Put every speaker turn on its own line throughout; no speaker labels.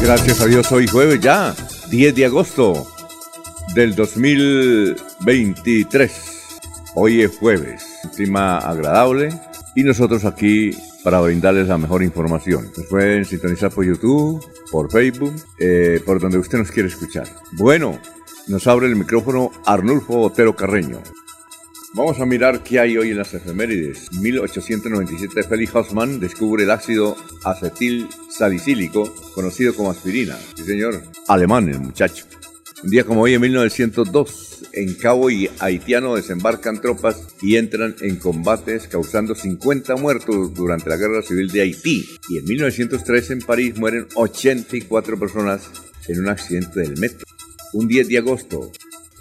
Gracias a Dios, hoy jueves ya, 10 de agosto del 2023. Hoy es jueves, clima agradable y nosotros aquí para brindarles la mejor información. Nos pueden sintonizar por YouTube, por Facebook, eh, por donde usted nos quiere escuchar. Bueno, nos abre el micrófono Arnulfo Otero Carreño. Vamos a mirar qué hay hoy en las efemérides. 1897 Felix Hausmann descubre el ácido acetil salicílico, conocido como aspirina. Sí, señor. Alemán, el muchacho. Un día como hoy, en 1902, en Cabo y Haitiano desembarcan tropas y entran en combates causando 50 muertos durante la Guerra Civil de Haití. Y en 1903 en París mueren 84 personas en un accidente del metro. Un 10 de agosto,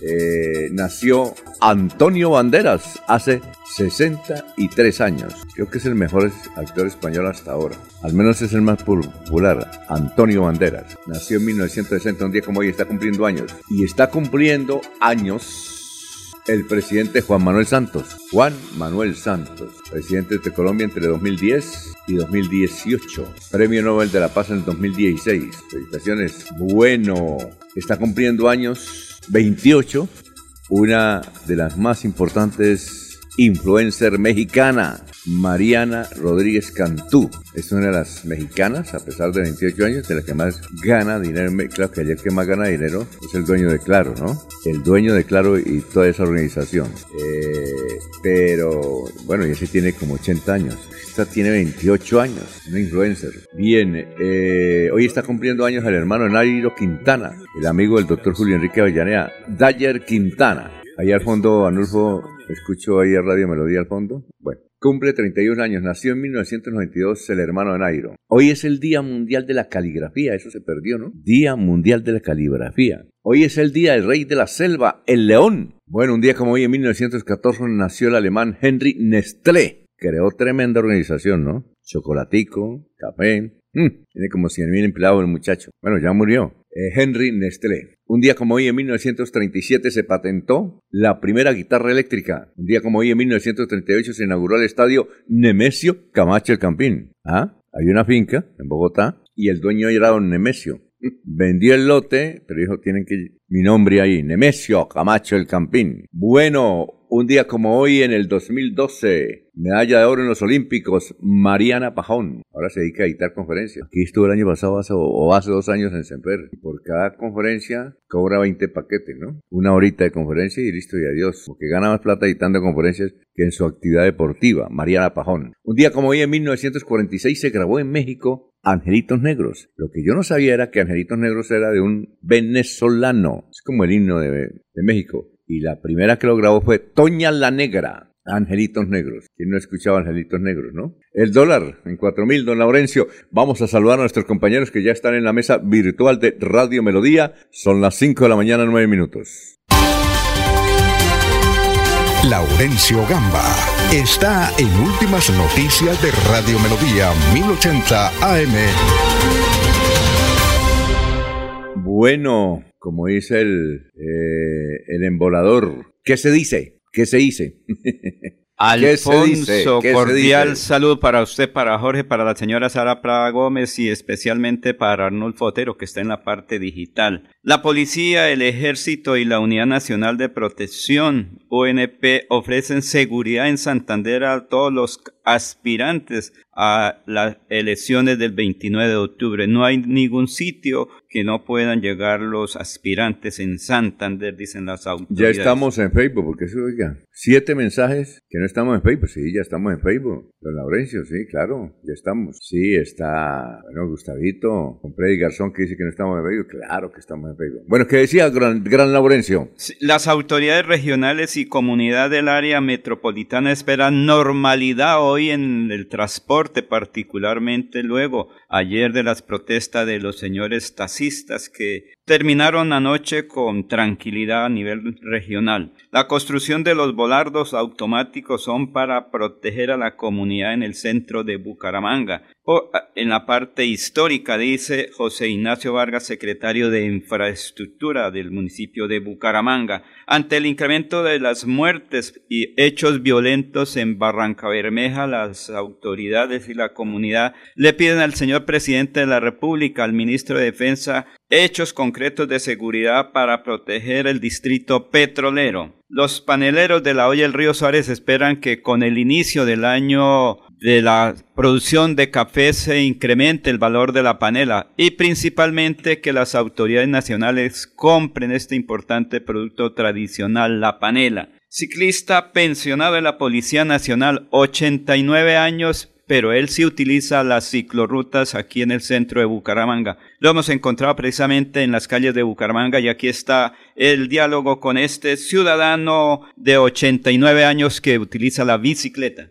eh, nació Antonio Banderas hace 63 años. Creo que es el mejor actor español hasta ahora. Al menos es el más popular. Antonio Banderas. Nació en 1960, un día como hoy está cumpliendo años. Y está cumpliendo años el presidente Juan Manuel Santos. Juan Manuel Santos, presidente de Colombia entre 2010 y 2018. Premio Nobel de la Paz en el 2016. Felicitaciones. Bueno, está cumpliendo años 28, una de las más importantes influencer mexicana, Mariana Rodríguez Cantú. Es una de las mexicanas, a pesar de 28 años, de las que más gana dinero. Claro que ayer que más gana dinero es el dueño de Claro, ¿no? El dueño de Claro y toda esa organización. Eh, pero, bueno, ya se tiene como 80 años. Esta tiene 28 años, una influencer. Bien, eh, hoy está cumpliendo años el hermano Nairo Quintana, el amigo del doctor Julio Enrique Avellaneda, Dyer Quintana. Ahí al fondo, Anulfo, escucho ahí a Radio Melodía al fondo. Bueno. Cumple 31 años, nació en 1992 el hermano de Nairo. Hoy es el Día Mundial de la Caligrafía, eso se perdió, ¿no? Día Mundial de la Caligrafía. Hoy es el Día del Rey de la Selva, el León. Bueno, un día como hoy en 1914 nació el alemán Henry Nestlé. Creó tremenda organización, ¿no? Chocolatico, café. Mm, tiene como 100.000 empleados el muchacho. Bueno, ya murió. Eh, Henry Nestlé. Un día como hoy, en 1937, se patentó la primera guitarra eléctrica. Un día como hoy, en 1938, se inauguró el estadio Nemesio Camacho el Campín. ¿Ah? Hay una finca en Bogotá y el dueño era don Nemesio. Vendió el lote, pero dijo, tienen que... Mi nombre ahí, Nemesio Camacho el Campín. Bueno, un día como hoy, en el 2012, medalla de oro en los Olímpicos, Mariana Pajón. Ahora se dedica a editar conferencias. Aquí estuvo el año pasado o hace dos años en Semper. Por cada conferencia cobra 20 paquetes, ¿no? Una horita de conferencia y listo y adiós. Porque gana más plata editando conferencias que en su actividad deportiva. Mariana Pajón. Un día como hoy, en 1946, se grabó en México Angelitos Negros. Lo que yo no sabía era que Angelitos Negros era de un venezolano. Es como el himno de, de México y la primera que lo grabó fue Toña la Negra. Angelitos Negros. ¿Quién no escuchaba Angelitos Negros, no? El dólar en 4000, don Laurencio. Vamos a saludar a nuestros compañeros que ya están en la mesa virtual de Radio Melodía. Son las 5 de la mañana, 9 minutos.
Laurencio Gamba está en Últimas Noticias de Radio Melodía 1080 AM.
Bueno, como dice el, eh, el embolador. ¿Qué se dice? ¿Qué se dice?
Alfonso, cordial salud para usted, para Jorge, para la señora Sara Prada Gómez y especialmente para Arnulfo Otero, que está en la parte digital. La policía, el ejército y la Unidad Nacional de Protección, UNP, ofrecen seguridad en Santander a todos los aspirantes a las elecciones del 29 de octubre. No hay ningún sitio que no puedan llegar los aspirantes en Santander, dicen las autoridades.
Ya estamos en Facebook, porque eso, oiga, siete mensajes que no estamos en Facebook. Sí, ya estamos en Facebook. Don Laurencio, sí, claro, ya estamos. Sí, está, bueno, Gustavito, con Freddy Garzón que dice que no estamos en Facebook. Claro que estamos en Facebook. Bueno, ¿qué decía Gran, Gran Laurencio?
Las autoridades regionales y comunidad del área metropolitana esperan normalidad hoy en el transporte, particularmente luego ayer de las protestas de los señores taxistas que terminaron anoche con tranquilidad a nivel regional. La construcción de los volardos automáticos son para proteger a la comunidad en el centro de Bucaramanga. en la parte histórica, dice José Ignacio Vargas, secretario de Infraestructura del municipio de Bucaramanga, ante el incremento de las muertes y hechos violentos en Barranca Bermeja, las autoridades y la comunidad le piden al señor presidente de la República, al ministro de Defensa, hechos concretos de seguridad para proteger el distrito petrolero. Los paneleros de la olla del río Suárez esperan que con el inicio del año de la producción de café se incremente el valor de la panela y principalmente que las autoridades nacionales compren este importante producto tradicional, la panela. Ciclista pensionado en la Policía Nacional, 89 años, pero él sí utiliza las ciclorrutas aquí en el centro de Bucaramanga. Lo hemos encontrado precisamente en las calles de Bucaramanga y aquí está el diálogo con este ciudadano de 89 años que utiliza la bicicleta.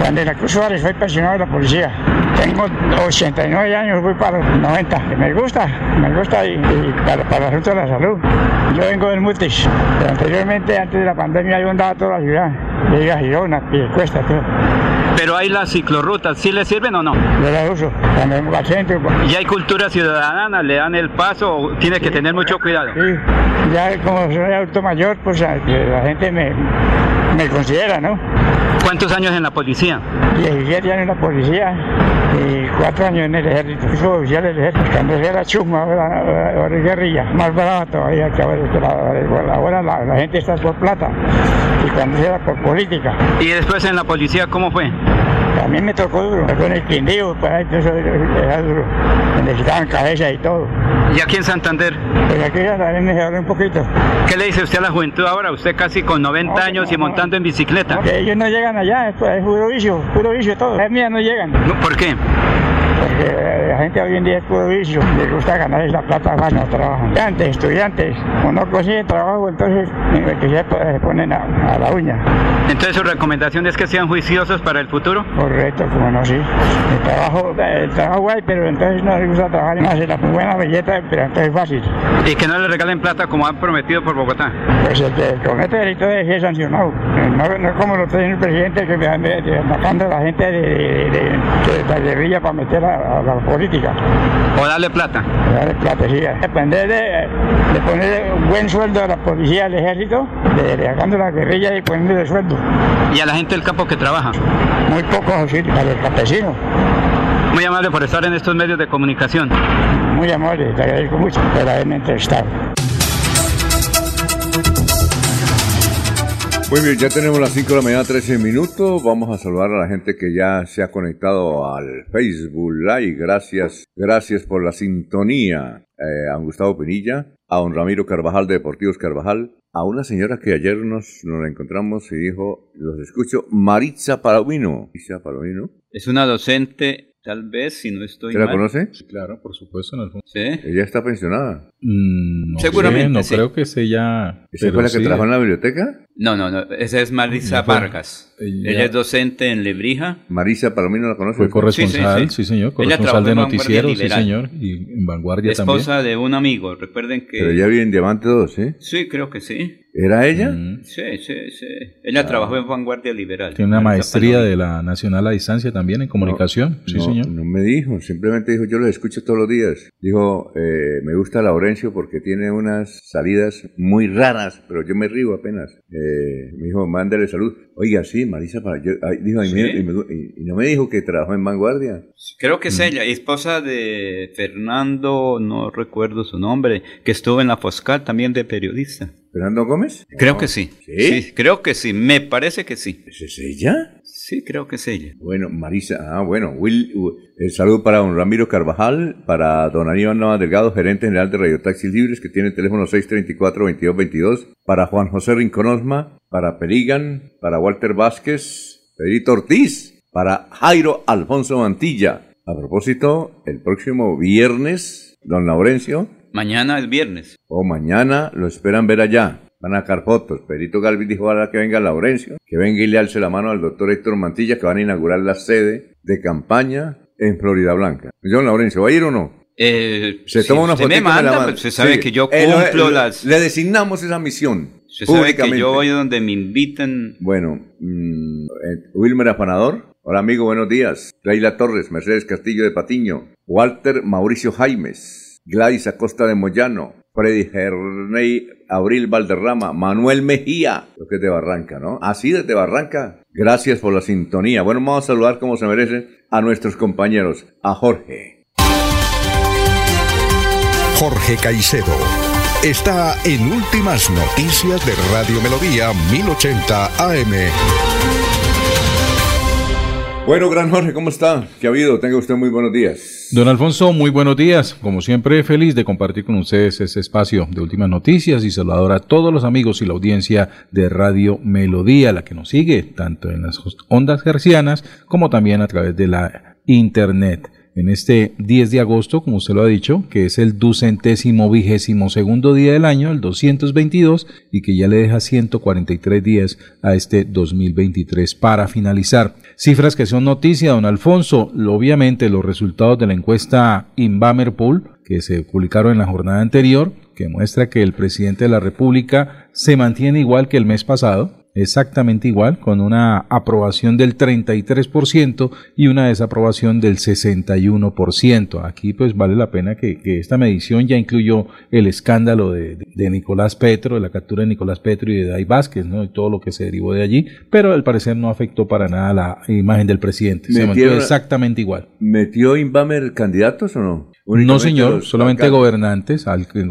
Juan de la Cruz Suárez, soy pensionado de la policía. Tengo 89 años, voy para los 90. Me gusta, me gusta y, para, para el asunto de la salud. Yo vengo del Mutis. anteriormente, antes de la pandemia, yo andaba toda la ciudad. Llega a Girona, cuesta todo.
Pero hay las ciclorrutas, ¿sí le sirven o no?
Yo las uso, cuando vengo al centro.
¿Y hay cultura ciudadana? ¿Le dan el paso o tiene que tener mucho cuidado?
Sí, ya como soy adulto mayor, pues la gente me, me considera, ¿no?
¿Cuántos años en la policía?
17 años en la policía y 4 años en el ejército. Fui oficial del ejército. Cuando era chuma, ahora, ahora guerrilla. Más brava todavía que ahora. Ahora la, la, gente está por plata y cuando era por política.
¿Y después en la policía cómo fue?
A mí me tocó duro, con el quindío, pues eso era duro. Me necesitaban cabeza y todo.
¿Y aquí en Santander?
Pues aquí ya también me un poquito.
¿Qué le dice usted a la juventud ahora? Usted casi con 90 años y montando en bicicleta.
que ellos no llegan allá, es, es puro vicio, puro vicio todo. Las mías no llegan.
¿Por qué?
Porque la gente hoy en día es puro vicio, les gusta ganar esa plata no trabajan. Antes, estudiantes, cuando no consiguen trabajo, entonces que se ponen a, la uña.
Entonces su recomendación es que sean juiciosos para el futuro.
Correcto, como no, sí. El trabajo, el trabajo hay, pero entonces no les gusta trabajar, no hace la buena belleta, pero entonces es fácil.
Y que no le regalen plata como han prometido por Bogotá.
Pues el que comete delito debe ser sancionado. No, no como lo tiene el presidente que me atacando a la gente de, de, de, la guerrilla para meter a, la política.
O darle plata.
Darle plata, sí. Depender de, de poner un buen sueldo a la policía, al ejército, de, sacando la guerrilla y poniéndole sueldo.
¿Y a la gente del campo que trabaja?
Muy poco, sí, para el campesino.
Muy amable por estar en estos medios de comunicación.
Muy amable, te agradezco mucho por haberme entrevistado.
Muy bien, ya tenemos las 5 de la mañana, 13 minutos. Vamos a saludar a la gente que ya se ha conectado al Facebook Live. Gracias, gracias por la sintonía. Eh, a Gustavo Pinilla, a don Ramiro Carvajal de Deportivos Carvajal, a una señora que ayer nos, nos la encontramos y dijo, los escucho, Maritza Palomino. Maritza Palomino.
Es una docente Tal vez, si no estoy
¿Se la conoce?
claro, por supuesto.
¿Sí?
¿Ella está pensionada?
Mm, Seguramente, No creo que sea ya...
¿Esa fue la que trabajó en la biblioteca?
No, no, no. Esa es Marisa Vargas. Ella... es docente en Lebrija.
Marisa Palomino la conoce.
Fue corresponsal, sí, señor. Corresponsal de noticieros, sí, señor. Y en Vanguardia también.
Esposa de un amigo. Recuerden que...
Pero ella vive en Diamante 2, ¿sí?
Sí, creo que sí.
¿Era ella?
Mm. Sí, sí, sí. Ella trabajó en Vanguardia Liberal.
Tiene una maestría de la Nacional a Distancia también en comunicación. sí, señor.
No me dijo, simplemente dijo, yo lo escucho todos los días. Dijo, eh, me gusta Laurencio porque tiene unas salidas muy raras, pero yo me río apenas. Eh, me dijo, mándale salud. Oiga, sí, Marisa para yo, dijo, y, no me dijo que trabajó en Vanguardia.
Creo que es mm. ella, esposa de Fernando, no recuerdo su nombre, que estuvo en la Foscal también de periodista.
¿Fernando Gómez?
Creo que sí. sí. Creo que sí, me parece que sí.
¿Es ella?
Sí, creo que es ella.
Bueno, Marisa, ah, bueno, Will, el saludo para don Ramiro Carvajal, para don Aníbal Nova Delgado, gerente general de Radio Taxis Libres, que tiene el teléfono 634-2222, para Juan José Rinconosma, para Perigan, para Walter Vázquez, Pedrito Ortiz, para Jairo Alfonso Mantilla. A propósito, el próximo viernes, don Laurencio.
Mañana es viernes.
O mañana lo esperan ver allá van a sacar fotos. Perito Galvis dijo ahora que venga Laurencio, que venga y le alce la mano al doctor Héctor Mantilla, que van a inaugurar la sede de campaña en Florida Blanca. John Laurencio, ¿va a ir o no?
Eh, se toma una foto. me manda, pues, se sabe que yo cumplo las...
Le designamos esa misión.
Se sabe que yo voy donde me invitan.
Bueno, mm, eh, Wilmer Afanador. Hola amigo, buenos días. Leila Torres, Mercedes Castillo de Patiño, Walter Mauricio Jaimes, Gladys Acosta de Moyano, Freddy Herney Abril Valderrama, Manuel Mejía, lo que es de Barranca, ¿no? Así desde Barranca. Gracias por la sintonía. Bueno, vamos a saludar como se merece a nuestros compañeros, a Jorge.
Jorge Caicedo está en Últimas Noticias de Radio Melodía 1080 AM.
Bueno, gran Jorge, ¿cómo está? ¿Qué ha habido? Tenga usted muy buenos días.
Don Alfonso, muy buenos días. Como siempre, feliz de compartir con ustedes este espacio de últimas noticias y saludar a todos los amigos y la audiencia de Radio Melodía, la que nos sigue tanto en las ondas hercianas como también a través de la Internet en este 10 de agosto, como usted lo ha dicho, que es el ducentésimo vigésimo segundo día del año, el 222, y que ya le deja 143 días a este 2023 para finalizar. Cifras que son noticia, don Alfonso, obviamente los resultados de la encuesta Inbamer Pool, que se publicaron en la jornada anterior, que muestra que el presidente de la República se mantiene igual que el mes pasado, exactamente igual, con una aprobación del 33% y una desaprobación del 61%. Aquí pues vale la pena que, esta medición ya incluyó el escándalo de, Nicolás Petro, de la captura de Nicolás Petro y de Dai Vázquez, ¿no? y todo lo que se derivó de allí, pero al parecer no afectó para nada la imagen del presidente. Se mantuvo exactamente igual.
¿Metió Inbamer candidatos o no?
No, señor, solamente gobernantes,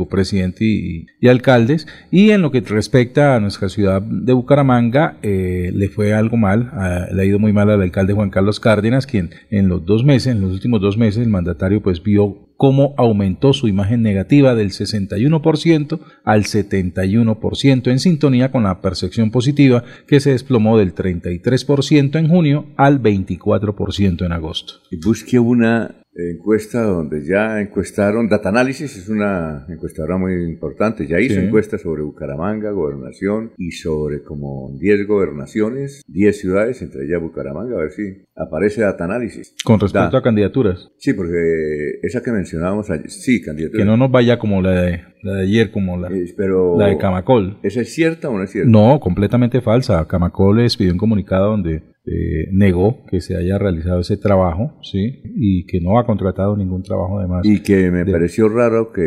presidente y, y, alcaldes. Y en lo que respecta a nuestra ciudad de Bucaramanga, eh, le fue algo mal, le ha ido muy mal al alcalde Juan Carlos Cárdenas, quien en los dos meses, en los últimos dos meses, el mandatario pues vio cómo aumentó su imagen negativa del 61% al 71% en sintonía con la percepción positiva que se desplomó del 33% en junio al 24% en agosto.
Y busque una encuesta donde ya encuestaron, Data Analysis es una encuestadora muy importante, ya hizo encuestas sobre Bucaramanga, gobernación y sobre como 10 gobernaciones, 10 ciudades, entre ellas Bucaramanga, a ver si aparece Data Analysis.
Con respecto a candidaturas.
Sí, porque esa que mencionábamos ayer, sí, candidaturas.
Que no nos vaya como la de, la de ayer, como la, la de Camacol.
¿Esa es cierta o no es cierta?
No, completamente falsa. Camacol les pidió un comunicado donde eh, negó que se haya realizado ese trabajo, ¿sí? Y que no ha contratado ningún trabajo de más.
Y que me pareció raro que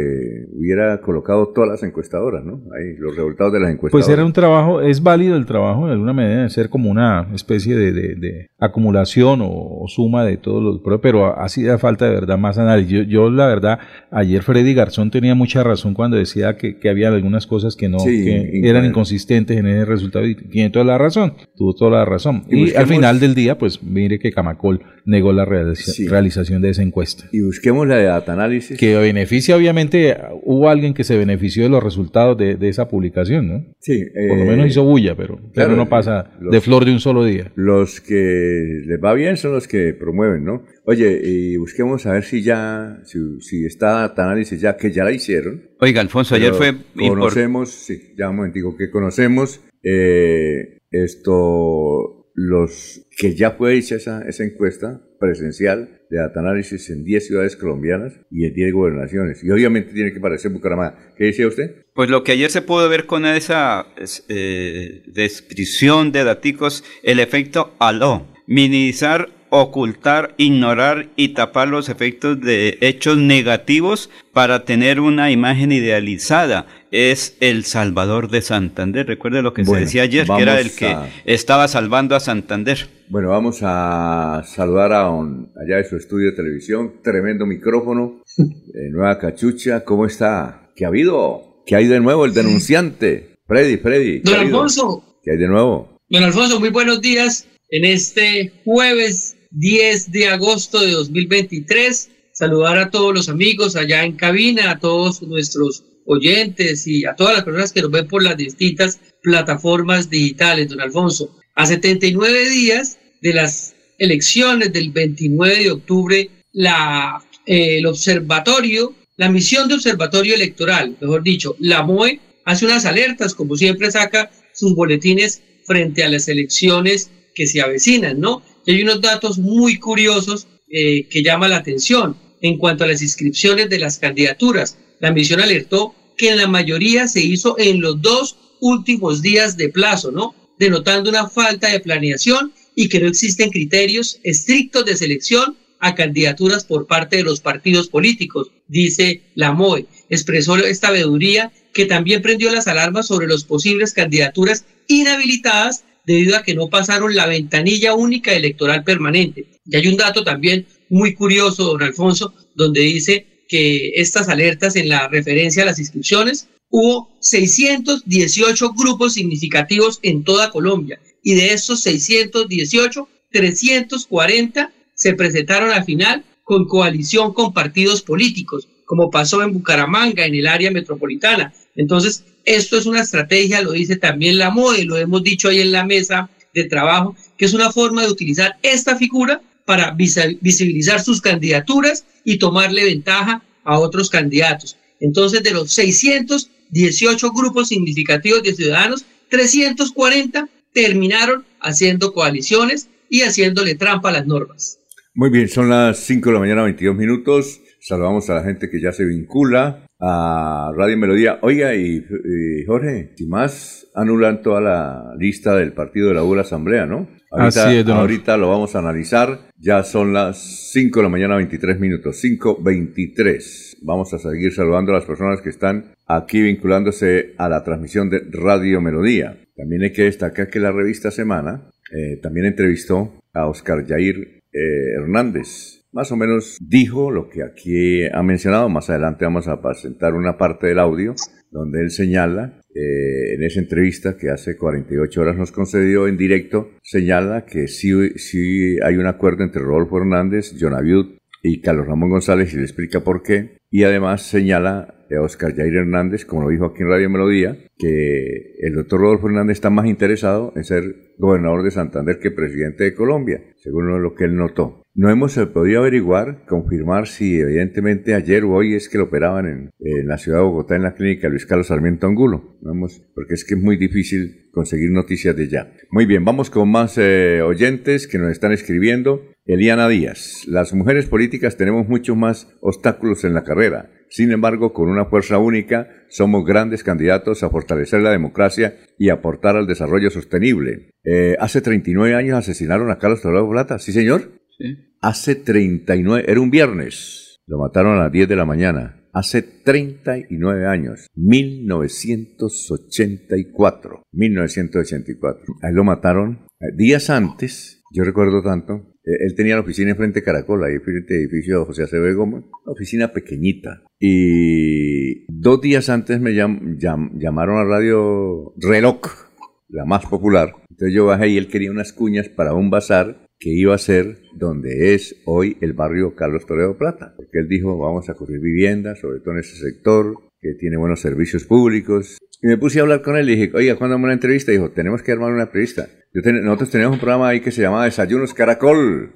hubiera colocado todas las encuestadoras, ¿no? Ahí, los resultados de las encuestadoras.
Pues era un trabajo, es válido el trabajo de alguna manera de ser como una especie de, acumulación o, suma de todos los... Pero así da falta de verdad más análisis. Yo, la verdad, ayer Freddy Garzón tenía mucha razón cuando decía que, había algunas cosas que no, que eran inconsistentes en ese resultado y tiene toda la razón, tuvo toda la razón. Y, final del día, pues mire que Camacol negó la realización de esa encuesta.
Y busquemos la de data análisis.
Que beneficia, obviamente, hubo alguien que se benefició de los resultados de, esa publicación, ¿no?
Sí.
Por lo menos hizo bulla, pero, pero no pasa de flor de un solo día.
Los que les va bien son los que promueven, ¿no? Oye, y busquemos a ver si ya, si, está data análisis ya, que ya la hicieron.
Oiga, Alfonso, ayer fue...
Conocemos, sí, ya un momentico, que conocemos eh, esto los que ya fue hecha esa, encuesta presencial de data análisis en 10 ciudades colombianas y en 10 gobernaciones. Y obviamente tiene que parecer Bucaramanga. ¿Qué decía usted?
Pues lo que ayer se pudo ver con esa eh, descripción de daticos, el efecto aló. Minimizar ocultar, ignorar y tapar los efectos de hechos negativos para tener una imagen idealizada es el Salvador de Santander. Recuerde lo que se decía ayer, que era el que estaba salvando a Santander.
Bueno, vamos a saludar a allá de su estudio de televisión, tremendo micrófono, nueva cachucha. ¿Cómo está? ¿Qué ha habido? ¿Qué hay de nuevo el denunciante? Freddy, Freddy.
Don Alfonso.
¿Qué hay de nuevo?
Don Alfonso, muy buenos días. En este jueves 10 de agosto de 2023, saludar a todos los amigos allá en cabina, a todos nuestros oyentes y a todas las personas que nos ven por las distintas plataformas digitales, don Alfonso. A 79 días de las elecciones del 29 de octubre, la, eh, el observatorio, la misión de observatorio electoral, mejor dicho, la MOE, hace unas alertas, como siempre saca sus boletines frente a las elecciones que se avecinan, ¿no? Y hay unos datos muy curiosos eh, que llaman la atención en cuanto a las inscripciones de las candidaturas. La misión alertó que en la mayoría se hizo en los dos últimos días de plazo, ¿no? Denotando una falta de planeación y que no existen criterios estrictos de selección a candidaturas por parte de los partidos políticos, dice la MOE. Expresó esta veeduría que también prendió las alarmas sobre las posibles candidaturas inhabilitadas debido a que no pasaron la ventanilla única electoral permanente. Y hay un dato también muy curioso, don Alfonso, donde dice que estas alertas en la referencia a las inscripciones, hubo 618 grupos significativos en toda Colombia y de esos 618, 340 se presentaron al final con coalición con partidos políticos, como pasó en Bucaramanga, en el área metropolitana. Entonces, esto es una estrategia, lo dice también la MODE, lo hemos dicho ahí en la mesa de trabajo, que es una forma de utilizar esta figura para visibilizar sus candidaturas y tomarle ventaja a otros candidatos. Entonces, de los 618 grupos significativos de ciudadanos, 340 terminaron haciendo coaliciones y haciéndole trampa a las normas.
Muy bien, son las 5 de la mañana, 22 minutos. Saludamos a la gente que ya se vincula a Radio Melodía. Oiga, y, Jorge, si más anulan toda la lista del partido de la U la Asamblea, ¿no? Ahorita, ahorita lo vamos a analizar. Ya son las 5 de la mañana, 23 minutos. 5.23. Vamos a seguir saludando a las personas que están aquí vinculándose a la transmisión de Radio Melodía. También hay que destacar que la revista Semana eh, también entrevistó a Oscar Jair eh, Hernández. Más o menos dijo lo que aquí ha mencionado. Más adelante vamos a presentar una parte del audio donde él señala eh, en esa entrevista que hace 48 horas nos concedió en directo, señala que sí, hay un acuerdo entre Rodolfo Hernández, John Abiud y Carlos Ramón González y le explica por qué. Y además señala a Oscar Jair Hernández, como lo dijo aquí en Radio Melodía, que el doctor Rodolfo Hernández está más interesado en ser gobernador de Santander que presidente de Colombia, según lo que él notó. No hemos podido averiguar, confirmar si evidentemente ayer o hoy es que lo operaban en, la ciudad de Bogotá en la clínica Luis Carlos Sarmiento Angulo. Hemos, porque es que es muy difícil conseguir noticias de ya. Muy bien, vamos con más eh, oyentes que nos están escribiendo. Eliana Díaz, las mujeres políticas tenemos muchos más obstáculos en la carrera. Sin embargo, con una fuerza única, somos grandes candidatos a fortalecer la democracia y aportar al desarrollo sostenible. Eh, hace 39 años asesinaron a Carlos Toledo Plata. ¿Sí, señor? Hace 39, era un viernes, lo mataron a las 10 de la mañana. Hace 39 años, 1984, 1984. Ahí lo mataron eh, días antes, yo recuerdo tanto, eh, él tenía la oficina enfrente de Caracol, ahí frente al edificio José Acevedo Gómez, una oficina pequeñita. Y dos días antes me llamaron a Radio Reloj, la más popular. Entonces yo bajé y él quería unas cuñas para un bazar que iba a ser donde es hoy el barrio Carlos Toledo Plata. Porque él dijo, vamos a construir viviendas, sobre todo en ese sector, que tiene buenos servicios públicos. Y me puse a hablar con él y dije, oiga, ¿cuándo vamos una entrevista? Y dijo, tenemos que armar una entrevista. nosotros teníamos un programa ahí que se llamaba Desayunos Caracol.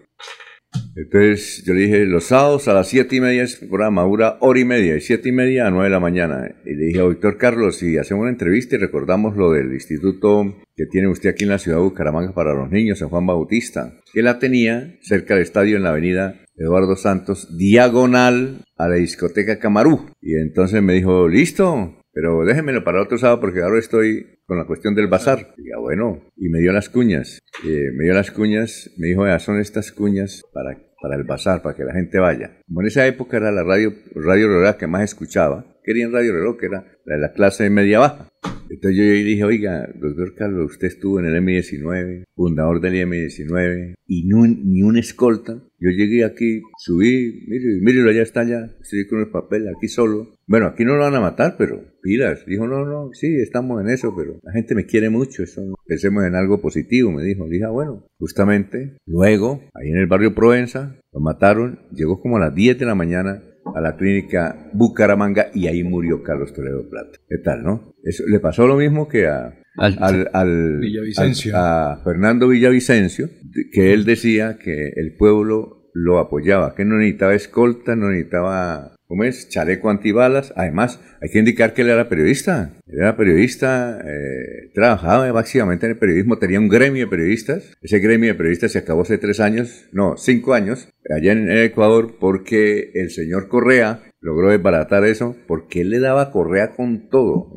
Entonces yo le dije, los sábados a las siete y media es programa, dura hora y media, y siete y media a nueve de la mañana. Y le dije a Carlos, si hacemos una entrevista y recordamos lo del instituto que tiene usted aquí en la ciudad de Bucaramanga para los niños, en Juan Bautista, que la tenía cerca del estadio en la avenida Eduardo Santos, diagonal a la discoteca Camarú. Y entonces me dijo, listo, pero déjenmelo para otro sábado porque ahora estoy con la cuestión del bazar. Y ya bueno, y me dio las cuñas. Eh, me dio las cuñas, me dijo, ya son estas cuñas para, para el bazar, para que la gente vaya. Como en esa época era la radio, radio rural que más escuchaba, querían radio reloj, que era la de la clase media baja. Entonces yo dije, oiga, doctor Carlos, usted estuvo en el M19, fundador del M19, y no, ni un escolta. Yo llegué aquí, subí, mire, mírelo, allá está ya, estoy con el papel, aquí solo. Bueno, aquí no lo van a matar, pero pilas. Dijo, no, no, sí, estamos en eso, pero la gente me quiere mucho, eso pensemos en algo positivo, me dijo. Dije, ah, bueno, justamente, luego, ahí en el barrio Provenza, lo mataron, llegó como a las 10 de la mañana, a la clínica Bucaramanga y ahí murió Carlos Toledo Plata. ¿Qué tal, no? Eso, le pasó lo mismo que a, al, al,
Villavicencio.
a Fernando Villavicencio, que él decía que el pueblo lo apoyaba, que no necesitaba escolta, no necesitaba, ¿cómo es? Chaleco antibalas. Además, hay que indicar que él era periodista. Él era periodista, eh, trabajaba básicamente en el periodismo, tenía un gremio de periodistas. Ese gremio de periodistas se acabó hace tres años, no, cinco años, allá en Ecuador, porque el señor Correa logró desbaratar eso, porque él le daba Correa con todo.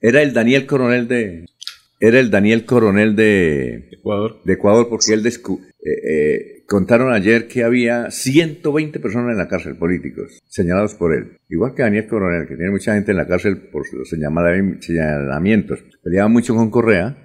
Era el Daniel Coronel de... Era el Daniel Coronel de
Ecuador.
de Ecuador porque él eh, eh, contaron ayer que había 120 personas en la cárcel, políticos, señalados por él. Igual que Daniel Coronel, que tiene mucha gente en la cárcel por los señala- señalamientos. Peleaba mucho con Correa,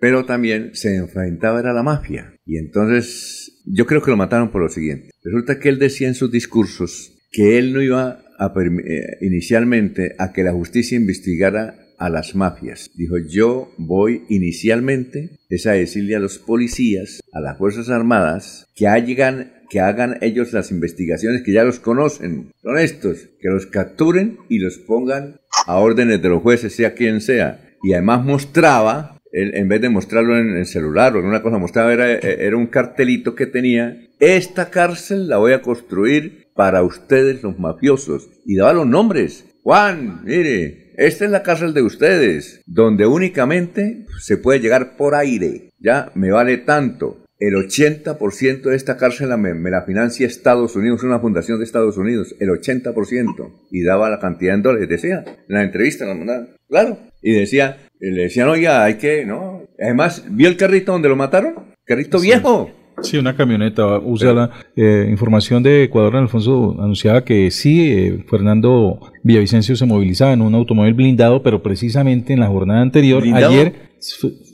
pero también se enfrentaba era a la mafia. Y entonces yo creo que lo mataron por lo siguiente. Resulta que él decía en sus discursos que él no iba a eh, inicialmente a que la justicia investigara a las mafias. Dijo, yo voy inicialmente es a decirle a los policías, a las Fuerzas Armadas, que hagan, que hagan ellos las investigaciones, que ya los conocen, son estos, que los capturen y los pongan a órdenes de los jueces, sea quien sea. Y además mostraba, en vez de mostrarlo en el celular o en una cosa, mostraba, era, era un cartelito que tenía, esta cárcel la voy a construir para ustedes los mafiosos. Y daba los nombres. Juan, mire, esta es la cárcel de ustedes, donde únicamente se puede llegar por aire. Ya me vale tanto. El 80% de esta cárcel me, me la financia Estados Unidos, una fundación de Estados Unidos, el 80%. Y daba la cantidad en dólares, decía, en la entrevista la mandaban. Claro. Y decía, le decían, oiga, hay que, no. Además, ¿vio el carrito donde lo mataron? Carrito viejo.
Sí, una camioneta. Usa la eh, información de Ecuador. Alfonso anunciaba que sí, eh, Fernando Villavicencio se movilizaba en un automóvil blindado, pero precisamente en la jornada anterior,
¿Blindado?
ayer,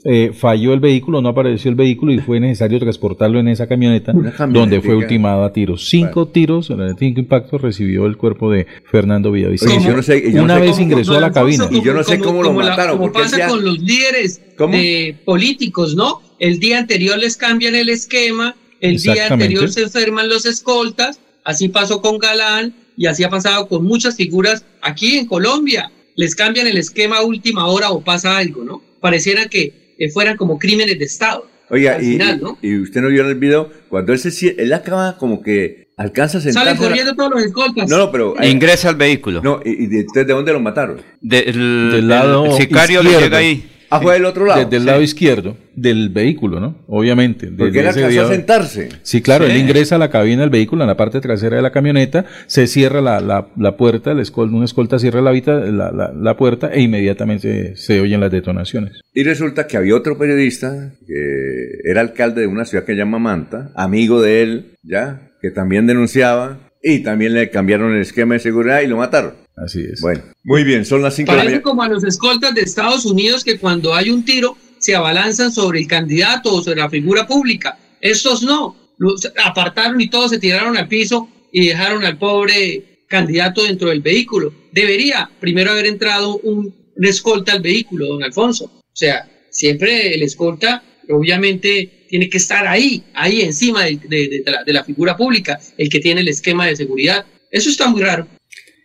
eh, falló el vehículo, no apareció el vehículo y fue necesario transportarlo en esa camioneta, donde fue ultimado a tiros. Cinco tiros, eh, cinco impactos recibió el cuerpo de Fernando Villavicencio.
Oye, yo no sé, yo no
Una
sé
vez
cómo-
ingresó a la cabina.
Y yo no sé cómo lo mataron,
como pasa con los líderes
¿Cómo?
de políticos, ¿no? El día anterior les cambian el esquema, el día anterior se enferman los escoltas, así pasó con Galán y así ha pasado con muchas figuras aquí en Colombia. Les cambian el esquema a última hora o pasa algo, ¿no? Pareciera que eh, fueran como crímenes de Estado.
Oiga,
Al
y,
final, ¿no?
y usted no vio en el video, cuando él se él acaba como que alcanza a sentarse.
Salen
la-
corriendo todos los escoltas.
No, no, pero. eh,
Ingresa al vehículo.
no, y, y de, entonces, ¿de dónde lo mataron?
Del,
Del lado
el sicario le llega ahí.
Ah, fue del otro lado.
Desde el lado izquierdo del vehículo, ¿no? Obviamente.
Porque él alcanzó a sentarse.
Sí, claro,
Sí.
él ingresa a la cabina del vehículo, en la parte trasera de la camioneta, se cierra la, la, la puerta, el escol- escolta cierra la, la- la puerta e inmediatamente se, se oyen las detonaciones.
Y resulta que había otro periodista que era alcalde de una ciudad que se llama Manta, amigo de él, ya, que también denunciaba y también le cambiaron el esquema de seguridad y lo mataron.
Así es.
Bueno, muy bien, son las 5 de la
Parece
mañana.
como a los escoltas de Estados Unidos que cuando hay un tiro se abalanzan sobre el candidato o sobre la figura pública. Estos no. Los apartaron y todos se tiraron al piso y dejaron al pobre candidato dentro del vehículo. Debería primero haber entrado un, un escolta al vehículo, don Alfonso. O sea, siempre el escolta obviamente tiene que estar ahí, ahí encima de, de- de la, de la figura pública, el que tiene el esquema de seguridad. Eso está muy raro.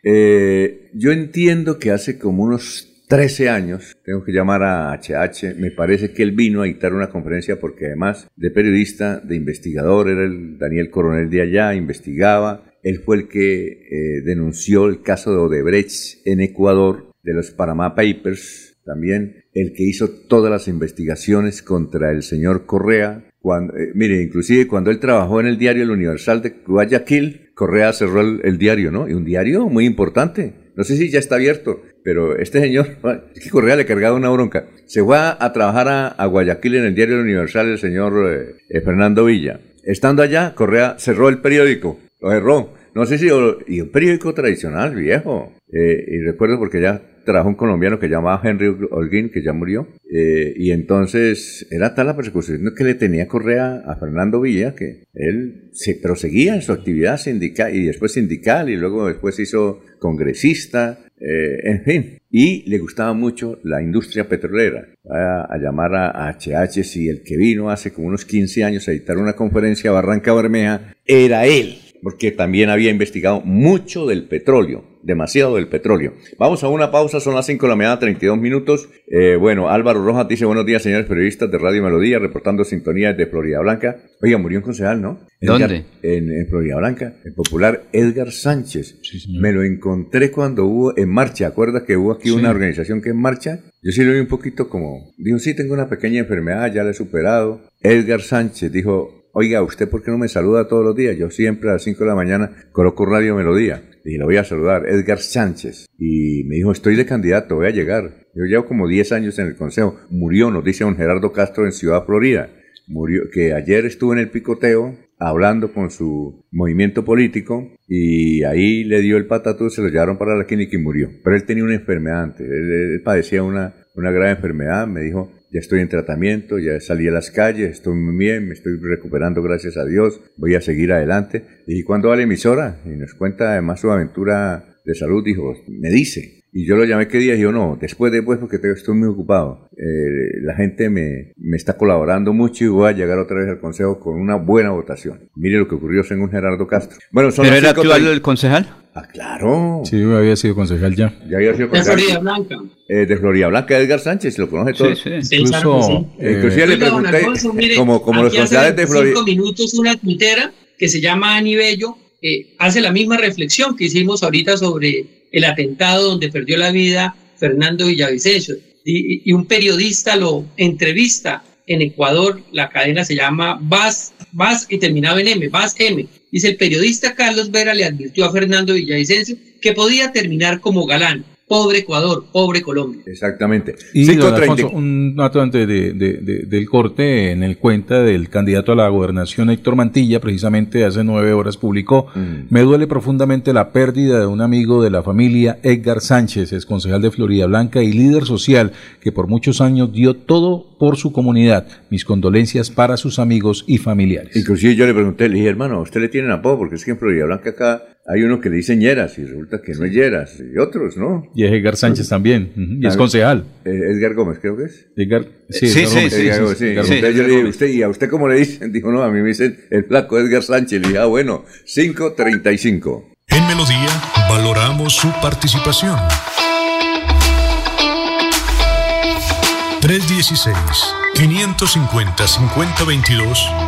Eh, yo entiendo que hace como unos 13 años, tengo que llamar a HH, me parece que él vino a dictar una conferencia porque además de periodista, de investigador, era el Daniel Coronel de allá, investigaba, él fue el que eh, denunció el caso de Odebrecht en Ecuador, de los Panama Papers, también el que hizo todas las investigaciones contra el señor Correa. Cuando, eh, mire, inclusive cuando él trabajó en el diario El Universal de Guayaquil, Correa cerró el, diario, ¿no? Y un diario muy importante. No sé si ya está abierto, pero este señor, es que Correa le cargaba una bronca. Se fue a, trabajar a, Guayaquil en el diario Universal el señor eh, eh, Fernando Villa. Estando allá, Correa cerró el periódico, lo cerró. no sé si, y un periódico tradicional viejo. Eh, y recuerdo porque ya trabajó un colombiano que llamaba Henry Holguín, que ya murió, eh, y entonces era tal la persecución que le tenía Correa a Fernando Villa, que él se proseguía en su actividad sindical y después sindical, y luego después hizo congresista, eh, en fin, y le gustaba mucho la industria petrolera. A, a llamar a HH, si el que vino hace como unos 15 años a editar una conferencia a Barranca Bermeja era él, porque también había investigado mucho del petróleo demasiado del petróleo. Vamos a una pausa, son las 5 de la mañana, 32 minutos. Eh, bueno, Álvaro Rojas dice buenos días, señores periodistas de Radio Melodía, reportando sintonía de Florida Blanca. Oiga, murió un concejal, ¿no?
¿Dónde?
En, Florida Blanca, el popular Edgar Sánchez. Me lo encontré cuando hubo en marcha. ¿Acuerdas que hubo aquí una organización que en marcha? Yo sí lo vi un poquito como, dijo, sí, tengo una pequeña enfermedad, ya la he superado. Edgar Sánchez dijo, oiga, ¿usted por qué no me saluda todos los días? Yo siempre a las 5 de la mañana coloco Radio Melodía y lo voy a saludar, Edgar Sánchez. Y me dijo, estoy de candidato, voy a llegar. Yo llevo como 10 años en el consejo. Murió, nos dice don Gerardo Castro en Ciudad Florida. Murió, que ayer estuvo en el picoteo hablando con su movimiento político y ahí le dio el patatú, se lo llevaron para la clínica y murió. Pero él tenía una enfermedad antes, él, padecía una, una grave enfermedad, me dijo, ya estoy en tratamiento, ya salí a las calles, estoy muy bien, me estoy recuperando gracias a Dios, voy a seguir adelante. Y cuando va la emisora y nos cuenta además su aventura de salud, dijo, me dice, y yo lo llamé qué día y yo no, después, después, porque estoy muy ocupado. Eh, la gente me, me, está colaborando mucho y voy a llegar otra vez al consejo con una buena votación. Mire lo que ocurrió según Gerardo Castro.
Bueno, son ¿Pero era actual el concejal?
Ah, claro.
Sí, había sido concejal ya.
Ya había sido
concejal. De Florida Blanca.
Eh, de Florida Blanca, Edgar Sánchez, lo conoce todo.
Sí, sí. Incluso,
eh, inclusive le pregunté, mire, como, como los concejales de Florida.
cinco minutos una tuitera que se llama Ani Bello, eh, hace la misma reflexión que hicimos ahorita sobre el atentado donde perdió la vida Fernando Villavicencio. Y, un periodista lo entrevista en Ecuador, la cadena se llama VAS, VAS y terminaba en M, VAS M. Dice, el periodista Carlos Vera le advirtió a Fernando Villavicencio que podía terminar como galán. Pobre Ecuador, pobre Colombia.
Exactamente.
Y un dato antes de, del corte en el cuenta del candidato a la gobernación Héctor Mantilla, precisamente hace nueve horas publicó, mm. me duele profundamente la pérdida de un amigo de la familia, Edgar Sánchez, es concejal de Florida Blanca y líder social que por muchos años dio todo por su comunidad. Mis condolencias para sus amigos y familiares.
Inclusive yo le pregunté, le dije, hermano, ¿usted le tiene apodo? Porque es que en Florida Blanca acá hay uno que le dicen Lleras y resulta que no es Lleras, y otros, ¿no?
Y es Edgar Sánchez también, y es concejal.
Eh, Edgar Gómez, creo que es.
Edgar,
sí, sí, sí, sí,
Yo le dije, ¿usted, ¿y a usted cómo le dicen? Dijo, no, a mí me dicen el flaco Edgar Sánchez. Le dije, ah, bueno, 5.35.
En Melodía valoramos su participación. 316-550-5022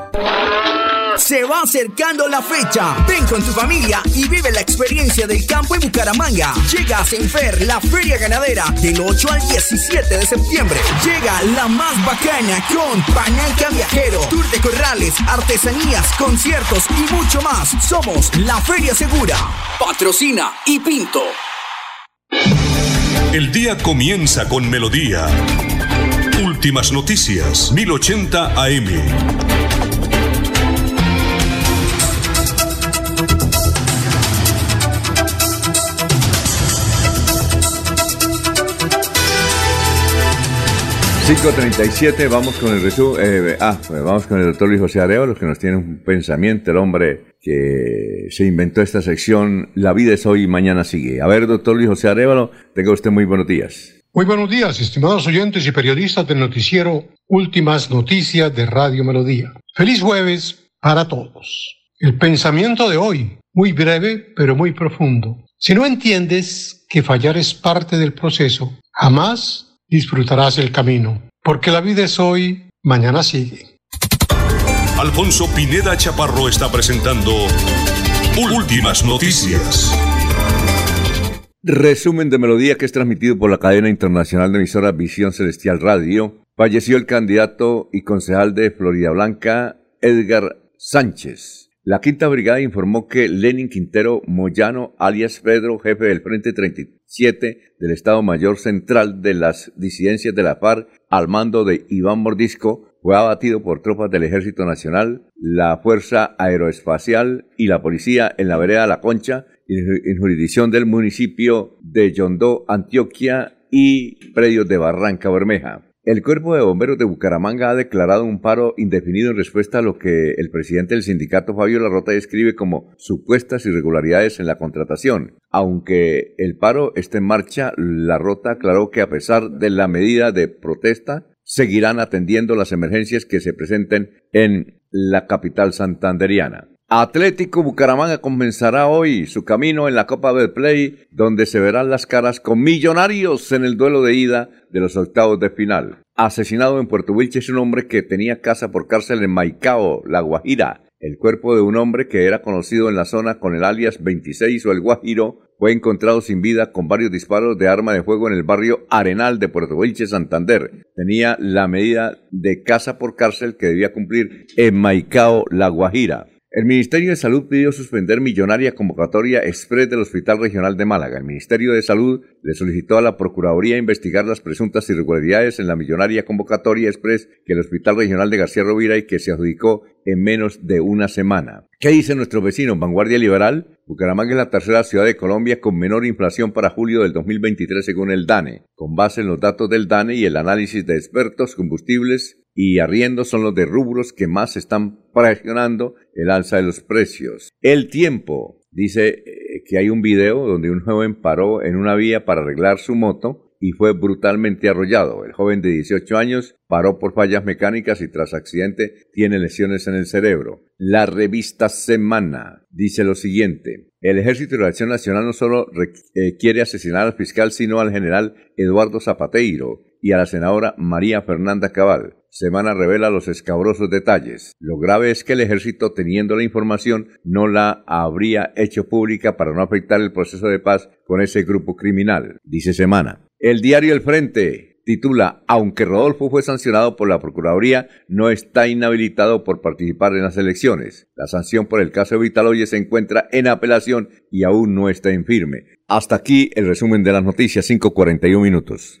Se va acercando la fecha. Ven con tu familia y vive la experiencia del campo en Bucaramanga. Llega a Senfer, la feria ganadera, del 8 al 17 de septiembre. Llega la más bacana con Pananca Viajero, Tour de Corrales, artesanías, conciertos y mucho más. Somos la Feria Segura. Patrocina y Pinto.
El día comienza con melodía. Últimas noticias, 1080 AM.
5.37, vamos con el resumen. eh, ah, pues vamos con el doctor Luis José Arevalo, que nos tiene un pensamiento, el hombre que se inventó esta sección, La vida es hoy y mañana sigue. A ver, doctor Luis José Arevalo, tenga usted muy buenos días.
Muy buenos días, estimados oyentes y periodistas del noticiero Últimas Noticias de Radio Melodía. Feliz jueves para todos. El pensamiento de hoy, muy breve pero muy profundo. Si no entiendes que fallar es parte del proceso, jamás disfrutarás el camino, porque la vida es hoy, mañana sigue.
Alfonso Pineda Chaparro está presentando Últimas Noticias.
Resumen de melodía que es transmitido por la cadena internacional de emisoras Visión Celestial Radio. Falleció el candidato y concejal de Florida Blanca, Edgar Sánchez. La quinta brigada informó que Lenin Quintero Moyano, alias Pedro, jefe del Frente 37 del Estado Mayor Central de las disidencias de la FARC, al mando de Iván Mordisco, fue abatido por tropas del Ejército Nacional, la Fuerza Aeroespacial y la Policía en la vereda La Concha, en jurisdicción del municipio de Yondó, Antioquia y predios de Barranca Bermeja. El Cuerpo de Bomberos de Bucaramanga ha declarado un paro indefinido en respuesta a lo que el presidente del sindicato Fabio Larrota describe como supuestas irregularidades en la contratación. Aunque el paro esté en marcha, Larrota aclaró que a pesar de la medida de protesta, seguirán atendiendo las emergencias que se presenten en la capital santanderiana. Atlético Bucaramanga comenzará hoy su camino en la Copa del Play, donde se verán las caras con millonarios en el duelo de ida de los octavos de final. Asesinado en Puerto Wilches un hombre que tenía casa por cárcel en Maicao, La Guajira. El cuerpo de un hombre que era conocido en la zona con el alias 26 o el Guajiro fue encontrado sin vida con varios disparos de arma de fuego en el barrio Arenal de Puerto Wilches, Santander. Tenía la medida de casa por cárcel que debía cumplir en Maicao, La Guajira. El Ministerio de Salud pidió suspender millonaria convocatoria express del Hospital Regional de Málaga. El Ministerio de Salud le solicitó a la Procuraduría investigar las presuntas irregularidades en la millonaria convocatoria express que el Hospital Regional de García Rovira y que se adjudicó en menos de una semana. ¿Qué dice nuestro vecino Vanguardia Liberal? Bucaramanga es la tercera ciudad de Colombia con menor inflación para julio del 2023 según el DANE. Con base en los datos del DANE y el análisis de expertos, combustibles y arriendos son los de rubros que más están presionando el alza de los precios. El tiempo dice eh, que hay un video donde un joven paró en una vía para arreglar su moto y fue brutalmente arrollado. El joven de 18 años paró por fallas mecánicas y tras accidente tiene lesiones en el cerebro. La revista Semana dice lo siguiente. El Ejército de la Acción Nacional no solo eh, quiere asesinar al fiscal, sino al general Eduardo Zapateiro y a la senadora María Fernanda Cabal. Semana revela los escabrosos detalles. Lo grave es que el ejército, teniendo la información, no la habría hecho pública para no afectar el proceso de paz con ese grupo criminal, dice Semana. El diario El Frente titula Aunque Rodolfo fue sancionado por la Procuraduría, no está inhabilitado por participar en las elecciones. La sanción por el caso de Vitaloye se encuentra en apelación y aún no está en firme. Hasta aquí el resumen de las noticias, 5.41 minutos.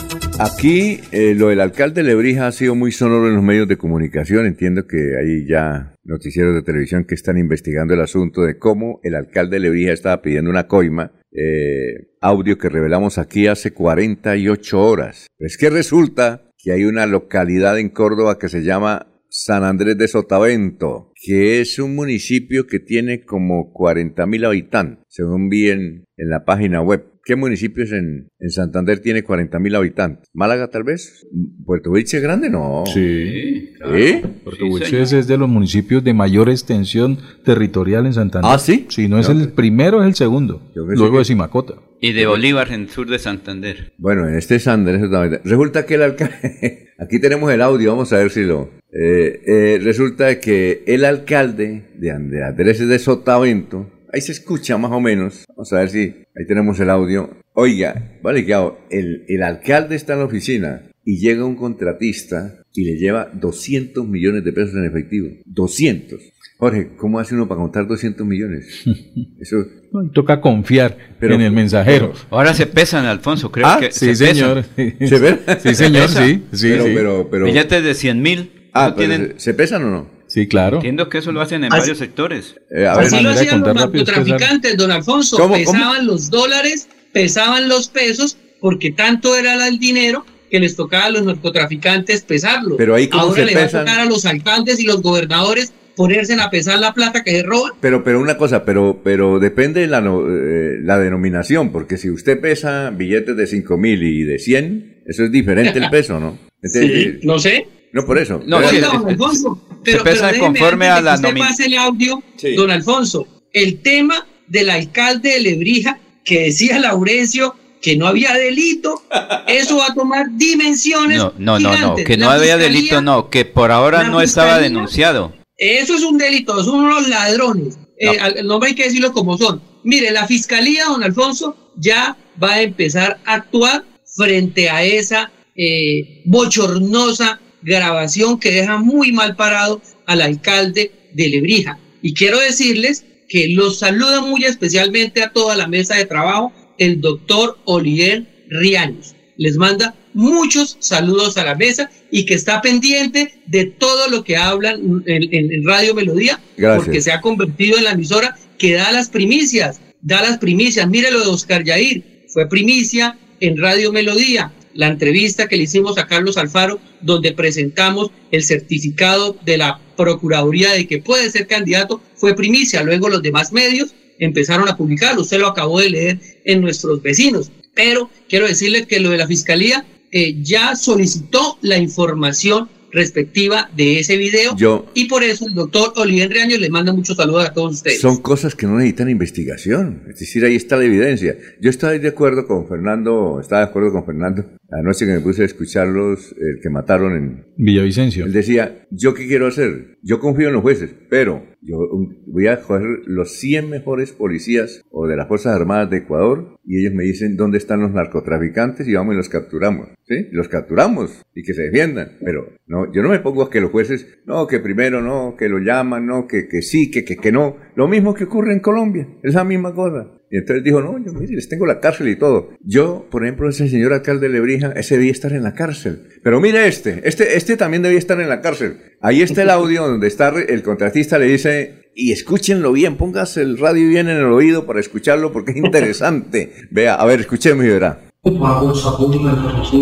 aquí eh, lo del alcalde Lebrija ha sido muy sonoro en los medios de comunicación. Entiendo que hay ya noticieros de televisión que están investigando el asunto de cómo el alcalde Lebrija estaba pidiendo una coima. Eh, audio que revelamos aquí hace 48 horas. Es que resulta que hay una localidad en Córdoba que se llama San Andrés de Sotavento, que es un municipio que tiene como 40 mil habitantes, según vi en la página web. ¿Qué municipios en, en Santander tiene 40 mil habitantes? ¿Málaga tal vez? ¿Puerto Wilche es grande? No.
Sí.
¿Eh?
Puerto Wilches es de los municipios de mayor extensión territorial en Santander.
¿Ah, sí?
Si no es el primero, es el segundo. Luego
que-
de Simacota.
Y de Bolívar en sur de Santander.
Bueno, en este San Andrés de Sotavento. Resulta que el alcalde... Aquí tenemos el audio, vamos a ver si lo... eh, eh, resulta que el alcalde de Andrés de Sotavento... Ahí se escucha más o menos. Vamos a ver si... Ahí tenemos el audio. Oiga, vale, que el, el alcalde está en la oficina y llega un contratista y le lleva 200 millones de pesos en efectivo. 200. Jorge, ¿cómo hace uno para contar 200 millones? Eso,
No, toca confiar
Pero-
en el mensajero.
Ahora se pesan, Alfonso, creo
ah,
que
sí,
se
señor.
¿Se ve?
Sí, señor, sí. Sí,
pero,
sí.
pero, pero,
Billetes de 100 mil.
ah,
tienen,
¿se, se pesan o no?
Sí, claro.
entiendo que eso lo hacen en
Así-
varios sectores.
Eh, a ver,
Así lo hacían los narcotraficantes, don Alfonso.
¿Cómo, cómo?
pesaban los dólares, pesaban los pesos, porque tanto era el dinero que les tocaba a los narcotraficantes pesarlo.
Pero ahí, ¿cómo
Ahora
se
le va a tocar a los alcaldes y los gobernadores ponerse a pesar la plata que se roban.
pero, pero una cosa, pero, pero depende de la, no- eh, la denominación, porque si usted pesa billetes de 5 mil y de 100, eso es diferente el peso, ¿no? Entonces,
Sí, no sé.
No, por eso.
No,
Pero-
sí,
don Alfonso,
se
pero,
pesa
pero déjeme,
conforme a la
usted pase el audio,
Sí.
don Alfonso, el tema del alcalde de Lebrija que decía Laurencio que no había delito, eso va a tomar dimensiones.
No, no, no, no,
gigantes.
que no
La
había
fiscalía-
delito, no, que por ahora no estaba
fiscalía-
denunciado.
Eso es un delito, son unos ladrones. Eh, no hay que decirlo como son. Mire, la fiscalía, don Alfonso, ya va a empezar a actuar frente a esa eh, bochornosa grabación que deja muy mal parado al alcalde de Lebrija. Y quiero decirles que los saluda muy especialmente a toda la mesa de trabajo el doctor Oliver Riaños. Les manda muchos saludos a la mesa y que está pendiente de todo lo que hablan en, Radio Melodía,
Gracias.
porque se ha convertido en la emisora que da las primicias, da las primicias. Mire lo de Oscar Yair, fue primicia en Radio Melodía, la entrevista que le hicimos a Carlos Alfaro, donde presentamos el certificado de la Procuraduría de que puede ser candidato, fue primicia. Luego los demás medios empezaron a publicarlo, usted lo acabó de leer en nuestros vecinos. Pero quiero decirle que lo de la Fiscalía eh, ya solicitó la información respectiva de ese video
Yo-
y por eso el doctor Oliver Reaño le manda muchos saludos a todos ustedes.
Son cosas que no necesitan investigación. Es decir, ahí está la evidencia. Yo estaba de acuerdo con Fernando, estaba de acuerdo con Fernando. Anoche que me puse a escucharlos, el que mataron en...
Villavicencio.
Él decía, ¿yo qué quiero hacer? Yo confío en los jueces, pero yo um, voy a coger los 100 mejores policías o de las Fuerzas Armadas de Ecuador y ellos me dicen dónde están los narcotraficantes y vamos y los capturamos. ¿Sí? Los capturamos y que se defiendan. Pero no, yo no me pongo a que los jueces, no, que primero no, que lo llaman, no, que, que sí, que, que, que no. Lo mismo que ocurre en Colombia, es la misma cosa. Y entonces dijo, no, yo mire, les tengo la cárcel y todo. Yo, por ejemplo, ese señor alcalde de Lebrija, ese debía estar en la cárcel. Pero mire este, este, este también debía estar en la cárcel. Ahí está el audio donde está el contratista le dice, y escúchenlo bien, póngase el radio bien en el oído para escucharlo porque es interesante. Vea, a ver, escuchemos y verá.
Pública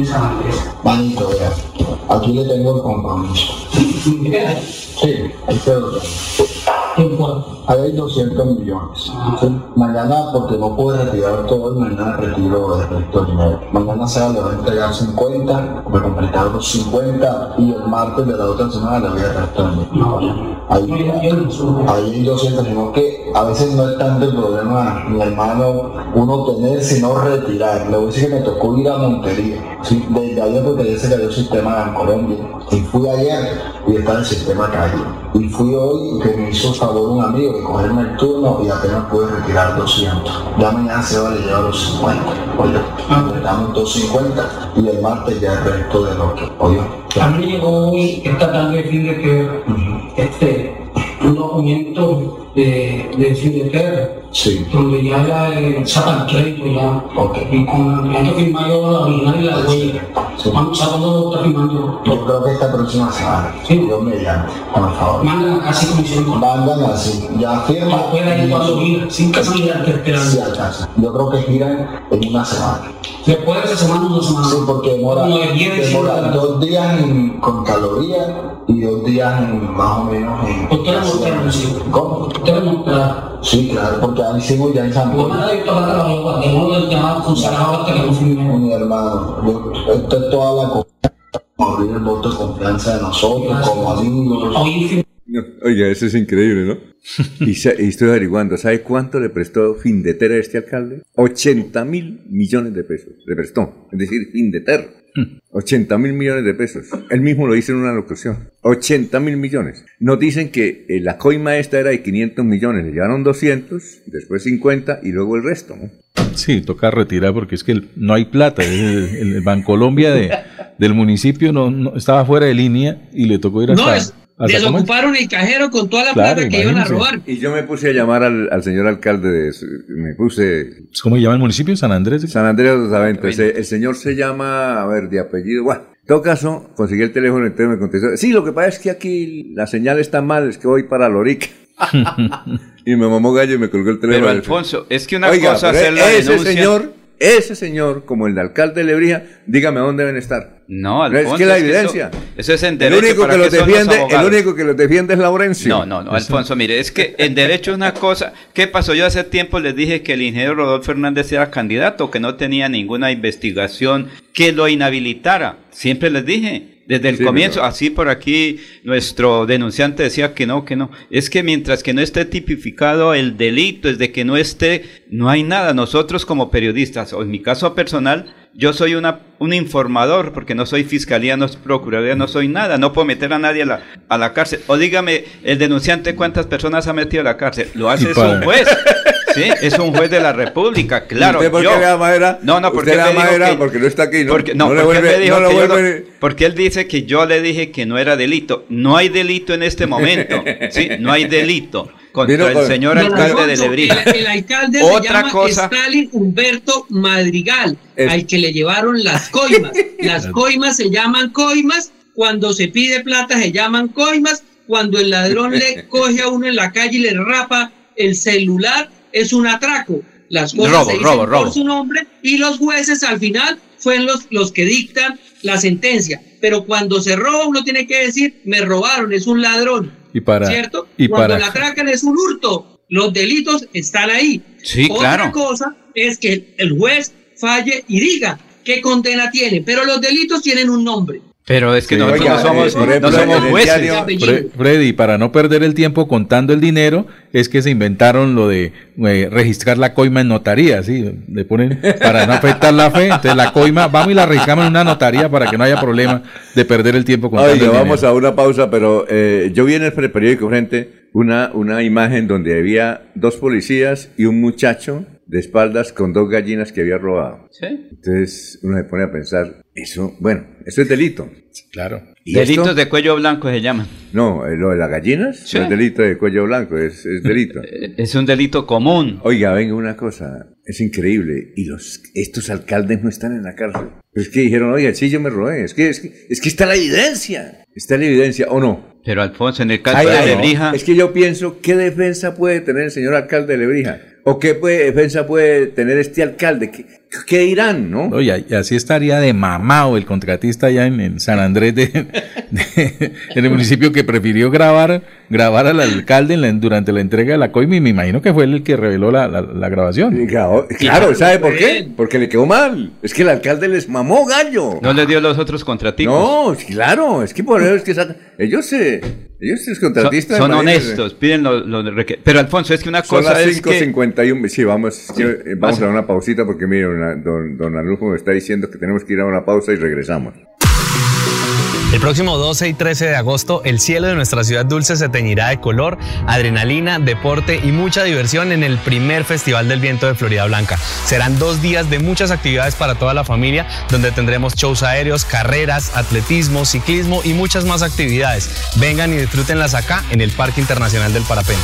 San Andrés. Aquí le tengo el compromiso. Sí, ahí te Ahí hay 200 millones. Sí. Mañana, porque no puedo retirar todo, mañana retiro el resto dinero. Mañana se le va a entregar 50, me completaron los 50 y el martes de la otra semana le voy a restar. Ahí, ahí hay 200, sino que a veces no es tanto el problema, mi hermano, uno tener, sino retirar. Le voy a decir que me tocó ir a Montería. Sí, desde ayer porque ayer se cayó el sistema en Colombia. Y fui ayer y está el sistema caído. Y fui hoy que me hizo favor un amigo de cogerme el turno y apenas pude retirar 200. Ya mañana se va a llevar los 50. Oye, completamos 250 y el martes ya el resto de lo que. Oye,
A mí llegó hoy esta tarde fin de que este, un documento de, de Findeter,
sí.
donde ya la, saca el crédito ya, y con que firmar yo la original y la huella. Vamos a lo está firmando.
Yo creo que esta próxima semana. Sí. Yo me llamo, por favor.
Mandan así como.
Mandan así. Ya firma.
La puede ir cuando gira, sin que salga que esperando.
Sí, alcanza. Yo creo que giran en una semana.
Después de esa semana, una semana.
Sí, porque demora,
Como de 10,
demora
15
dos días en- con calorías y dos días en, más o menos en...
Usted monta, sí.
¿Cómo?
Usted no monta.
Sí, claro, porque ahí sigo ya en San Pedro.
nada, yo estaba trabajando, que no lo llamaba consagrado hasta que no firme.
Mi hermano, yo- esto es toda la confianza, abrir el voto de confianza de nosotros como amigos.
No, oiga, eso es increíble, ¿no? y, y estoy averiguando, ¿sabe cuánto le prestó Findeter a este alcalde? 80 mil millones de pesos le prestó. Es decir, Findeter. 80 mil millones de pesos. Él mismo lo dice en una locución. 80 mil millones. Nos dicen que eh, la coima esta era de 500 millones. Le llevaron 200, después 50 y luego el resto, ¿no?
Sí, toca retirar porque es que el- no hay plata. El, el Bancolombia de, del municipio no, no- estaba fuera de línea y le tocó ir hasta...
No. Desocuparon el cajero con toda la
Claro,
plata que iban a robar.
Y yo me puse a llamar al, al señor alcalde, de, me puse
¿Cómo se llama el municipio? San Andrés.
San Andrés de los Aventos. El, el señor se llama, a ver, de apellido, bueno. En todo caso, conseguí el teléfono, entonces me contestó. Sí, lo que pasa es que aquí la señal está mal, es que voy para Lorica. y me mamó gallo y me colgó el teléfono.
Pero Alfonso, es que una
Oiga,
cosa hacer la
ese
denuncia.
señor, ese señor, como el de alcalde de Lebrija, dígame dónde deben estar.
No,
es
Alfonso,
que la
es que
evidencia.
eso- eso es en
el
derecho,
único
¿para
que los defiende, el único que los defiende es Laurencio.
No, no, no, Alfonso, mire, es que en derecho es una cosa. ¿Qué pasó? Yo hace tiempo les dije que el ingeniero Rodolfo Hernández era candidato, que no tenía ninguna investigación que lo inhabilitara. Siempre les dije. Desde el
Sí,
comienzo, así por aquí nuestro denunciante decía que no, que no. Es que mientras que no esté tipificado el delito, desde que no esté, no hay nada. Nosotros como periodistas, o en mi caso personal, yo soy una, un informador, porque no soy fiscalía, no soy procuraduría, no soy nada. No puedo meter a nadie a la, a la cárcel. O dígame, el denunciante, ¿cuántas personas ha metido a la cárcel? Lo hace un juez. Sí, es un juez de la República, claro.
¿Usted por qué
yo-
le da madera?
No, no, porque
Usted le da madera
que-
porque no está aquí, ¿no?
Porque, no,
No le
porque
vuelve-
me dijo
no lo
que yo
vuelve-
porque él dice que yo le dije que no era delito. No hay delito en este momento. Sí, no hay delito contra
Vino
el señor alcalde de Lebrija.
El, el alcalde
Otra
se llama
cosa-
Stalin Humberto Madrigal,
Es-
al que le llevaron las coimas. Las coimas se llaman coimas, cuando se pide plata se llaman coimas, cuando el ladrón le coge a uno en la calle y le rapa el celular, es un atraco. Las cosas
Robo,
se dicen
robo,
por su nombre y los jueces al final fueron los, los que dictan la sentencia. Pero cuando se roba uno tiene que decir, me robaron, es un ladrón.
Y para,
¿Cierto?
y
Cuando
para,
la atracan es un hurto. Los delitos están ahí.
Sí,
Otra
claro.
cosa es que el juez falle y diga qué condena tiene, pero los delitos tienen un nombre.
Pero es que
Sí,
nosotros
oiga,
no somos,
eh, ejemplo,
no somos jueces.
diario-
Fre- Freddy, para no perder el tiempo contando el dinero, es que se inventaron lo de eh, registrar la coima en notaría, ¿sí? Le ponen para no afectar la fe, entonces la coima, vamos y la registramos en una notaría para que no haya problema de perder el tiempo contando
Oiga,
el
vamos
dinero.
a una pausa, pero eh, yo vi en el periódico frente una, una imagen donde había dos policías y un muchacho de espaldas con dos gallinas que había robado.
Sí.
Entonces uno se pone a pensar, eso, bueno, eso es delito.
Claro.
¿Y
Delitos
esto?
de cuello blanco se llaman.
No, eh, lo de las gallinas
Sí.
no es delito de cuello blanco, es, es delito.
Eh, Es un delito común.
Oiga, venga una cosa, es increíble. Y los estos alcaldes no están en la cárcel. Pero es que dijeron, oiga, sí, yo me robé. Es que, es que, es que está la evidencia. Está la evidencia, ¿o no?
Pero Alfonso, en el caso
Ay,
de
no.
Lebrija,
Es que yo pienso, ¿qué defensa puede tener el señor alcalde de Lebrija? ¿O qué puede- defensa puede tener este alcalde? ¿Qué, qué dirán, no?
Oye, y así estaría de mamado el contratista allá en, en San Andrés, de, de- en el municipio que prefirió grabar grabar al alcalde en la- durante la entrega de la coima y me imagino que fue él el que reveló la, la- la grabación.
Claro, claro, ¿sabe por qué? Porque le quedó mal. Es que el alcalde les mamó gallo.
no le dio los otros contratipos.
No, claro, es que por eso es que sacan- ellos se, ellos los
son,
contratistas.
son honestos, piden lo, lo Pero Alfonso, es que una
Son
cosa
las
es que...
5.51. Sí, vamos, yo, eh, vamos
pasa.
a una pausita porque mire, don, don, don me está diciendo que tenemos que ir a una pausa y regresamos.
El próximo 12 y 13 de agosto, el cielo de nuestra ciudad dulce se teñirá de color, adrenalina, deporte y mucha diversión en el primer Festival del Viento de Florida Blanca. Serán dos días de muchas actividades para toda la familia, donde tendremos shows aéreos, carreras, atletismo, ciclismo y muchas más actividades. Vengan y disfrútenlas acá en el Parque Internacional del Parapente.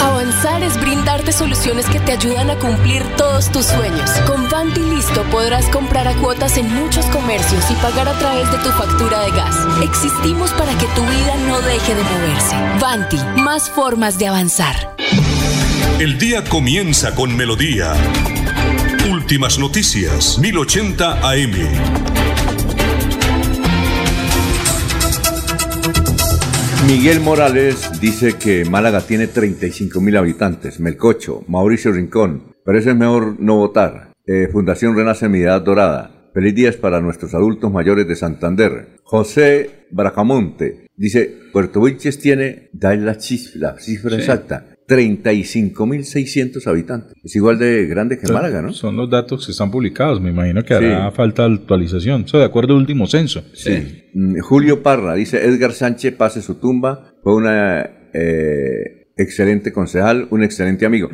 Avanzar es brindarte soluciones que te ayudan a cumplir todos tus sueños. Con Vanti Listo podrás comprar a cuotas en muchos comercios y pagar a través de tu factura de gas. Existimos para que tu vida no deje de moverse. Vanti, más formas de avanzar.
El día comienza con melodía. Últimas noticias, 1080 AM.
Miguel Morales dice que Málaga tiene 35 mil habitantes. Melcocho, Mauricio Rincón. Pero eso es mejor no votar. Eh, Fundación Renace Mi Edad Dorada. Feliz días para nuestros adultos mayores de Santander. José Bracamonte dice, Puerto Vilches tiene, da la cifra, cifra
Sí.
exacta, 35.600 habitantes. Es igual de grande que Málaga, ¿no?
Son los datos que están publicados. Me imagino que hará
Sí.
falta actualización. Eso de acuerdo al último censo.
Sí. Mm, Julio Parra dice, Edgar Sánchez pase su tumba, fue una eh, excelente concejal, un excelente amigo.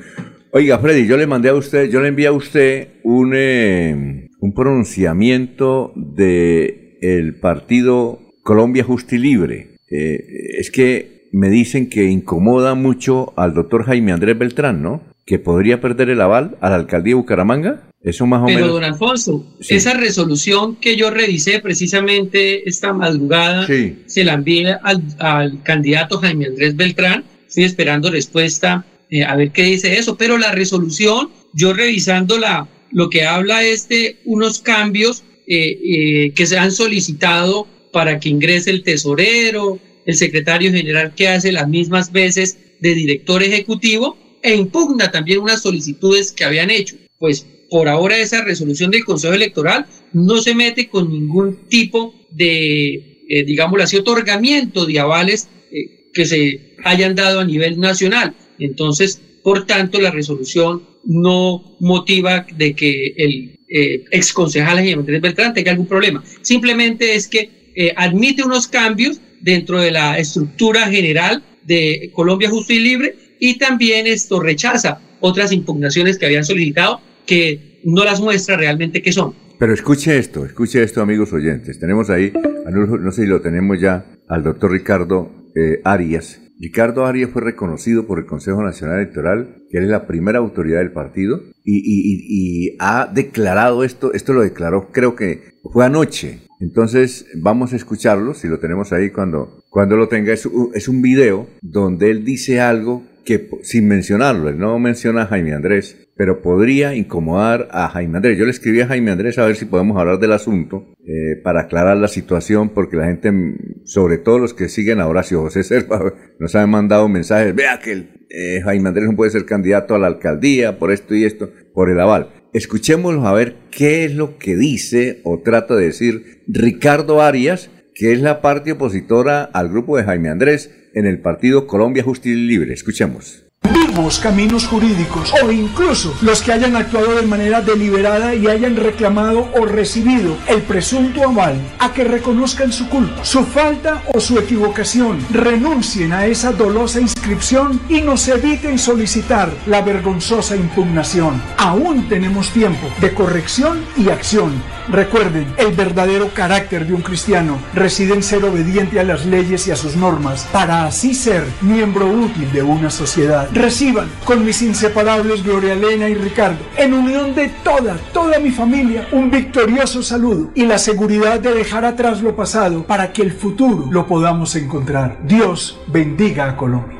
Oiga, Freddy, yo le mandé a usted, yo le envié a usted un, eh, un pronunciamiento de el partido Colombia Justa y Libre. Eh, es que me dicen que incomoda mucho al doctor Jaime Andrés Beltrán, ¿no? Que podría perder el aval a la alcaldía de Bucaramanga. Eso más o
Pero,
menos.
don Alfonso,
Sí.
esa resolución que yo revisé precisamente esta madrugada,
Sí.
se la envié al, al candidato Jaime Andrés Beltrán. Estoy esperando respuesta eh, a ver qué dice eso. Pero la resolución, yo revisando la, lo que habla es de unos cambios eh, eh, que se han solicitado para que ingrese el tesorero, el secretario general que hace las mismas veces de director ejecutivo e impugna también unas solicitudes que habían hecho. Pues por ahora esa resolución del Consejo Electoral no se mete con ningún tipo de, eh, digámoslo así, otorgamiento de avales eh, que se hayan dado a nivel nacional. Entonces, por tanto, la resolución no motiva de que el eh, ex concejal Andrés Beltrán tenga algún problema. Simplemente es que eh, admite unos cambios dentro de la estructura general de Colombia Justo y Libre y también esto rechaza otras impugnaciones que habían solicitado que no las muestra realmente qué son.
Pero escuche esto, escuche esto, amigos oyentes. Tenemos ahí, no sé si lo tenemos ya, al doctor Ricardo eh, Arias. Ricardo Arias fue reconocido por el Consejo Nacional Electoral, que él es la primera autoridad del partido, y, y- y- y ha declarado esto, esto lo declaró creo que fue anoche. Entonces vamos a escucharlo, si lo tenemos ahí cuando, cuando lo tenga. Es, un- es un video donde él dice algo que, sin mencionarlo, él no menciona a Jaime Andrés, pero podría incomodar a Jaime Andrés. Yo le escribí a Jaime Andrés a ver si podemos hablar del asunto eh, para aclarar la situación, porque la gente, sobre todo los que siguen a Horacio José Serpa, nos han mandado mensajes, vea que el, eh, Jaime Andrés no puede ser candidato a la alcaldía por esto y esto, por el aval. Escuchémoslo a ver qué es lo que dice o trata de decir Ricardo Arias, que es la parte opositora al grupo de Jaime Andrés en el partido Colombia Justicia y Libre. Escuchemos.
Mismos caminos jurídicos o incluso los que hayan actuado de manera deliberada y hayan reclamado o recibido el presunto aval a que reconozcan su culpa, su falta o su equivocación, renuncien a esa dolosa inscripción y nos eviten solicitar la vergonzosa impugnación. Aún tenemos tiempo de corrección y acción. Recuerden, el verdadero carácter de un cristiano reside en ser obediente a las leyes y a sus normas para así ser miembro útil de una sociedad. Reciban con mis inseparables Gloria Elena y Ricardo, en unión de toda, toda mi familia, un victorioso saludo y la seguridad de dejar atrás lo pasado para que el futuro lo podamos encontrar. Dios bendiga a Colombia.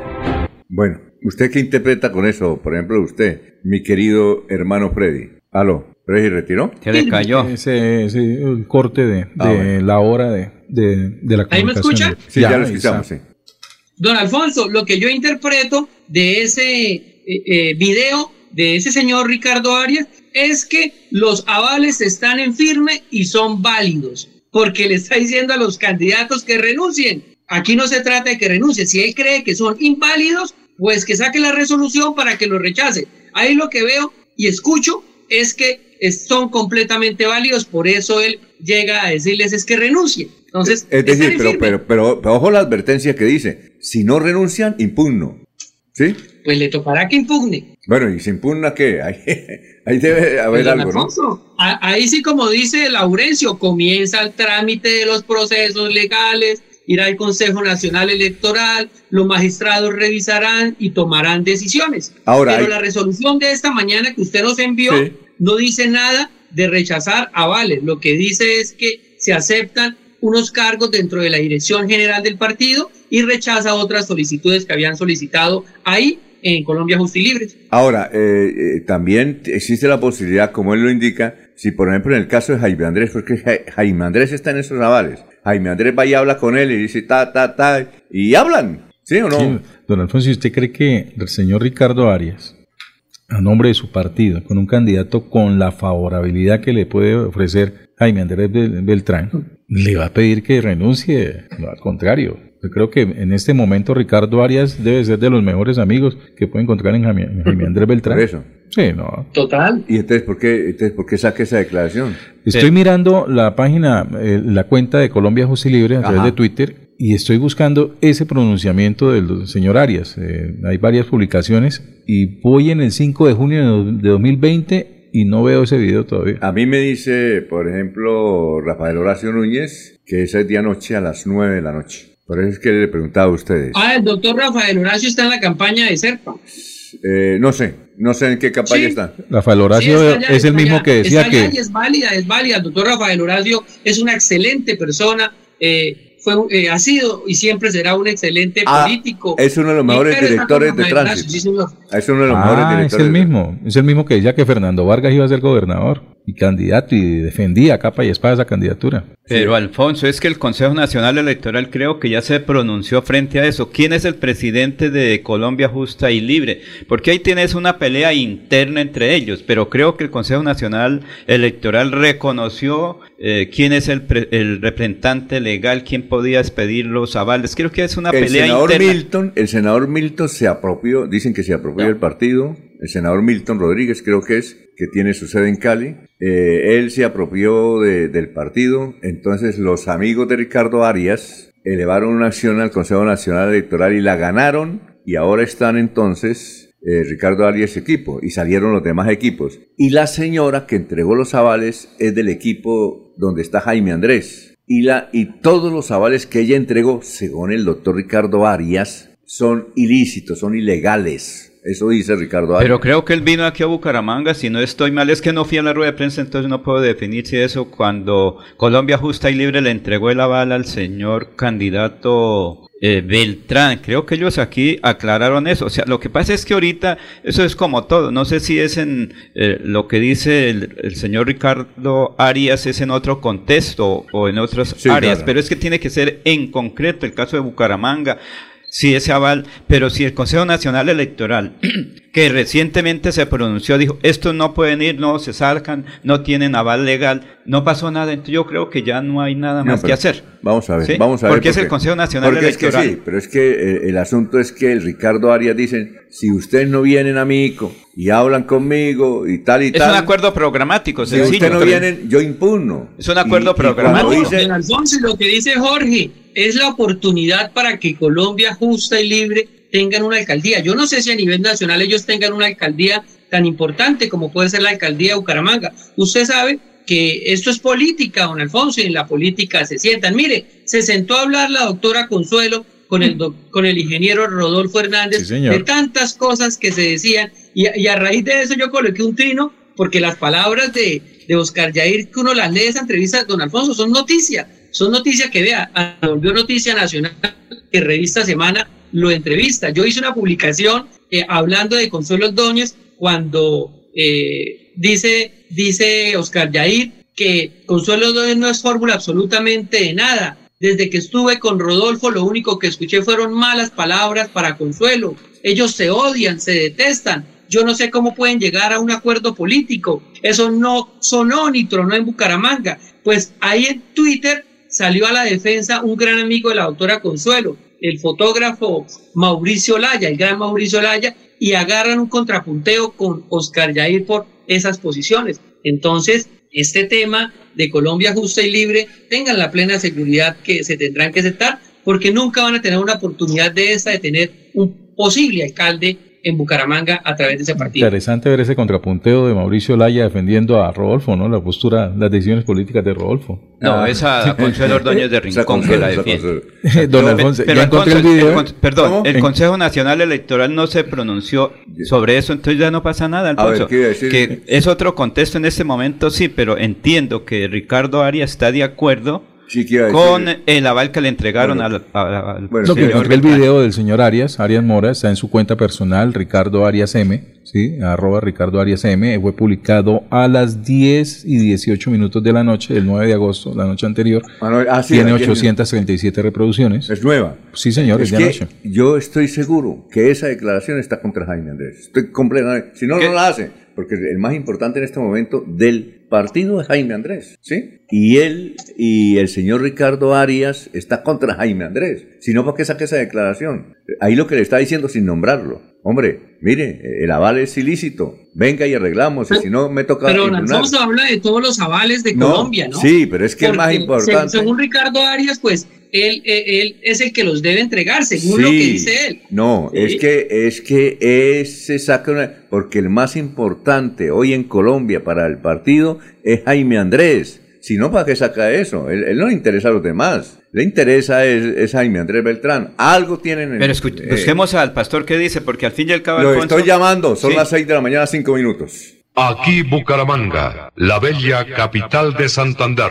Bueno, ¿usted qué interpreta con eso? Por ejemplo, usted, mi querido hermano Freddy. Aló, ¿Freddy retiró?
Se le cayó.
Ese, ese, el corte de, de
Ah, bueno.
la hora de, de, de la
¿Ahí me
comunicación.
escucha?
Sí, ya, lo
ahí
escuchamos, sí.
Don Alfonso, lo que yo interpreto de ese eh, eh, video de ese señor Ricardo Arias es que los avales están en firme y son válidos, porque le está diciendo a los candidatos que renuncien. Aquí no se trata de que renuncien. Si él cree que son inválidos, pues que saque la resolución para que lo rechace. Ahí lo que veo y escucho es que son completamente válidos, por eso él llega a decirles es que renuncien. Entonces,
Es decir, pero, pero, pero, pero ojo la advertencia que dice, si no renuncian, impugno. ¿Sí?
pues le tocará que impugne.
Bueno, ¿y se impugna qué? Ahí, ahí debe haber algo, ¿no?
Alfonso, ahí sí, como dice Laurencio, comienza el trámite de los procesos legales irá al Consejo Nacional Electoral, los magistrados revisarán y tomarán decisiones.
Ahora,
Pero
hay-
la resolución de esta mañana que usted nos envió
Sí.
No dice nada de rechazar avales. Lo que dice es que se aceptan unos cargos dentro de la dirección general del partido y rechaza otras solicitudes que habían solicitado ahí en Colombia Justa y Libre.
Ahora, eh, eh, también existe la posibilidad, como él lo indica, si por ejemplo en el caso de Jaime Andrés, porque Ja- Jaime Andrés está en esos avales, Jaime Andrés va y habla con él y dice ta, ta, ta, y hablan, ¿sí o no?
Sí, don Alfonso, ¿y ¿usted cree que el señor Ricardo Arias, a nombre de su partido, con un candidato con la favorabilidad que le puede ofrecer Jaime Andrés Bel- Beltrán, le va a pedir que renuncie? No, al contrario. Yo creo que en este momento Ricardo Arias debe ser de los mejores amigos que puede encontrar en Jaime, en Jaime Andrés Beltrán.
Por eso.
Sí, no.
Total.
¿Y entonces por qué, entonces, ¿por qué saca esa declaración?
Estoy mirando la página, eh, la cuenta de Colombia Justa y Libre a través
Ajá.
de Twitter y estoy buscando ese pronunciamiento del señor Arias. Eh, hay varias publicaciones y voy en el 5 de junio de do- de 2020 y no veo ese video todavía.
A mí me dice, por ejemplo, Rafael Horacio Núñez, que ese día noche a las 9 de la noche. Por eso es que le preguntaba a ustedes.
Ah, el doctor Rafael Horacio está en la campaña de SERPA.
Eh, no sé, no sé en qué campaña
Sí.
está.
Rafael Horacio
Sí, está allá,
es el mismo
allá,
que decía
está allá
que...
y es válida, es válida. El doctor Rafael Horacio es una excelente persona, eh, fue, eh, ha sido y siempre será un excelente
Ah,
político.
es uno de los mejores directores de tránsito.
sí, señor.
Es uno de los mejores
Ah, es
directores.
el mismo. Es el mismo que decía que Fernando Vargas iba a ser gobernador y candidato y defendía a capa y espada esa candidatura.
Pero Alfonso, es que el Consejo Nacional Electoral creo que ya se pronunció frente a eso. ¿Quién es el presidente de Colombia Justa y Libre? Porque ahí tienes una pelea interna entre ellos, pero creo que el Consejo Nacional Electoral reconoció eh, quién es el, pre- el representante legal, quién podía expedir los avales. Creo que es una
el
pelea
senador
interna.
Milton, el senador Milton se apropió, dicen que se apropió del partido, el senador Milton Rodríguez creo que es, que tiene su sede en Cali, eh, él se apropió de- del partido, entonces los amigos de Ricardo Arias elevaron una acción al Consejo Nacional Electoral y la ganaron y ahora están entonces eh, Ricardo Arias equipo y salieron los demás equipos. Y la señora que entregó los avales es del equipo donde está Jaime Andrés. Y, la, y todos los avales que ella entregó, según el doctor Ricardo Arias, son ilícitos, son ilegales. Eso dice Ricardo Arias.
Pero creo que él vino aquí a Bucaramanga, si no estoy mal, es que no fui a la rueda de prensa, entonces no puedo definir si eso cuando Colombia Justa y Libre le entregó el aval al señor candidato eh, Beltrán. Creo que ellos aquí aclararon eso. O sea, lo que pasa es que ahorita eso es como todo. No sé si es en eh, lo que dice el, el señor Ricardo Arias es en otro contexto o en otras
Sí,
áreas,
claro.
pero es que tiene que ser en concreto el caso de Bucaramanga. Sí, ese aval, pero si el Consejo Nacional Electoral, que recientemente se pronunció, dijo, estos no pueden ir, no se salgan, no tienen aval legal, no pasó nada, entonces yo creo que ya no hay nada
No,
más que hacer.
Vamos a ver,
¿Sí?
vamos a ver.
Porque es el Consejo Nacional
porque es que
Electoral.
sí, pero es que eh, el asunto es que el Ricardo Arias dicen, si ustedes no vienen a mi ICO y hablan conmigo y tal y
Es
tal.
un acuerdo programático,
si
sencillo.
ustedes no vienen, yo impugno.
Es un acuerdo
Y- y
programático.
dice-
Don Alfonso, lo que dice Jorge es la oportunidad para que Colombia justa y libre tengan una alcaldía. Yo no sé si a nivel nacional ellos tengan una alcaldía tan importante como puede ser la alcaldía de Bucaramanga. Usted sabe que esto es política, don Alfonso, y en la política se sientan. Mire, se sentó a hablar la doctora Consuelo con el, doc- con el ingeniero Rodolfo Hernández
Sí,
de tantas cosas que se decían y, a- y a raíz de eso yo coloqué un trino porque las palabras de, de Oscar Yair que uno las lee esa entrevista don Alfonso son noticia son noticias que vea ah, volvió noticia nacional que revista semana lo entrevista yo hice una publicación eh, hablando de Consuelo Ordóñez cuando eh, dice dice Oscar Yair que Consuelo Ordóñez no es fórmula absolutamente de nada desde que estuve con Rodolfo, lo único que escuché fueron malas palabras para Consuelo. Ellos se odian, se detestan. Yo no sé cómo pueden llegar a un acuerdo político. Eso no sonó ni tronó en Bucaramanga. Pues ahí en Twitter salió a la defensa un gran amigo de la doctora Consuelo, el fotógrafo Mauricio Laya, el gran Mauricio Laya, y agarran un contrapunteo con Oscar Yair por esas posiciones. Entonces, este tema de Colombia justa y libre, tengan la plena seguridad que se tendrán que aceptar, porque nunca van a tener una oportunidad de esta de tener un posible alcalde en Bucaramanga a través de ese partido.
Interesante ver ese contrapunteo de Mauricio Laya defendiendo a Rodolfo, ¿no? La postura, las decisiones políticas de Rodolfo.
No,
Ah.
esa Consuelo Ordóñez de Rincón que la defiende.
Don Alfonso,
Pero
ya
el
el video.
Con- perdón,
¿Cómo?
el Consejo Nacional Electoral no se pronunció sobre eso, entonces ya no pasa nada, Alfonso. que es otro contexto en este momento, sí, pero entiendo que Ricardo Arias está de acuerdo con el aval que le entregaron al, al- al
Lo que
señor
encontré el video del señor Arias, Arias Mora, está en su cuenta personal, Ricardo Arias M, ¿sí? arroba Ricardo Arias M, fue publicado a las 10 y 18 minutos de la noche, del 9 de agosto, la noche anterior.
ah, sí,
Tiene
ayer.
837 reproducciones.
Es nueva.
Sí, señor, es,
Es
de
que
anoche.
yo estoy seguro que esa declaración está contra Jaime Andrés. Estoy completamente. Si no,
¿Qué?
no la hace. Porque el más importante en este momento del partido es Jaime Andrés. ¿Sí? Y él y el señor Ricardo Arias está contra Jaime Andrés. Si no, ¿para qué saque esa declaración? Ahí lo que le está diciendo sin nombrarlo. Hombre, mire, el aval es ilícito. Venga y arreglamos. Y si no, me toca.
Pero. Alfonso habla de todos los avales de
No,
Colombia, ¿no?
sí, pero es que el más importante-
se- Según Ricardo Arias, pues él, eh, él es el que los debe entregar, según lo que dice él.
No,
Sí.
es que es que ese saca una porque el más importante hoy en Colombia para el partido es Jaime Andrés. Si no, ¿para qué saca eso? Él, él no le interesa a los demás. Le interesa es, es Jaime Andrés Beltrán. Algo tienen en
Pero escu-
eh,
busquemos al pastor que dice, porque al fin y al cabo,
Lo
Alfonso-
estoy llamando, son
Sí.
las 6 de la mañana, 5 minutos.
Aquí Bucaramanga, la bella capital de Santander.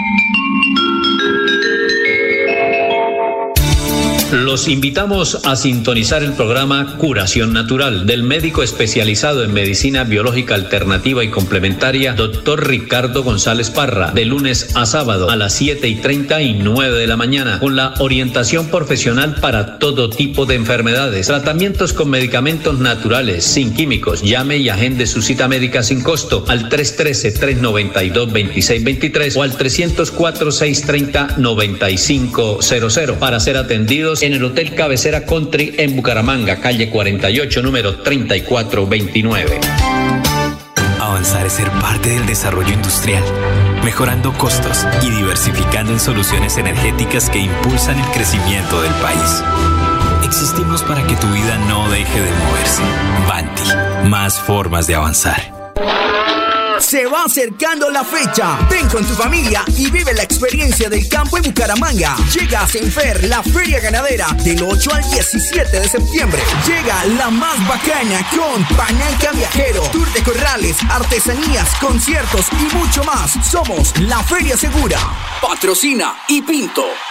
Los invitamos a sintonizar el programa Curación Natural del médico especializado en medicina biológica alternativa y complementaria, doctor Ricardo González Parra, de lunes a sábado a las 7 y 30 y 9 de la mañana, con la orientación profesional para todo tipo de enfermedades, tratamientos con medicamentos naturales, sin químicos. Llame y agende su cita médica sin costo al 313-392-2623 o al 304-630-9500 para ser atendidos en el Hotel Cabecera Country en Bucaramanga, calle 48, número 3429.
Avanzar es ser parte del desarrollo industrial, mejorando costos y diversificando en soluciones energéticas que impulsan el crecimiento del país. Existimos para que tu vida no deje de moverse. Banti, más formas de avanzar.
Se va acercando la fecha. Ven con tu familia y vive la experiencia del campo en Bucaramanga. Llega a Senfer, la feria ganadera, del 8 al 17 de septiembre. Llega la más bacana con Pananca Viajero, Tour de Corrales, artesanías, conciertos y mucho más. Somos la Feria Segura. Patrocina y Pinto.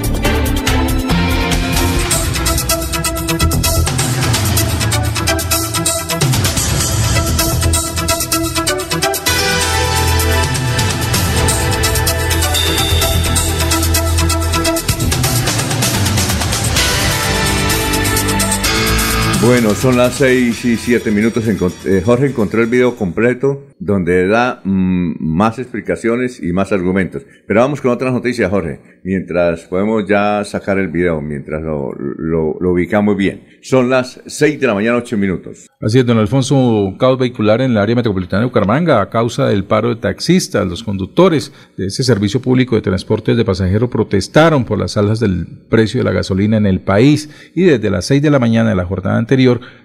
Bueno, son las 6 y 7 minutos. Eh, Jorge encontró el video completo donde da mm, más explicaciones y más argumentos. Pero vamos con otras noticias, Jorge. Mientras podemos ya sacar el video, mientras lo, lo- lo ubicamos bien. Son las 6 de la mañana, 8 minutos.
Así es, don Alfonso, caos vehicular en el área metropolitana de Bucaramanga a causa del paro de taxistas. Los conductores de ese servicio público de transportes de pasajeros protestaron por las alzas del precio de la gasolina en el país y desde las 6 de la mañana de la jornada anterior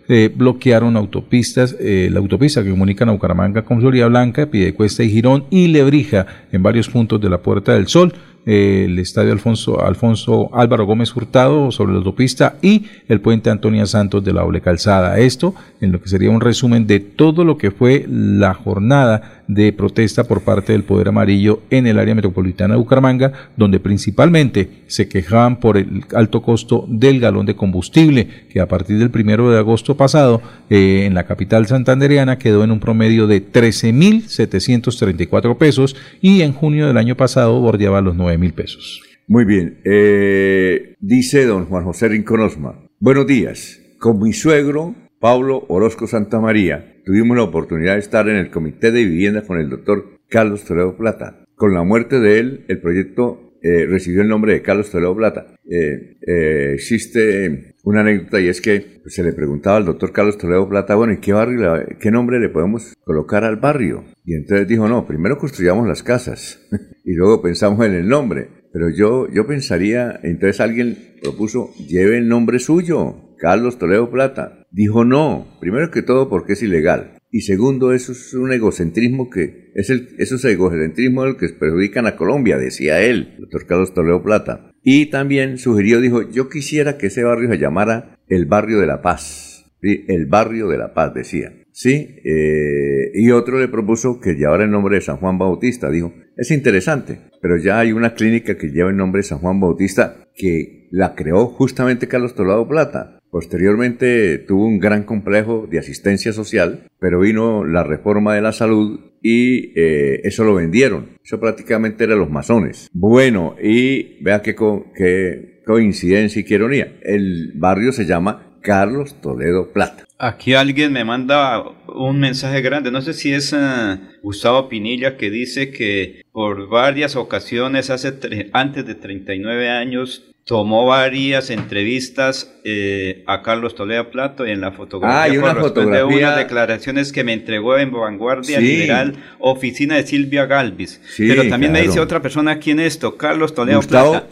eh, bloquearon autopistas, eh, la autopista que comunican a Bucaramanga con Florida Blanca, Pidecuesta y Girón y Lebrija en varios puntos de la Puerta del Sol el estadio Alfonso, Alfonso Álvaro Gómez Hurtado sobre la autopista y el puente Antonia Santos de la doble calzada. Esto en lo que sería un resumen de todo lo que fue la jornada de protesta por parte del Poder Amarillo en el área metropolitana de Bucaramanga, donde principalmente se quejaban por el alto costo del galón de combustible, que a partir del primero de agosto pasado eh, en la capital santandereana quedó en un promedio de 13.734 pesos y en junio del año pasado bordeaba los 9 mil pesos.
Muy bien. Eh, dice don Juan José Rincón Osma. Buenos días. Con mi suegro, Pablo Orozco Santamaría, tuvimos la oportunidad de estar en el Comité de Vivienda con el doctor Carlos Toledo Plata. Con la muerte de él, el proyecto eh, recibió el nombre de Carlos Toledo Plata. Eh, eh, existe una anécdota y es que se le preguntaba al doctor Carlos Toledo Plata, bueno, ¿y qué barrio, qué nombre le podemos colocar al barrio? Y entonces dijo, no, primero construyamos las casas y luego pensamos en el nombre. Pero yo, yo pensaría, entonces alguien propuso, lleve el nombre suyo, Carlos Toledo Plata. Dijo no, primero que todo porque es ilegal. Y segundo, eso es un egocentrismo que es el, eso es el egocentrismo el que perjudican a Colombia, decía él, doctor Carlos Toledo Plata. Y también sugirió, dijo, yo quisiera que ese barrio se llamara el barrio de la paz. El barrio de la paz, decía. Sí, eh, y otro le propuso que llevara el nombre de San Juan Bautista. Dijo, es interesante, pero ya hay una clínica que lleva el nombre de San Juan Bautista que la creó justamente Carlos Toledo Plata. Posteriormente tuvo un gran complejo de asistencia social, pero vino la reforma de la salud y eh, eso lo vendieron. Eso prácticamente era los masones. Bueno, y vea qué, qué coincidencia y qué ironía. El barrio se llama Carlos Toledo Plata.
Aquí alguien me manda un mensaje grande, no sé si es eh, Gustavo Pinilla que dice que por varias ocasiones, hace antes de 39 años, tomó varias entrevistas eh, a Carlos Toledo Plato y en la fotografía
ah, y una fotografía...
unas declaraciones que me entregó en Vanguardia Liberal, oficina de Silvia Galvis. Pero también me dice otra persona aquí en esto, Carlos Toledo Plata,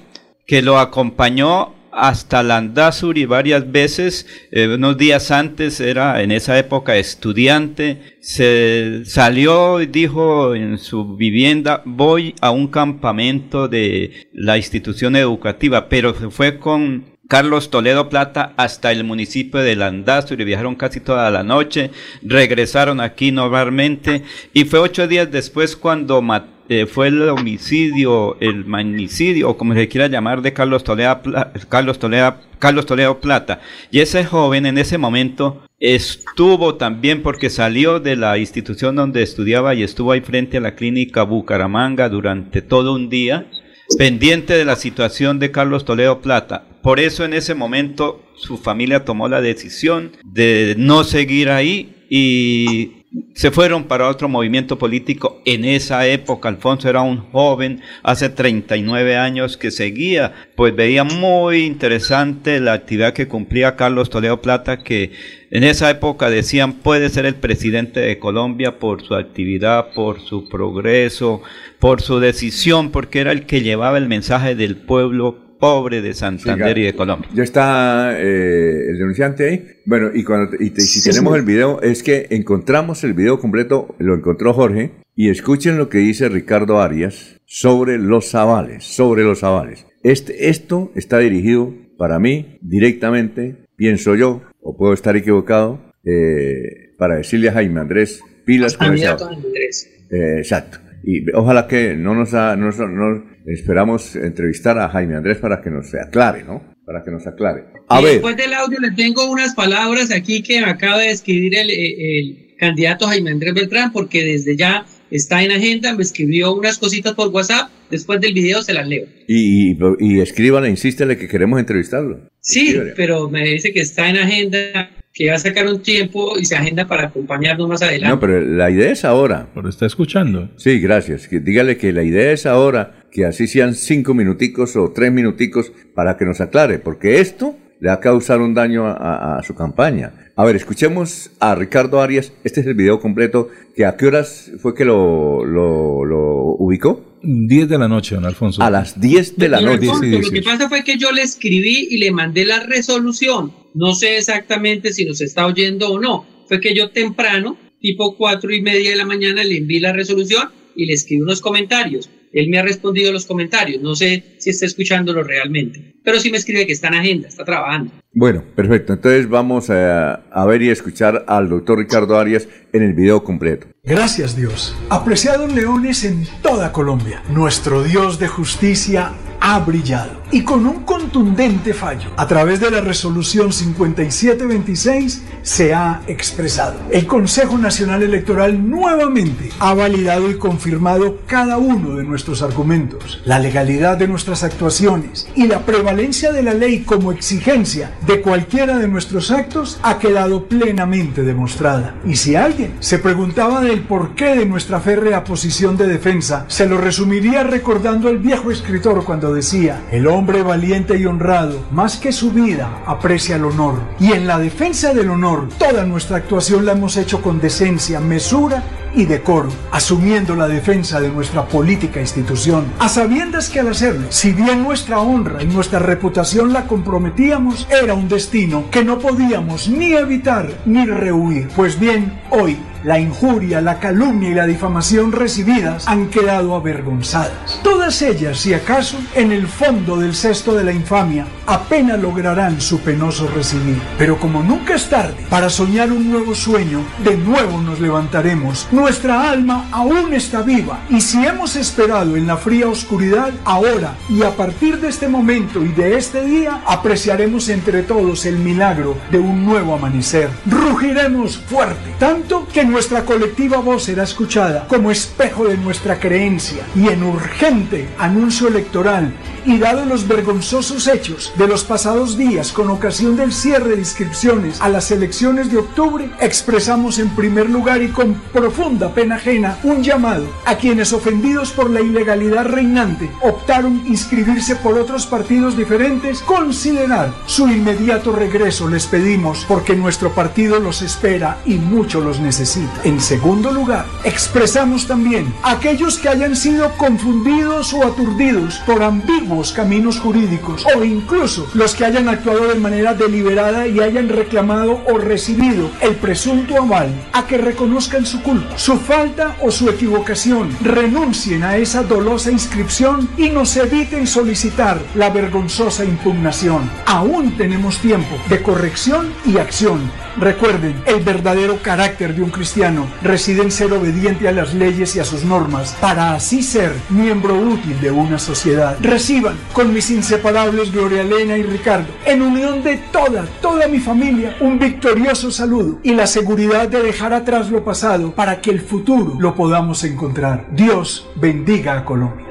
que lo acompañó hasta Landazuri varias veces, eh, unos días antes era en esa época estudiante, se salió y dijo en su vivienda, voy a un campamento de la institución educativa, pero se fue con Carlos Toledo Plata hasta el municipio de Landazuri, viajaron casi toda la noche, regresaron aquí normalmente y fue ocho días después cuando mató eh, fue el homicidio, el magnicidio, o como se quiera llamar, de Carlos Toledo, Carlos, Toledo, Carlos Toledo Plata. Y ese joven en ese momento estuvo también porque salió de la institución donde estudiaba y estuvo ahí frente a la clínica Bucaramanga durante todo un día, pendiente de la situación de Carlos Toledo Plata. Por eso en ese momento su familia tomó la decisión de no seguir ahí y se fueron para otro movimiento político. En esa época Alfonso era un joven, hace 39 años, que seguía, pues veía muy interesante la actividad que cumplía Carlos Toledo Plata, que en esa época decían puede ser el presidente de Colombia por su actividad, por su progreso, por su decisión, porque era el que llevaba el mensaje del pueblo pobre de Santander y de Colombia.
Ya está eh, el denunciante ahí. Bueno, y, cuando, y, si tenemos el video, es que encontramos el video completo, lo encontró Jorge, y escuchen lo que dice Ricardo Arias sobre los avales, sobre los avales. Este, esto está dirigido para mí directamente, pienso yo, o puedo estar equivocado, eh, para decirle a Jaime Andrés, pilas con esa... Eh, exacto. Y ojalá que no nos, ha, no, no, Esperamos entrevistar a Jaime Andrés para que nos aclare, ¿no? Para que nos aclare.
A ver. Después del audio le tengo unas palabras aquí que me acaba de escribir el, el candidato Jaime Andrés Beltrán, porque desde ya está en agenda, me escribió unas cositas por WhatsApp, después del video se las leo.
Y, y, y escríbale, insístele que queremos entrevistarlo.
Sí, pero me dice que está en agenda, que va a sacar un tiempo y se agenda para acompañarnos más adelante.
No, pero la idea es ahora.
Pero está escuchando.
Sí, gracias. dígale que la idea es ahora que así sean cinco minuticos o tres minuticos para que nos aclare, porque esto le va a causar un daño a, su campaña. A ver, escuchemos a Ricardo Arias. Este es el video completo. Que ¿A qué horas fue que lo, lo, ubicó?
10 de la noche, don Alfonso.
A las 10 de la noche.
lo que pasa fue que yo le escribí y le mandé la resolución. No sé exactamente si nos está oyendo o no. Fue que yo temprano tipo cuatro y media de la mañana le envié la resolución y le escribí unos comentarios. Él me ha respondido los comentarios. No sé si está escuchándolo realmente. Pero sí me escribe que está en agenda, está trabajando.
Bueno, perfecto. Entonces vamos a, a ver y escuchar al doctor Ricardo Arias en el video completo.
Gracias Dios. Apreciados leones en toda Colombia, nuestro Dios de justicia ha brillado y con un contundente fallo a través de la resolución 5726 se ha expresado. El Consejo Nacional Electoral nuevamente ha validado y confirmado cada uno de nuestros argumentos, la legalidad de nuestras actuaciones y la prevalencia de la ley como exigencia de cualquiera de nuestros actos ha quedado plenamente demostrada. Y si alguien se preguntaba del porqué de nuestra férrea posición de defensa, se lo resumiría recordando al viejo escritor cuando decía, el hombre valiente y honrado, más que su vida, aprecia el honor. Y en la defensa del honor, toda nuestra actuación la hemos hecho con decencia, mesura y decoro, asumiendo la defensa de nuestra política institución, a sabiendas que al hacerlo, si bien nuestra honra y nuestra reputación la comprometíamos, era un destino que no podíamos ni evitar ni rehuir. Pues bien, hoy la injuria, la calumnia y la difamación recibidas han quedado avergonzadas. Todas ellas, si acaso, en el fondo del cesto de la infamia, apenas lograrán su penoso recibir. Pero como nunca es tarde para soñar un nuevo sueño, de nuevo nos levantaremos. Nuestra alma aún está viva y si hemos esperado en la fría oscuridad, ahora y a partir de este momento y de este día, apreciaremos entre todos el milagro de un nuevo amanecer. Rugiremos fuerte, tanto que nuestra colectiva voz será escuchada como espejo de nuestra creencia y en urgente anuncio electoral y dado los vergonzosos hechos de los pasados días con ocasión del cierre de inscripciones a las elecciones de octubre, expresamos en primer lugar y con pena ajena un llamado a quienes ofendidos por la ilegalidad reinante optaron inscribirse por otros partidos diferentes, considerar su inmediato regreso les pedimos porque nuestro partido los espera y mucho los necesita. En segundo lugar, expresamos también a aquellos que hayan sido confundidos o aturdidos por ambiguos caminos jurídicos o incluso los que hayan actuado de manera deliberada y hayan reclamado o recibido el presunto aval a que reconozcan su culpa, su falta o su equivocación, renuncien a esa dolosa inscripción y nos eviten solicitar la vergonzosa impugnación. Aún tenemos tiempo de corrección y acción. Recuerden, el verdadero carácter de un cristiano reside en ser obediente a las leyes y a sus normas para así ser miembro útil de una sociedad. Reciban con mis inseparables Gloria Elena y Ricardo, en unión de toda, toda mi familia, un victorioso saludo y la seguridad de dejar atrás lo pasado para que el futuro lo podamos encontrar. Dios bendiga a Colombia.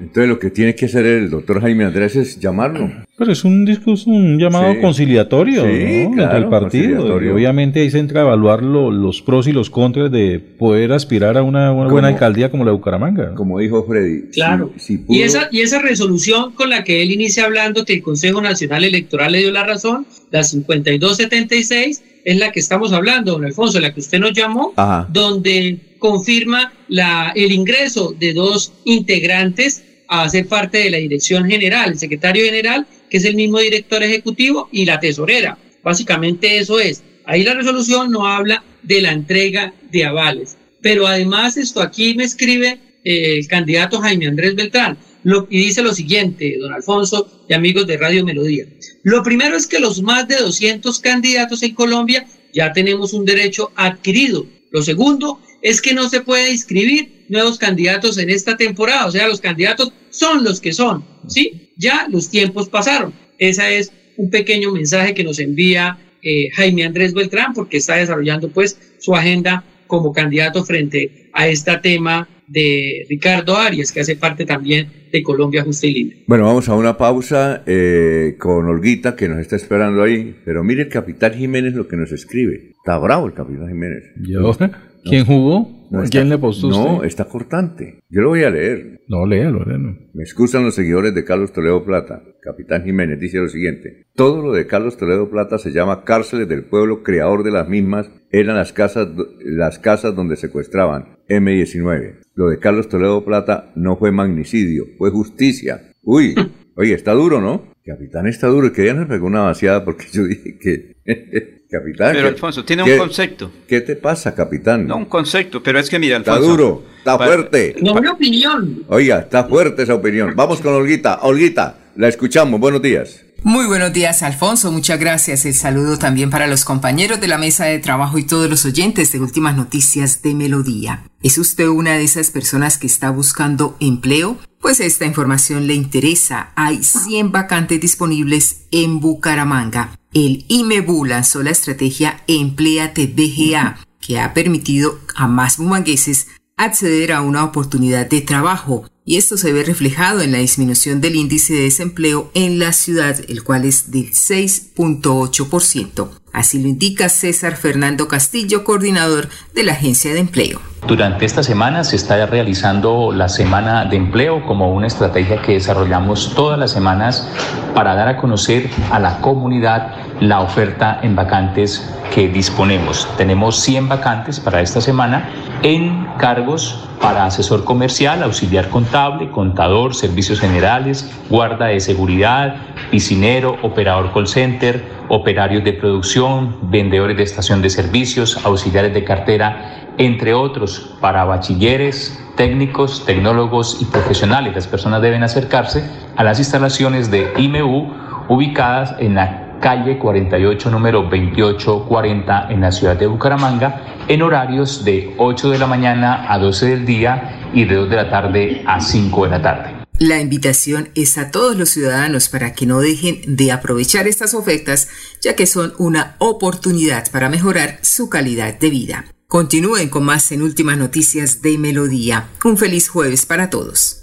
Entonces lo que tiene que hacer el doctor Jaime Andrés es llamarlo.
Pero es un discurso, un llamado
Sí.
conciliatorio
Sí,
¿no?
claro,
del partido.
conciliatorio.
Y obviamente ahí se entra a evaluar lo- los pros y los contras de poder aspirar a una, una buena alcaldía como la de Bucaramanga.
Como dijo Freddy.
Claro.
si- si pudo-
Y esa, y esa resolución con la que él inicia hablando que el Consejo Nacional Electoral le dio la razón, la 5276, es la que estamos hablando, don Alfonso, la que usted nos llamó,
Ajá.
donde confirma la, el ingreso de dos integrantes a ser parte de la dirección general, el secretario general, que es el mismo director ejecutivo, y la tesorera. Básicamente eso es. Ahí la resolución no habla de la entrega de avales. Pero además esto aquí me escribe eh, el candidato Jaime Andrés Beltrán lo, y dice lo siguiente, don Alfonso y amigos de Radio Melodía. Lo primero es que los más de 200 candidatos en Colombia ya tenemos un derecho adquirido. Lo segundo es que no se puede inscribir nuevos candidatos en esta temporada, o sea, los candidatos son los que son, ¿sí? Ya los tiempos pasaron. Ese es un pequeño mensaje que nos envía eh, Jaime Andrés Beltrán porque está desarrollando pues su agenda como candidato frente a este tema de Ricardo Arias, que hace parte también de Colombia Justa y Libre.
Bueno, vamos a una pausa eh, con Olguita que nos está esperando ahí. Pero mire el capitán Jiménez lo que nos escribe. Está bravo el capitán Jiménez.
¿Yo? ¿Quién jugó?
No,
¿Quién
está-
le postó
No,
usted?
está cortante. Yo lo voy a leer.
No, léalo, léalo.
Me excusan los seguidores de Carlos Toledo Plata. Capitán Jiménez dice lo siguiente. Todo lo de Carlos Toledo Plata se llama cárceles del pueblo, creador de las mismas eran las casas, las casas donde secuestraban M19. Lo de Carlos Toledo Plata no fue magnicidio, fue justicia. Uy, oye, está duro, ¿no? Capitán está duro. Y que ya nos pegó una vaciada porque yo dije que... capitán.
Pero
¿qué-
Alfonso, tiene
qué-
un concepto.
¿Qué te pasa, capitán?
No un concepto, pero es que mira,
Está
Alfonso.
duro, está fuerte.
No, una opinión.
Oiga, está fuerte esa opinión. Vamos con Olguita. Olguita, la escuchamos. Buenos días.
Muy buenos días, Alfonso. Muchas gracias. El saludo también para los compañeros de la mesa de trabajo y todos los oyentes de Últimas Noticias de Melodía. ¿Es usted una de esas personas que está buscando empleo? Pues esta información le interesa. Hay 100 vacantes disponibles en Bucaramanga. El IMEBU lanzó la estrategia Empleate BGA, que ha permitido a más bumangueses acceder a una oportunidad de trabajo y esto se ve reflejado en la disminución del índice de desempleo en la ciudad, el cual es del 6.8%. Así lo indica César Fernando Castillo, coordinador de la Agencia de Empleo.
Durante esta semana se está realizando la Semana de Empleo como una estrategia que desarrollamos todas las semanas para dar a conocer a la comunidad la oferta en vacantes que disponemos. Tenemos 100 vacantes para esta semana en cargos para asesor comercial, auxiliar contable, contador, servicios generales, guarda de seguridad, piscinero, operador call center, operarios de producción, vendedores de estación de servicios, auxiliares de cartera, entre otros, para bachilleres, técnicos, tecnólogos y profesionales. Las personas deben acercarse a las instalaciones de IMU ubicadas en la calle 48, número 2840 en la ciudad de Bucaramanga, en horarios de 8 de la mañana a 12 del día y de 2 de la tarde a 5 de la tarde.
La invitación es a todos los ciudadanos para que no dejen de aprovechar estas ofertas, ya que son una oportunidad para mejorar su calidad de vida. Continúen con más en Últimas Noticias de Melodía. Un feliz jueves para todos.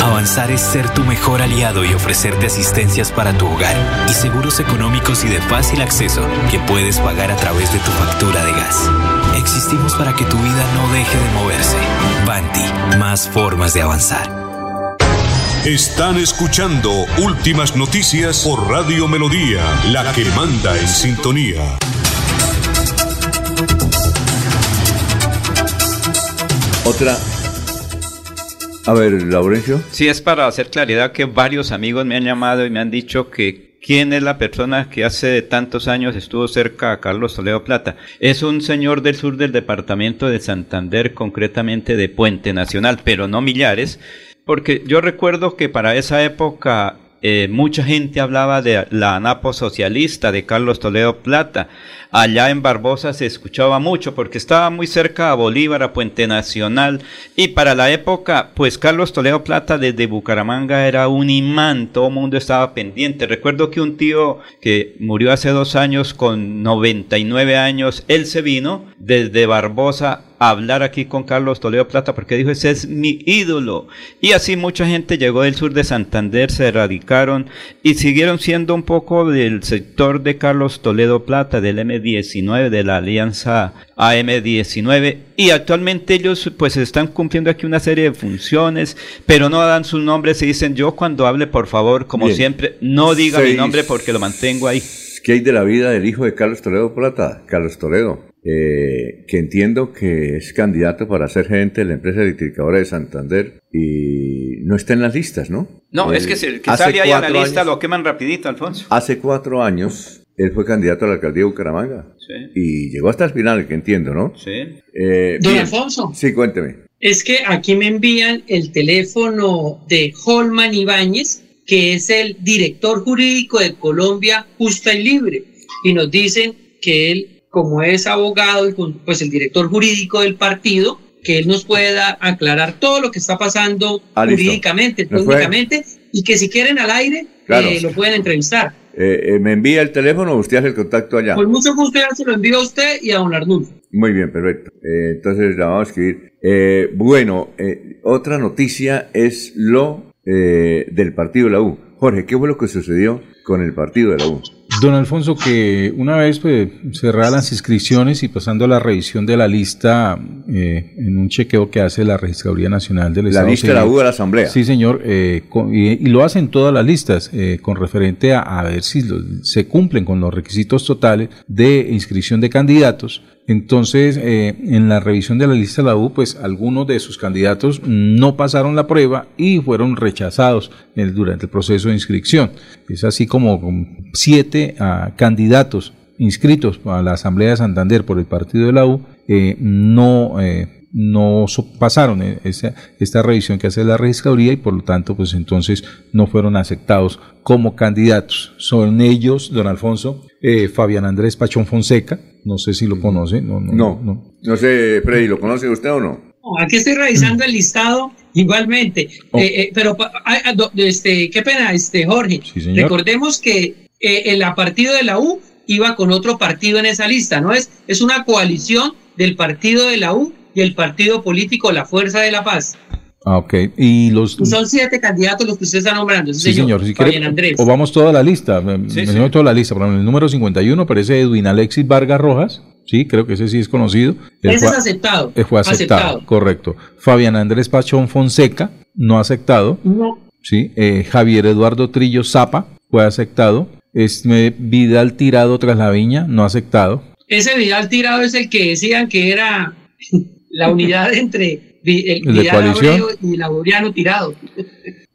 Avanzar es ser tu mejor aliado y ofrecerte asistencias para tu hogar y seguros económicos y de fácil acceso que puedes pagar a través de tu factura de gas. Existimos para que tu vida no deje de moverse. Banti, más formas de avanzar.
Están escuchando Últimas Noticias por Radio Melodía, la que manda en sintonía.
Otra. A ver, Laurencio.
Sí, es para hacer claridad que varios amigos me han llamado y me han dicho que quién es la persona que hace tantos años estuvo cerca a Carlos Toledo Plata. Es un señor del sur del departamento de Santander, concretamente de Puente Nacional, pero no Millares, porque yo recuerdo que para esa época eh, mucha gente hablaba de la ANAPO socialista de Carlos Toledo Plata. Allá en Barbosa se escuchaba mucho porque estaba muy cerca a Bolívar, a Puente Nacional. Y para la época, pues Carlos Toledo Plata desde Bucaramanga era un imán, todo el mundo estaba pendiente. Recuerdo que un tío que murió hace dos años con 99 años, él se vino desde Barbosa a hablar aquí con Carlos Toledo Plata porque dijo, ese es mi ídolo. Y así mucha gente llegó del sur de Santander, se erradicaron y siguieron siendo un poco del sector de Carlos Toledo Plata, del M19, de la alianza AM19. Y actualmente ellos pues están cumpliendo aquí una serie de funciones, pero no dan sus nombres y dicen, yo cuando hable, por favor, como
Bien.
siempre, no diga mi nombre porque lo mantengo ahí.
¿Qué hay de la vida del hijo de Carlos Toledo Plata? Carlos Toledo, eh, que entiendo que es candidato para ser gerente de la empresa electrificadora de Santander y no está en las listas, ¿no?
No,
Eh,
es que si el que sale ahí a la lista
años-
lo queman rapidito, Alfonso.
Hace cuatro años él fue candidato a la alcaldía de Bucaramanga
Sí.
y llegó hasta el final, que entiendo, ¿no?
Sí.
Eh,
Don
bien.
Alfonso.
Sí, cuénteme.
Es que aquí me envían el teléfono de Holman Ibáñez, que es el director jurídico de Colombia Justa y Libre. y nos dicen que él, como es abogado y pues el director jurídico del partido, que él nos pueda aclarar todo lo que está pasando
Ah,
jurídicamente, técnicamente, y que si quieren al aire,
Claro.
eh, lo pueden entrevistar.
Eh, eh, ¿Me envía el teléfono o usted hace el contacto allá?
Con mucho gusto ya se lo envío a usted y a don Arnulfo.
Muy bien, perfecto. Eh, entonces la vamos a escribir. Eh, bueno, eh, otra noticia es lo eh, del partido de la U. Jorge, ¿qué fue lo que sucedió con el partido de la U?
Don Alfonso, que una vez pues, cerradas las inscripciones y pasando a la revisión de la lista eh, en un chequeo que hace la Registraduría Nacional del
La
Estado
lista de la. U de la Asamblea.
Sí, señor, eh, con- y, y lo hacen todas las listas eh, con referente a, a ver si lo- se cumplen con los requisitos totales de inscripción de candidatos. Entonces, eh, en la revisión de la lista de la U, pues algunos de sus candidatos no pasaron la prueba y fueron rechazados durante el proceso de inscripción. Es así como siete ah, candidatos inscritos a la Asamblea de Santander por el partido de la U eh, no, eh, no pasaron eh, esa- esta revisión que hace la registraduría y por lo tanto pues entonces no fueron aceptados como candidatos. Son ellos, don Alfonso, eh, Fabián Andrés Pachón Fonseca, no sé si lo conoce, no, no,
No,
no.
no sé, Freddy, ¿lo conoce usted o no?
No, Aquí estoy revisando el listado igualmente,
Oh.
Eh, eh, pero ah, do- este, qué pena, este Jorge.
señor.
Recordemos que eh, el partido de la U iba con otro partido en esa lista, ¿no? Es, es una coalición del partido de la U y el partido político La Fuerza de la Paz.
Ah, ok. Y los...
Son siete candidatos los que usted está nombrando.
Sí, señor. Si
Fabián
quiere,
Andrés.
o vamos toda la lista. Me-
Sí,
me
sí.
toda la lista. Por ejemplo, el número 51 aparece Edwin Alexis Vargas Rojas. Sí, creo que ese sí es conocido.
Ese
fue-
es aceptado.
fue aceptado, correcto. Fabián Andrés Pachón Fonseca, no aceptado.
No.
Sí. Eh, Javier Eduardo Trillo Zapa, fue aceptado. Este, Vidal Tirado tras la viña, no aceptado.
Ese Vidal tirado es el que decían que era la unidad entre el
¿El de
Vidal y Laboriano tirado.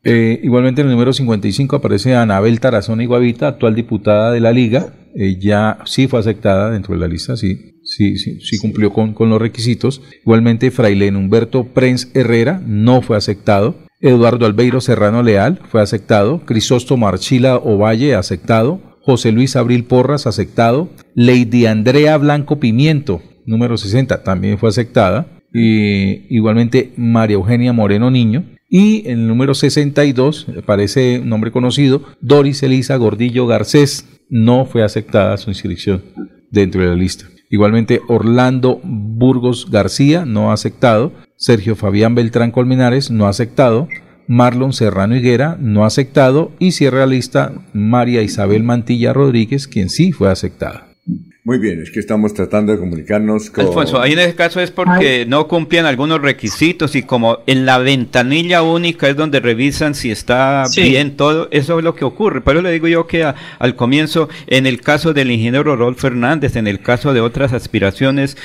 Eh, igualmente en el número 55 aparece Anabel Tarazón Iguavita, actual diputada de la Liga. Ella sí fue aceptada dentro de la lista, sí, sí, sí, sí cumplió con, con los requisitos. Igualmente Frailén Humberto Prenz Herrera no fue aceptado. Eduardo Albeiro Serrano Leal fue aceptado. Crisóstomo Archila Ovalle aceptado. José Luis Abril Porras aceptado. Lady Andrea Blanco Pimiento, número 60, también fue aceptada. Igualmente María Eugenia Moreno Niño. Y en el número 62 aparece un nombre conocido, Doris Elisa Gordillo Garcés. No fue aceptada su inscripción dentro de la lista. Igualmente Orlando Burgos García no aceptado. Sergio Fabián Beltrán Colmenares no aceptado. Marlon Serrano Higuera no aceptado. Y cierra la lista María Isabel Mantilla Rodríguez, quien sí fue aceptada.
Muy bien, es que estamos tratando de comunicarnos con...
Alfonso, ahí en ese caso es porque no cumplían algunos requisitos y como en la ventanilla única es donde revisan si está
Sí.
bien todo, eso es lo que ocurre. Pero le digo yo que a- al comienzo, en el caso del ingeniero Rolf Fernández, en el caso de otras aspiraciones,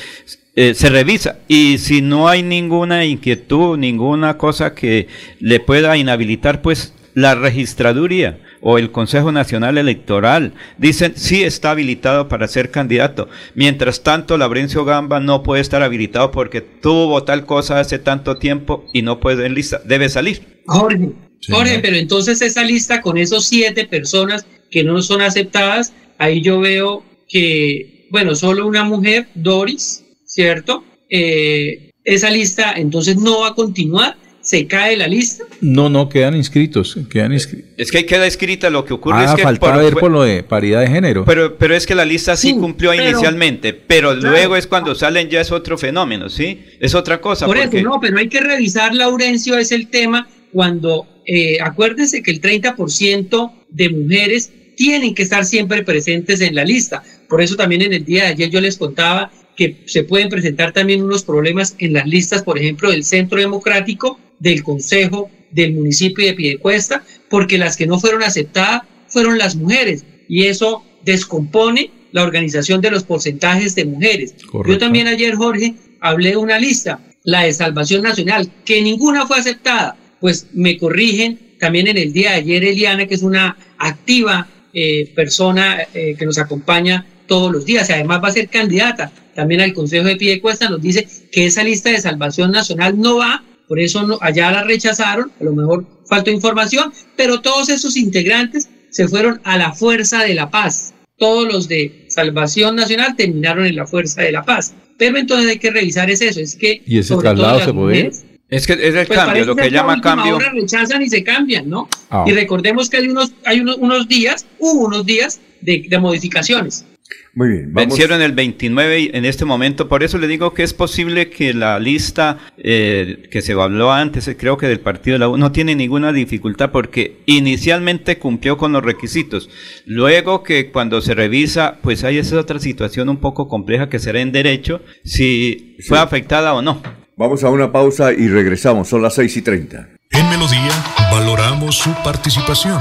eh, se revisa y si no hay ninguna inquietud, ninguna cosa que le pueda inhabilitar, pues la registraduría o el Consejo Nacional Electoral dicen sí está habilitado para ser candidato. Mientras tanto, Laurencio Gamba no puede estar habilitado porque tuvo tal cosa hace tanto tiempo y no puede en lista, debe salir.
Jorge, Jorge, pero entonces esa lista con esos siete personas que no son aceptadas, ahí yo veo que, bueno, solo una mujer, Doris, ¿cierto? Eh, esa lista entonces no va a continuar, se cae la lista.
No, no, quedan inscritos. Quedan inscri-
Es que ahí queda escrita lo que ocurre.
ah,
es que
falta
por-
ver por lo de paridad de género.
Pero, pero es que la lista sí, cumplió
pero-
inicialmente, pero
Claro.
luego es cuando salen ya es otro fenómeno, ¿sí? Es otra cosa.
Por
porque-
eso, no, pero hay que revisar, Laurencio, es el tema cuando, eh, acuérdense que el 30% de mujeres tienen que estar siempre presentes en la lista. Por eso también en el día de ayer yo les contaba que se pueden presentar también unos problemas en las listas, por ejemplo, del Centro Democrático, del Consejo, del municipio de Piedecuesta, porque las que no fueron aceptadas fueron las mujeres y eso descompone la organización de los porcentajes de mujeres. Yo también ayer, Jorge, hablé de una lista, la de Salvación Nacional, que ninguna fue aceptada. Pues me corrigen también en el día de ayer Eliana, que es una activa eh, persona eh, que nos acompaña todos los días y además va a ser candidata también al Consejo de Piedecuesta, nos dice que esa lista de Salvación Nacional no va, por eso no, allá la rechazaron, a lo mejor faltó información, pero todos esos integrantes se fueron a la Fuerza de la Paz. todos los de Salvación Nacional terminaron en la Fuerza de la Paz. Pero entonces hay que revisar es eso, es que...
¿Y ese traslado se puede?
Es que es el
pues
cambio, lo que llama cambio.
Ahora rechazan y se cambian, ¿no?
Ah.
Y recordemos que hay unos, hay unos, unos días, hubo unos días de, de modificaciones.
Muy bien, vamos.
Vencieron el 29 y en este momento, por eso le digo que es posible que la lista eh, que se habló antes, eh, creo que del partido de la U, no tiene ninguna dificultad porque inicialmente cumplió con los requisitos. Luego que cuando se revisa, pues hay esa otra situación un poco compleja que será en derecho, si fue afectada o no.
Vamos a una pausa y regresamos, son las 6 y 30.
En Melodía valoramos su participación.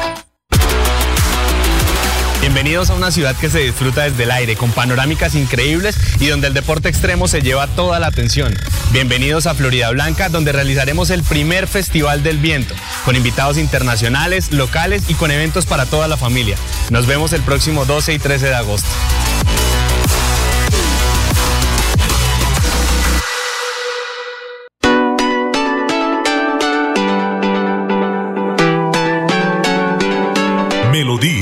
Bienvenidos a una ciudad que se disfruta desde el aire, con panorámicas increíbles y donde el deporte extremo se lleva toda la atención. Bienvenidos a Florida Blanca, donde realizaremos el primer Festival del Viento, con invitados internacionales, locales y con eventos para toda la familia. Nos vemos el próximo 12 y 13 de agosto.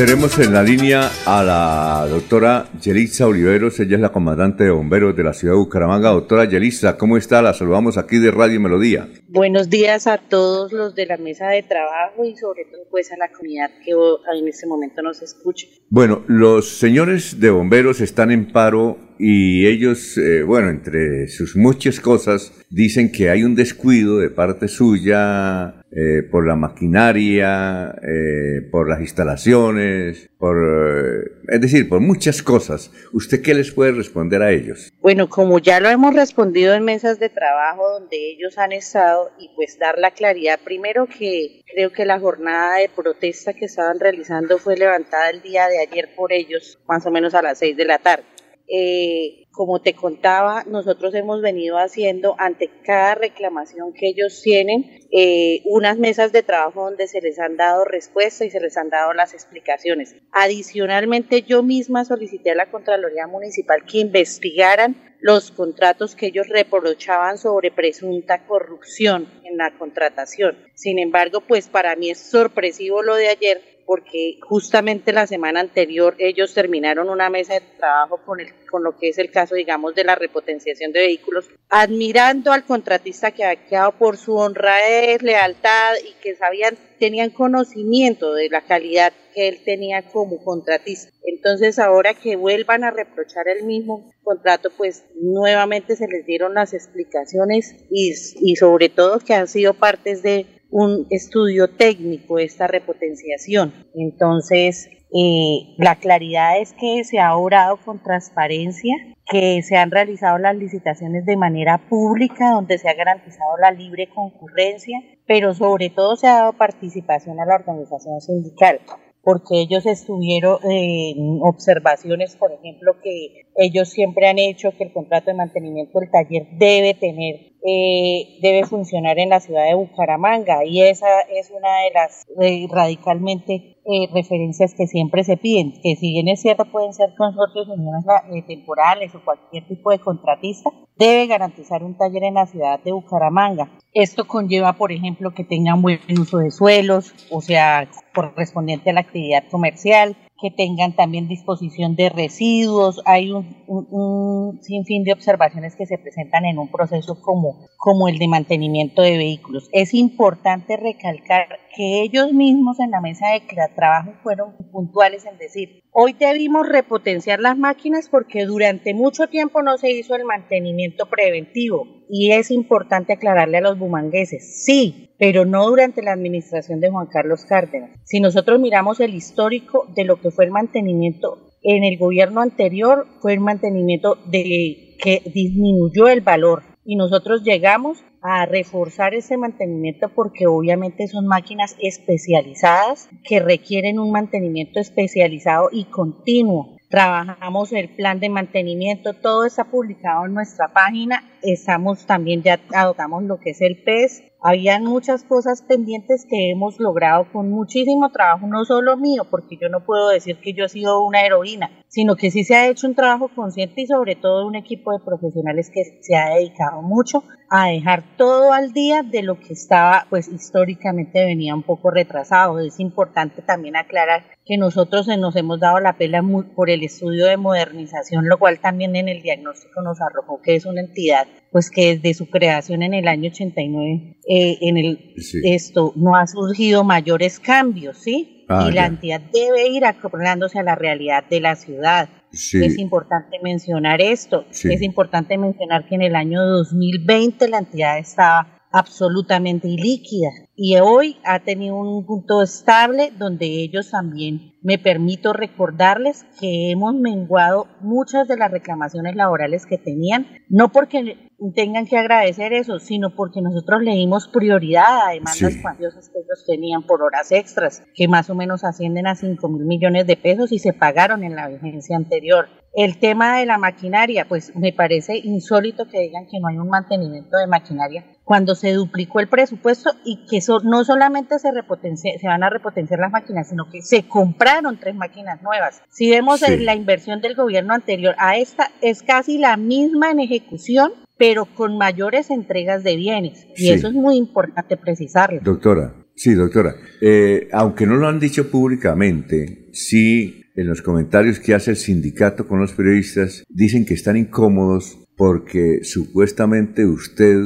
Tenemos en la línea a la doctora Yelitza Oliveros, ella es la comandante de bomberos de la ciudad de Bucaramanga. Doctora Yelitza, ¿cómo está? La saludamos aquí de Radio Melodía.
Buenos días a todos los de la mesa de trabajo y sobre todo pues a la comunidad que en este momento nos escucha.
Bueno, los señores de bomberos están en paro y ellos, eh, bueno, entre sus muchas cosas, dicen que hay un descuido de parte suya eh, por la maquinaria, eh, por las instalaciones, por, eh, es decir, por muchas cosas. ¿Usted qué les puede responder a ellos?
Bueno, como ya lo hemos respondido en mesas de trabajo donde ellos han estado y pues dar la claridad, primero que creo que la jornada de protesta que estaban realizando fue levantada el día de ayer por ellos, más o menos a las seis de la tarde. Eh, como te contaba, nosotros hemos venido haciendo ante cada reclamación que ellos tienen eh, unas mesas de trabajo donde se les han dado respuesta y se les han dado las explicaciones. Adicionalmente, yo misma solicité a la Contraloría Municipal que investigaran los contratos que ellos reprochaban sobre presunta corrupción en la contratación. Sin embargo, pues para mí es sorpresivo lo de ayer porque justamente la semana anterior ellos terminaron una mesa de trabajo con, el, con lo que es el caso, digamos, de la repotenciación de vehículos, admirando al contratista que había quedado por su honradez, lealtad y que sabían, tenían conocimiento de la calidad que él tenía como contratista. Entonces, ahora que vuelvan a reprochar el mismo contrato, pues nuevamente se les dieron las explicaciones y, y sobre todo que han sido partes de un estudio técnico esta repotenciación. Entonces, eh, la claridad es que se ha obrado con transparencia, que se han realizado las licitaciones de manera pública, donde se ha garantizado la libre concurrencia, pero sobre todo se ha dado participación a la organización sindical porque ellos estuvieron en observaciones, por ejemplo, que ellos siempre han hecho que el contrato de mantenimiento del taller debe tener eh, debe funcionar en la ciudad de Bucaramanga y esa es una de las eh, radicalmente eh, referencias que siempre se piden, que si bien es cierto pueden ser consorcios uniones temporales o cualquier tipo de contratista, debe garantizar un taller en la ciudad de Bucaramanga. Esto conlleva, por ejemplo, que tengan buen uso de suelos, o sea, correspondiente a la actividad comercial, que tengan también disposición de residuos. Hay un, sinfín de observaciones que se presentan en un proceso como, como el de mantenimiento de vehículos. Es importante recalcar que ellos mismos en la mesa de trabajo fueron puntuales en decir, hoy debimos repotenciar las máquinas porque durante mucho tiempo no se hizo el mantenimiento preventivo y es importante aclararle a los bumangueses, sí, pero no durante la administración de Juan Carlos Cárdenas. Si nosotros miramos el histórico de lo que fue el mantenimiento en el gobierno anterior, fue el mantenimiento de que disminuyó el valor y nosotros llegamos a reforzar ese mantenimiento porque obviamente son máquinas especializadas que requieren un mantenimiento especializado y continuo. Trabajamos el plan de mantenimiento, todo está publicado en nuestra página. Estamos también ya adoptamos lo que es el PES, habían muchas cosas pendientes que hemos logrado con muchísimo trabajo, no solo mío, porque yo no puedo decir que yo he sido una heroína, sino que sí se ha hecho un trabajo consciente y sobre todo un equipo de profesionales que se ha dedicado mucho a dejar todo al día de lo que estaba, pues históricamente venía un poco retrasado. Es importante también aclarar que nosotros nos hemos dado la pela por el estudio de modernización, lo cual también en el diagnóstico nos arrojó que es una entidad pues que desde su creación en el año 89 eh, en el esto no ha surgido mayores cambios, ¿sí? Ah, y la entidad debe ir acoplándose a la realidad de la ciudad. Es importante mencionar esto. Es importante mencionar que en el año 2020 la entidad estaba absolutamente ilíquida y hoy ha tenido un punto estable donde ellos también me permito recordarles que hemos menguado muchas de las reclamaciones laborales que tenían, no porque tengan que agradecer eso, sino porque nosotros le dimos prioridad a demandas cuantiosas que ellos tenían por horas extras, que más o menos ascienden a 5 mil millones de pesos y se pagaron en la vigencia anterior. El tema de la maquinaria, pues me parece insólito que digan que no hay un mantenimiento de maquinaria cuando se duplicó el presupuesto y que eso no solamente se, se van a repotenciar las máquinas, sino que se compraron tres máquinas nuevas. Si vemos la inversión del gobierno anterior a esta, es casi la misma en ejecución, pero con mayores entregas de bienes. Y eso es muy importante precisarlo.
Doctora, sí, doctora. Eh, aunque no lo han dicho públicamente, sí en los comentarios que hace el sindicato con los periodistas, dicen que están incómodos porque supuestamente usted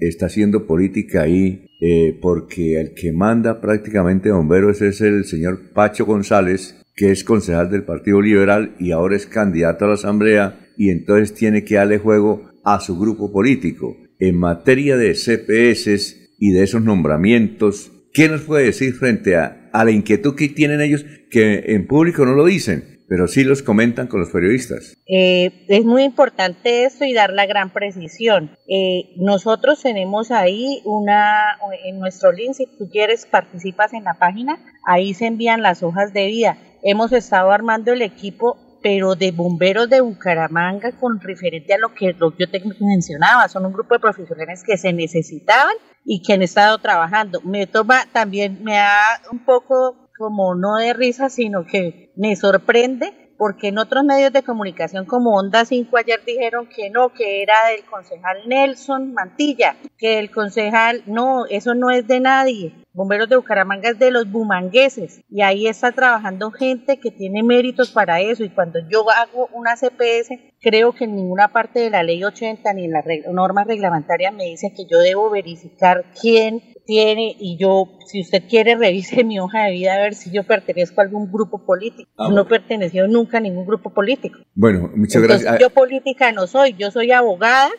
está haciendo política ahí eh, porque el que manda prácticamente bomberos es el señor Pacho González, que es concejal del Partido Liberal y ahora es candidato a la Asamblea y entonces tiene que darle juego a su grupo político. En materia de CPS y de esos nombramientos, ¿qué nos puede decir frente a, a la inquietud que tienen ellos que en público no lo dicen? Pero sí los comentan con los periodistas.
Eh, es muy importante esto y dar la gran precisión. Eh, nosotros tenemos ahí una, en nuestro link, si tú quieres, participas en la página, ahí se envían las hojas de vida. Hemos estado armando el equipo pero de bomberos de Bucaramanga con referente a lo que, lo que yo te mencionaba, son un grupo de profesionales que se necesitaban y que han estado trabajando. Me toma también, me da un poco como no de risa, sino que me sorprende porque en otros medios de comunicación como Onda 5 ayer dijeron que no, que era del concejal Nelson Mantilla, que el concejal, no, eso no es de nadie. Bomberos de Bucaramanga es de los bumangueses y ahí está trabajando gente que tiene méritos para eso y cuando yo hago una CPS creo que en ninguna parte de la ley 80 ni en las normas reglamentarias me dice que yo debo verificar quién tiene y yo, si usted quiere, revise mi hoja de vida a ver si yo pertenezco a algún grupo político. Ah, no he pertenecido nunca a ningún grupo político.
Bueno, muchas gracias.
Yo política no soy, yo soy abogada,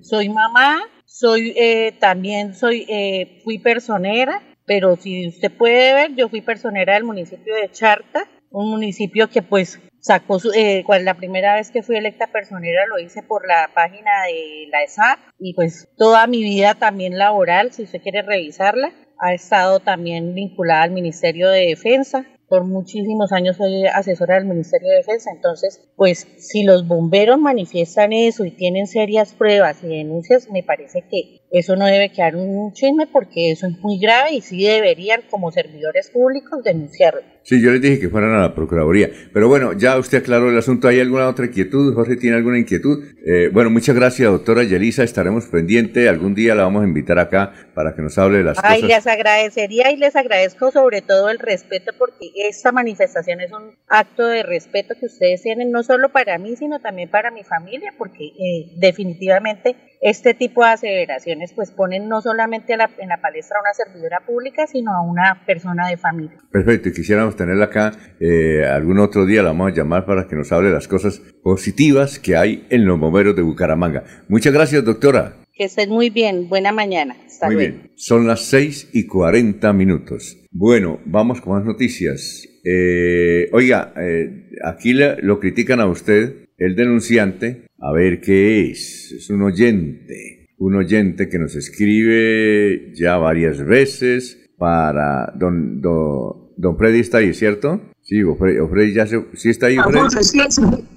soy mamá, soy eh, también soy eh, fui personera, pero si usted puede ver, yo fui personera del municipio de Charta, un municipio que pues sacó su, eh, la primera vez que fui electa personera lo hice por la página de la ESAP y pues toda mi vida también laboral, si usted quiere revisarla, ha estado también vinculada al Ministerio de Defensa. Por muchísimos años soy asesora del Ministerio de Defensa, entonces, pues si los bomberos manifiestan eso y tienen serias pruebas y denuncias, me parece que eso no debe quedar un chisme porque eso es muy grave y sí deberían como servidores públicos denunciarlo.
Sí, yo les dije que fueran a la Procuraduría. Pero bueno, ya usted aclaró el asunto. ¿Hay alguna otra inquietud? Jorge, ¿tiene alguna inquietud? Eh, bueno, muchas gracias, doctora Yelisa. Estaremos pendientes. Algún día la vamos a invitar acá para que nos hable de las
Ay,
cosas.
les agradecería y les agradezco sobre todo el respeto porque esta manifestación es un acto de respeto que ustedes tienen no solo para mí, sino también para mi familia, porque eh, definitivamente este tipo de aseveraciones pues ponen no solamente a la- en la palestra a una servidora pública, sino a una persona de familia.
Perfecto, y quisiéramos tenerla acá eh, algún otro día, la vamos a llamar para que nos hable de las cosas positivas que hay en los bomberos de Bucaramanga. Muchas gracias, doctora.
Que estén muy bien, buena mañana. Hasta
Muy
luego.
bien, son las 6 y 40 minutos. Bueno, vamos con más noticias. Eh, oiga, eh, aquí le- lo critican a usted, el denunciante. A ver qué es. Es un oyente. Un oyente que nos escribe ya varias veces para don, don, don Freddy está ahí, ¿cierto? Sí, don Freddy ya se, sí está ahí, Freddy.
Alfonso, es que,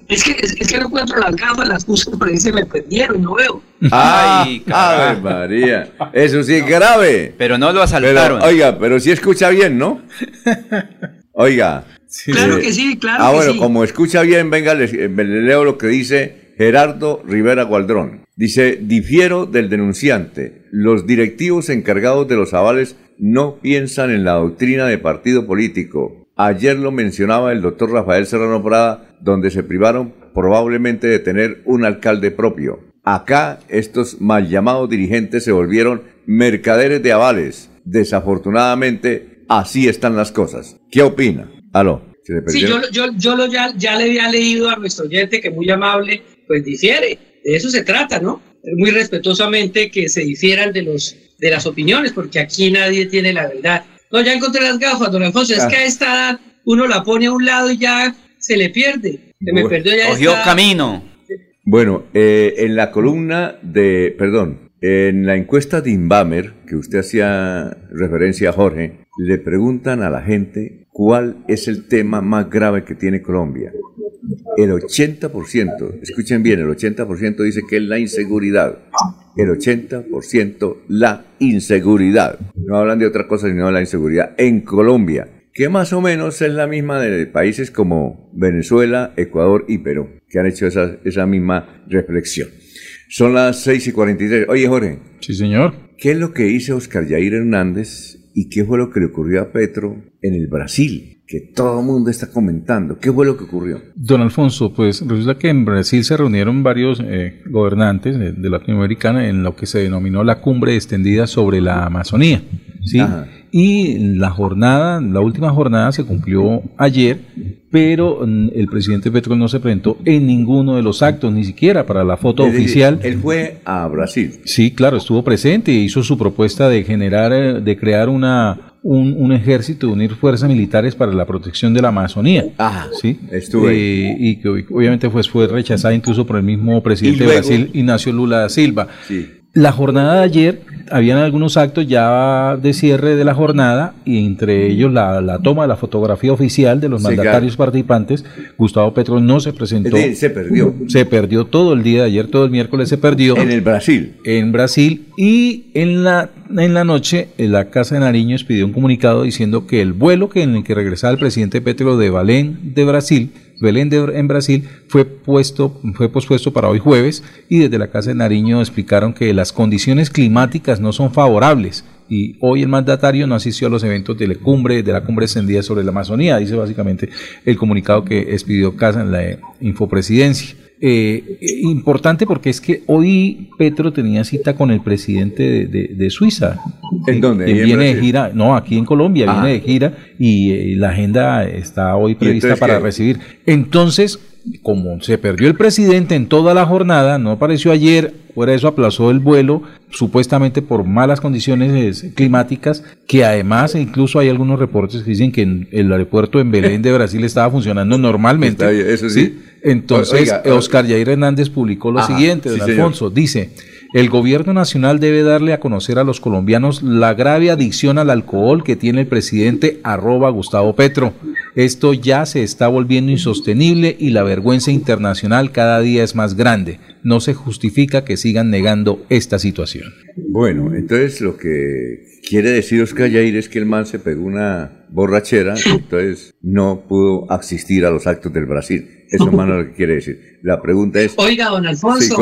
es, que, es que no encuentro las gafas, las puse por ahí se me perdieron, no veo.
Ay, Ave María. Eso sí es grave.
Pero no lo
Pero,
asaltaron.
oiga, pero sí escucha bien, ¿no? Oiga.
Claro que sí, claro
Ah,
que
bueno,
sí.
como escucha bien, venga, le, eh, le leo lo que dice Gerardo Rivera Gualdrón. Dice, difiero del denunciante. Los directivos encargados de los avales no piensan en la doctrina de partido político. Ayer lo mencionaba el doctor Rafael Serrano Prada, donde se privaron probablemente de tener un alcalde propio. Acá estos mal llamados dirigentes se volvieron mercaderes de avales. Desafortunadamente, así están las cosas. ¿Qué opina? Aló. ¿se le
Sí, yo, yo, yo lo ya, ya le había leído a nuestro oyente que muy amable, pues difiere. De eso se trata, ¿no? Muy respetuosamente que se difieran de, los, de las opiniones, porque aquí nadie tiene la verdad. No, ya encontré las gafas, don Alfonso. Es
Ah.
que a esta edad uno la pone a un lado y ya se le pierde. Se me
Bueno.
perdió ya
Cogió
esta-
camino.
Bueno, eh, en la columna de, perdón, en la encuesta de Inbamer, que usted hacía referencia a Jorge, le preguntan a la gente cuál es el tema más grave que tiene Colombia. El 80%, escuchen bien, el 80% dice que es la inseguridad. El 80% la inseguridad. No hablan de otra cosa sino de la inseguridad en Colombia, que más o menos es la misma de países como Venezuela, Ecuador y Perú, que han hecho esa, esa misma reflexión. Son las 6 y 43. Oye, Jorge.
Sí, señor.
¿Qué es lo que hizo Oscar Yair Hernández y qué fue lo que le ocurrió a Petro en el Brasil? Que todo el mundo está comentando. ¿Qué fue lo que ocurrió?
Don Alfonso, pues resulta que en Brasil se reunieron varios eh, gobernantes de, de Latinoamericana en lo que se denominó la cumbre extendida sobre la Amazonía. ¿Sí?
Ajá.
Y la jornada, la última jornada se cumplió ayer, pero mm, el presidente Petro no se presentó en ninguno de los actos, ni siquiera para la foto
decir,
oficial.
Él fue a Brasil.
Sí, claro, estuvo presente y hizo su propuesta de generar, eh, de crear una, un, un ejército, unir fuerzas militares para la protección de la Amazonía.
Ajá,
sí.
estuve.
Eh, y que ob- obviamente pues, fue rechazada incluso por el mismo presidente
luego-
de Brasil, Ignacio Lula da Silva.
Sí.
La jornada de ayer, habían algunos actos ya de cierre de la jornada y entre ellos la, la toma de la fotografía oficial de los mandatarios participantes. Gustavo Petro no se presentó.
Decir, se perdió.
Se perdió todo el día de ayer, todo el miércoles se perdió.
En el Brasil.
En Brasil. Y en la, en la noche, en la Casa de Nariño expidió un comunicado diciendo que el vuelo que en el que regresaba el presidente Petro de Belén de Brasil, Belén de, en Brasil, fue puesto, fue pospuesto para hoy jueves, y desde la Casa de Nariño explicaron que las condiciones climáticas no son favorables. Y hoy el mandatario no asistió a los eventos de la cumbre, de la cumbre extendida sobre la Amazonía, dice básicamente el comunicado que expidió Casa en la infopresidencia. Eh, importante porque es que hoy Petro tenía cita con el presidente de, de- de Suiza.
¿En
Eh,
dónde?
que
¿Ahí en
viene de gira, no, aquí en Colombia,
Ah.
viene de gira y eh, la agenda está hoy prevista para
qué?
recibir. Entonces, como se perdió el presidente en toda la jornada, no apareció ayer, fuera de eso aplazó el vuelo, supuestamente por malas condiciones eh, climáticas, que además incluso hay algunos reportes que dicen que en el aeropuerto en Belén de Brasil estaba funcionando normalmente.
Está bien, eso sí.
Entonces,
Oiga,
Oscar Yair Hernández publicó lo
Ajá,
siguiente,
sí,
don
señor.
Alfonso, dice, El gobierno nacional debe darle a conocer a los colombianos la grave adicción al alcohol que tiene el presidente arroba Gustavo Petro. Esto ya se está volviendo insostenible y la vergüenza internacional cada día es más grande. No se justifica que sigan negando esta situación.
Bueno, entonces lo que quiere decir Oscar Yair es que el man se pegó una borrachera, entonces no pudo asistir a los actos del Brasil. Eso es lo que quiere decir. La pregunta es...
Oiga, don Alfonso,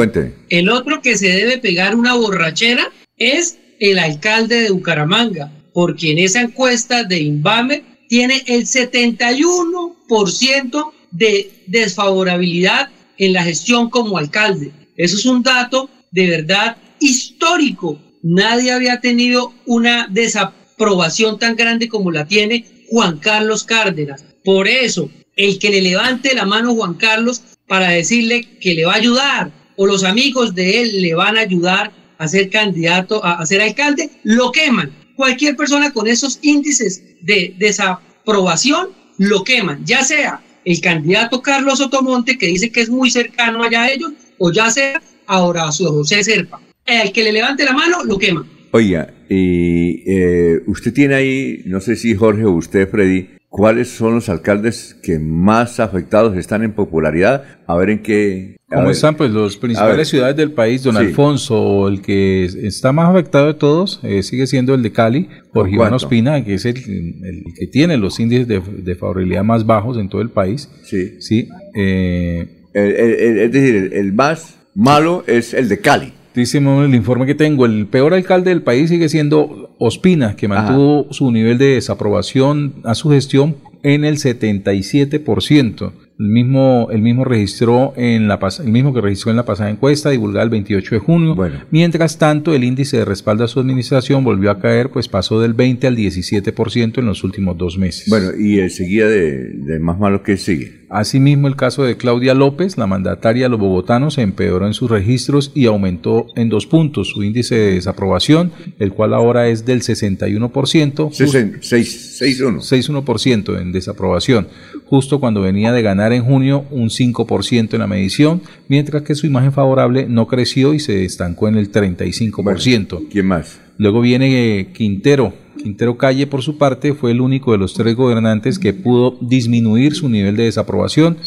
el otro que se debe pegar una borrachera es el alcalde de Bucaramanga, porque en esa encuesta de Inbame tiene el 71% de desfavorabilidad en la gestión como alcalde. Eso es un dato de verdad histórico. Nadie había tenido una desaprobación tan grande como la tiene Juan Carlos Cárdenas. Por eso, el que le levante la mano Juan Carlos para decirle que le va a ayudar o los amigos de él le van a ayudar a ser candidato, a, ser alcalde, lo queman. Cualquier persona con esos índices de desaprobación lo queman, ya sea el candidato Carlos Otomonte, que dice que es muy cercano allá a ellos, o ya sea ahora su José Serpa. El que le levante la mano, lo quema.
Oiga, y eh, usted tiene ahí, no sé si Jorge o usted, Freddy, ¿Cuáles son los alcaldes que más afectados están en popularidad? A ver en qué...
¿Cómo están? Pues las principales ciudades del país, don Alfonso, el que está más afectado de todos eh, sigue siendo el de Cali, por Iván Ospina, que es el, que tiene los índices de, favorabilidad más bajos en todo el país.
Sí.
Sí.
Eh, es decir, el más malo es el de Cali.
Dice el informe que tengo, el peor alcalde del país sigue siendo Ospina, que mantuvo su nivel de desaprobación a su gestión en el 77%. El mismo, el mismo registró en la el mismo que registró en la pasada encuesta divulgada el 28 de junio. Mientras tanto, el índice de respaldo a su administración volvió a caer, pues pasó del 20 al 17% en los últimos dos meses.
Bueno, y el seguía de, de más malo que sigue.
Asimismo, el caso de Claudia López, la mandataria de los bogotanos, se empeoró en sus registros y aumentó en dos puntos su índice de desaprobación, el cual ahora es del 61%.
61%.
61% en desaprobación, justo cuando venía de ganar en junio un 5% en la medición, mientras que su imagen favorable no creció y se estancó en el 35%.
¿Quién más?
Luego viene eh, Quintero. Quintero Calle, por su parte, fue el único de los tres gobernantes que pudo disminuir su nivel de desaprobación,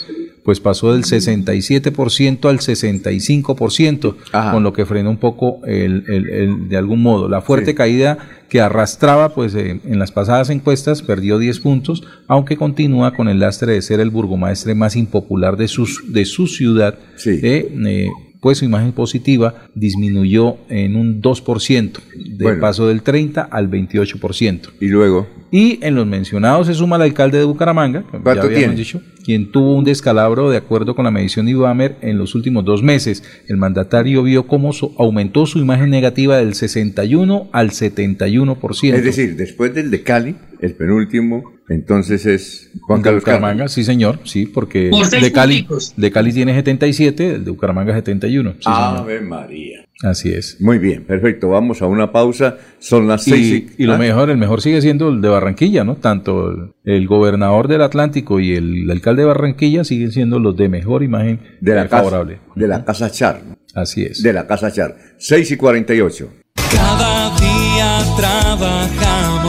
pues pasó del 67% al 65%, con lo que frenó un poco el, de algún modo. La fuerte caída que arrastraba pues eh, en las pasadas encuestas perdió 10 puntos, aunque continúa con el lastre de ser el burgomaestre más impopular de, sus, de su ciudad.
Sí.
Eh, pues su imagen positiva disminuyó en un 2%, de paso del 30 al 28%.
Y luego.
Y en los mencionados se suma el alcalde de Bucaramanga, ya habíamos dicho, quien tuvo un descalabro de acuerdo con la medición de Ibamer en los últimos dos meses. El mandatario vio cómo aumentó su imagen negativa del 61 al 71%.
Es decir, después del de Cali, el penúltimo, entonces es
Juan Carlos Bucaramanga, sí señor, sí, porque de Cali, de Cali tiene 77, el de Bucaramanga 71. Sí,
Ave María.
Así es.
Muy bien, perfecto. Vamos a una pausa. Son las seis.
Y, lo ¿ah? mejor, el mejor sigue siendo el de Barranquilla, ¿no? Tanto el, gobernador del Atlántico y el, alcalde de Barranquilla siguen siendo los de mejor imagen
de la favorable. de la Casa Char.
Así es.
De la Casa Char. 6 y 48.
Cada día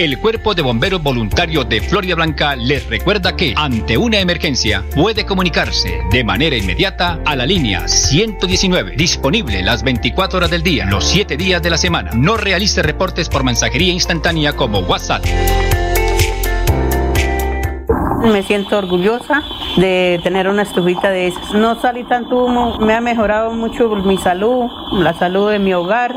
El Cuerpo de Bomberos Voluntarios de Florida Blanca les recuerda que ante una emergencia puede comunicarse de manera inmediata a la línea 119, disponible las 24 horas del día, los 7 días de la semana. No realice reportes por mensajería instantánea como WhatsApp.
Me siento orgullosa de tener una estufita de esas. No salí tanto humo, me ha mejorado mucho mi salud, la salud de mi hogar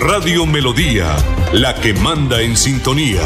Radio Melodía, la que manda en sintonía.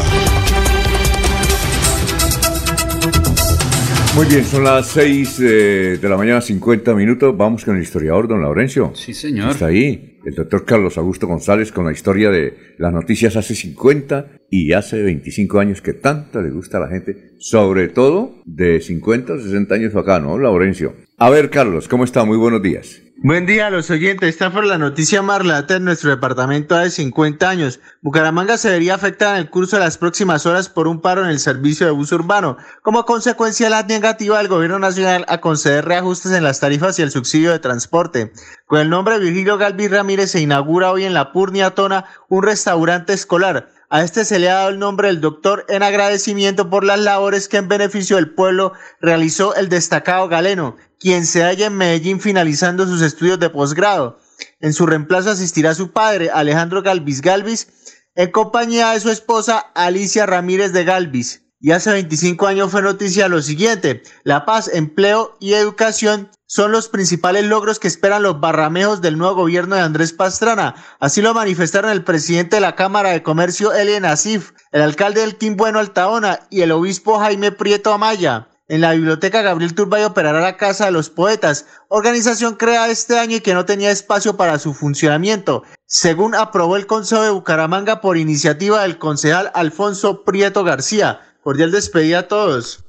Muy bien, son las 6 de la mañana, 50 minutos. Vamos con el historiador, don Laurencio.
Sí, señor.
Está ahí, el doctor Carlos Augusto González con la historia de las noticias hace 50 y hace 25 años que tanto le gusta a la gente, sobre todo de 50 o 60 años acá, ¿no, Laurencio? A ver, Carlos, ¿cómo está? Muy buenos días.
Buen día a los oyentes. Esta fue la noticia más en nuestro departamento hace 50 años. Bucaramanga se vería afectada en el curso de las próximas horas por un paro en el servicio de bus urbano. Como consecuencia de la negativa del gobierno nacional a conceder reajustes en las tarifas y el subsidio de transporte. Con el nombre Virgilio Galvis Ramírez se inaugura hoy en la Purnia Tona un restaurante escolar. A este se le ha dado el nombre del doctor en agradecimiento por las labores que en beneficio del pueblo realizó el destacado galeno, quien se halla en Medellín finalizando sus estudios de posgrado. En su reemplazo asistirá su padre, Alejandro Galvis Galvis, en compañía de su esposa Alicia Ramírez de Galvis. Y hace 25 años fue noticia lo siguiente, la paz, empleo y educación son los principales logros que esperan los barramejos del nuevo gobierno de Andrés Pastrana. Así lo manifestaron el presidente de la Cámara de Comercio, Elian Asif, el alcalde del Quimbueno Altaona y el obispo Jaime Prieto Amaya. En la biblioteca Gabriel Turbay operará la Casa de los Poetas, organización creada este año y que no tenía espacio para su funcionamiento, según aprobó el Consejo de Bucaramanga por iniciativa del concejal Alfonso Prieto García. Cordial despedida a todos.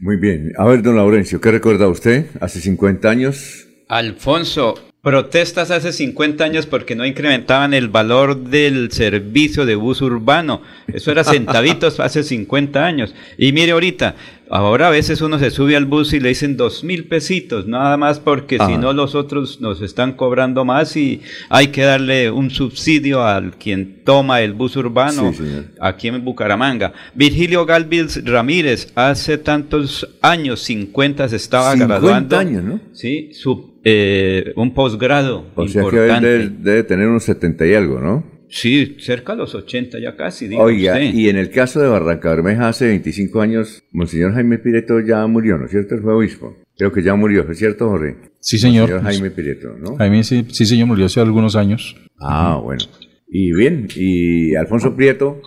Muy bien. A ver, don Laurencio, ¿qué recuerda usted hace 50 años?
Alfonso, protestas hace 50 años porque no incrementaban el valor del servicio de bus urbano. Eso era centavitos hace 50 años. Y mire ahorita, Ahora a veces uno se sube al bus y le dicen dos mil pesitos, nada más porque si no los otros nos están cobrando más y hay que darle un subsidio al quien toma el bus urbano aquí en Bucaramanga. Virgilio Galvis Ramírez, hace tantos años, 50, se estaba 50 graduando.
años, ¿no?
Sí, su, eh, un posgrado.
O sea que debe, debe tener unos 70 y algo, ¿no?
Sí, cerca de los 80 ya casi. Digo
Oiga, y en el caso de Barranca Bermeja hace 25 años, Monseñor Jaime Pireto ya murió, ¿no es cierto? Él fue obispo. Creo que ya murió, ¿es cierto, Jorge?
Sí, señor.
Monseñor Jaime Pireto, ¿no?
Jaime, sí, sí, señor, murió hace algunos años.
Ah, bueno. Y bien, y Alfonso Prieto.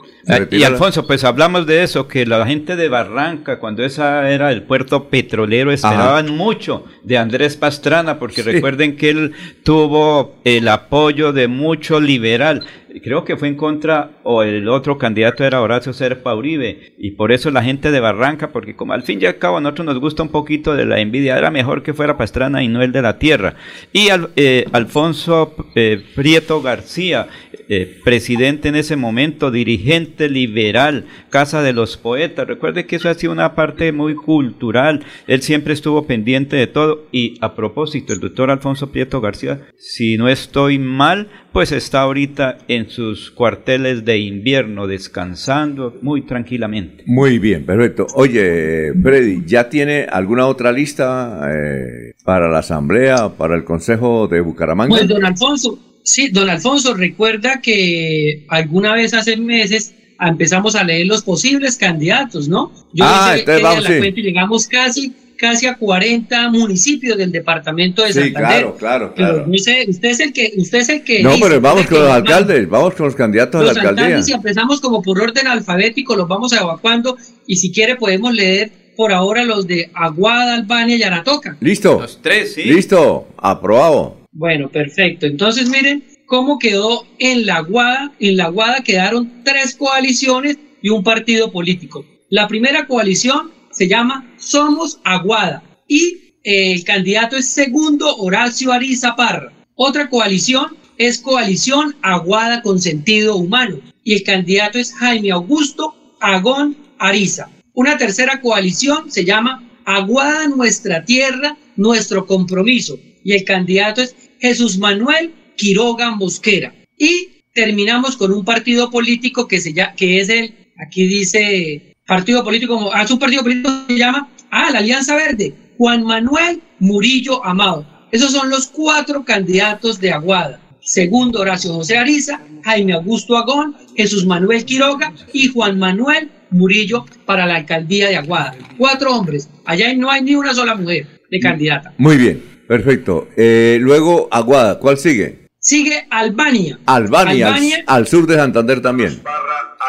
Y Alfonso, pues hablamos de eso, que la gente de Barranca, cuando esa era el puerto petrolero, esperaban mucho de Andrés Pastrana, porque recuerden que él tuvo el apoyo de mucho liberal. Creo que fue en contra, o el otro candidato era Horacio Serpa Uribe, y por eso la gente de Barranca, porque como al fin y al cabo a nosotros nos gusta un poquito de la envidia, era mejor que fuera Pastrana y no el de la tierra. Y eh, Alfonso eh, Prieto García, eh, presidente en ese momento, dirigente liberal, Casa de los Poetas, recuerde que eso ha sido una parte muy cultural, él siempre estuvo pendiente de todo, y a propósito, el doctor Alfonso Prieto García, si no estoy mal, pues está ahorita en sus cuarteles de invierno descansando muy tranquilamente.
Muy bien, perfecto. Oye, Freddy, ¿ya tiene alguna otra lista eh, para la Asamblea, para el Consejo de Bucaramanga?
Pues don Alfonso, sí, don Alfonso, recuerda que alguna vez hace meses empezamos a leer los posibles candidatos, ¿no?
Yo ah, entonces vamos,
la cuenta y llegamos casi casi a 40 municipios del departamento de Santander.
Sí, claro, claro, claro.
usted, es el que, usted es el que.
No, pero vamos con los alcaldes, vamos con los candidatos a la alcaldía.
Si empezamos como por orden alfabético, los vamos evacuando y si quiere podemos leer por ahora los de Aguada, Albania y Aratoca.
Listo.
Los tres, sí.
Listo, aprobado.
Bueno, perfecto. Entonces miren cómo quedó en la Aguada. En la Aguada quedaron tres coaliciones y un partido político. La primera coalición se llama Somos Aguada y eh, el candidato es segundo Horacio Ariza Parra. Otra coalición es Coalición Aguada con Sentido Humano y el candidato es Jaime Augusto Agón Ariza. Una tercera coalición se llama Aguada Nuestra Tierra, Nuestro Compromiso y el candidato es Jesús Manuel Quiroga Mosquera. Y terminamos con un partido político que, se llama, que es el, aquí dice partido político, ah, es un partido político que se llama, ah, la Alianza Verde, Juan Manuel Murillo Amado. Esos son los cuatro candidatos de Aguada. Segundo, Horacio José Ariza, Jaime Augusto Agón, Jesús Manuel Quiroga y Juan Manuel Murillo para la alcaldía de Aguada. Cuatro hombres. Allá no hay ni una sola mujer de candidata.
Muy bien, perfecto. Eh, luego, Aguada, ¿cuál sigue?
Sigue Albania.
Albania, al- Al, sur de Santander también.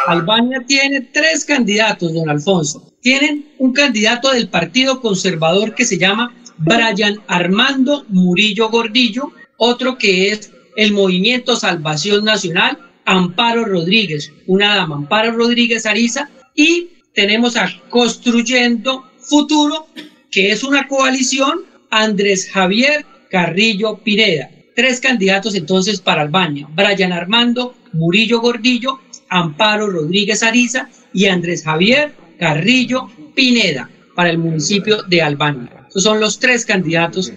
Albania tiene tres candidatos, don Alfonso. Tienen un candidato del Partido Conservador que se llama Brian Armando Murillo Gordillo, otro que es el Movimiento Salvación Nacional, Amparo Rodríguez, una dama, Amparo Rodríguez Ariza, y tenemos a Construyendo Futuro, que es una coalición, Andrés Javier Carrillo Pineda. Tres candidatos entonces para Albania, Brian Armando Murillo Gordillo, Amparo Rodríguez Ariza y Andrés Javier Carrillo Pineda para el municipio de Albania. Esos son los tres candidatos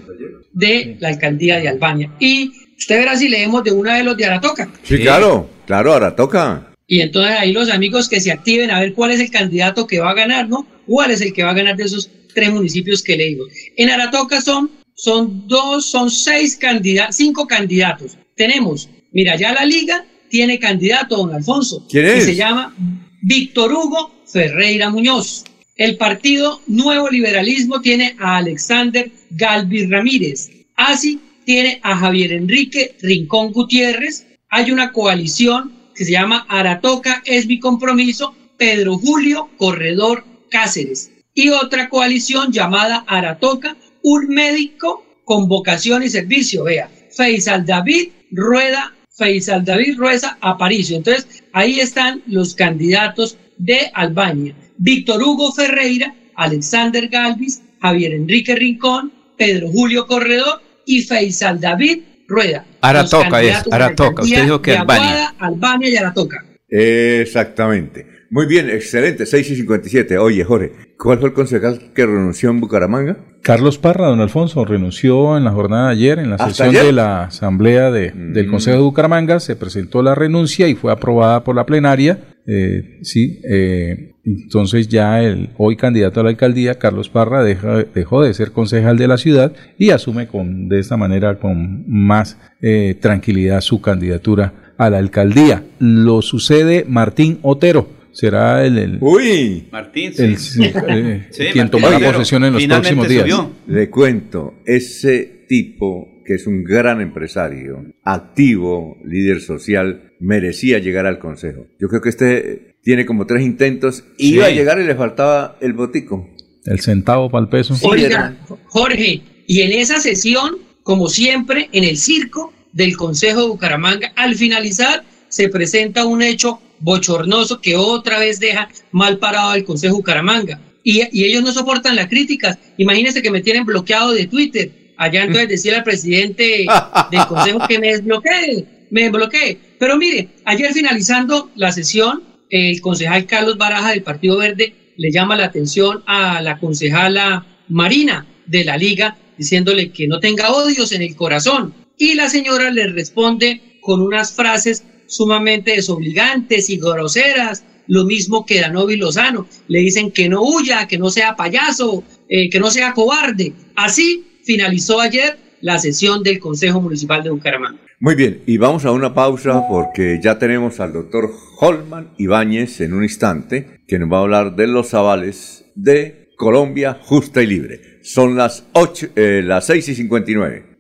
de la alcaldía de Albania. Y usted verá si leemos de una de los de Aratoca.
Sí, claro, claro, ahora toca.
Y entonces ahí los amigos que se activen a ver cuál es el candidato que va a ganar, ¿no? ¿Cuál es el que va a ganar de esos tres municipios que leímos? En Aratoca son, son dos, son seis candidatos, cinco candidatos. Tenemos, mira, ya la liga tiene candidato, don Alfonso.
¿Quién
Que
es?
se llama Víctor Hugo Ferreira Muñoz. El partido Nuevo Liberalismo tiene a Alexander Galvis Ramírez. Así tiene a Javier Enrique Rincón Gutiérrez. Hay una coalición que se llama Aratoca es mi compromiso, Pedro Julio Corredor Cáceres. Y otra coalición llamada Aratoca, un médico con vocación y servicio. Vea, Faisal David Rueda, Faisal David Rueza Aparicio. Entonces, ahí están los candidatos de Albania. Víctor Hugo Ferreira, Alexander Galvis, Javier Enrique Rincón, Pedro Julio Corredor y Faisal David Rueda.
Aratoca es, Aratoca. Usted dijo que Albania.
Aguada, Albania y Aratoca.
Exactamente. Muy bien, excelente. 6 y 57. Oye, Jorge, ¿cuál fue el concejal que renunció en Bucaramanga?
Carlos Parra, don Alfonso, renunció en la jornada de ayer, en la
¿Hasta
sesión
ayer?
de la Asamblea de- del Consejo de Bucaramanga, se presentó la renuncia y fue aprobada por la plenaria. Eh, sí, eh, entonces ya el hoy candidato a la alcaldía, Carlos Parra, deja- dejó de ser concejal de la ciudad y asume con, de esta manera con más eh, tranquilidad su candidatura a la alcaldía. Lo sucede Martín Otero. Será el, el-
Uy,
Martín, sí.
el- sí, eh,
Sí,
quien tomará posesión en los próximos días.
subió.
Le cuento, ese tipo que es un gran empresario, activo, líder social, merecía llegar al consejo. Yo creo que este tiene como tres intentos, iba a llegar y le faltaba el botico.
El centavo para el peso.
Oiga, Jorge, y en esa sesión, como siempre, en el circo del Consejo de Bucaramanga, al finalizar se presenta un hecho bochornoso que otra vez deja mal parado al Consejo de Bucaramanga. Y, y ellos no soportan las críticas. Imagínense que me tienen bloqueado de Twitter. Allá entonces decía al presidente del Consejo que me desbloquee, me desbloquee. Pero mire, ayer finalizando la sesión, el concejal Carlos Baraja del Partido Verde le llama la atención a la concejala Marina de la Liga, diciéndole que no tenga odios en el corazón. Y la señora le responde con unas frases sumamente desobligantes y groseras, lo mismo que Danovi Lozano. Le dicen que no huya, que no sea payaso, eh, que no sea cobarde. Así finalizó ayer la sesión del Consejo Municipal de Bucaramanga.
Muy bien, y vamos a una pausa porque ya tenemos al doctor Holman Ibáñez en un instante que nos va a hablar de los avales de Colombia justa y libre. Son las, ocho, eh, las 6 y 59.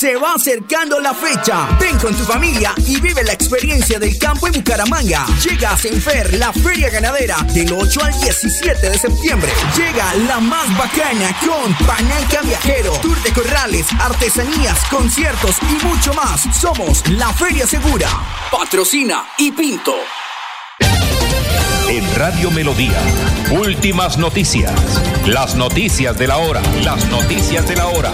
Se va acercando la fecha. Ven con tu familia y vive la experiencia del campo en Bucaramanga. Llega a Senfer, la feria ganadera, del 8 al 17 de septiembre. Llega la más bacana con Pananca Viajero, Tour de Corrales, artesanías, conciertos y mucho más. Somos la Feria Segura. Patrocina y Pinto.
En Radio Melodía, últimas noticias. Las noticias de la hora. Las noticias de la hora.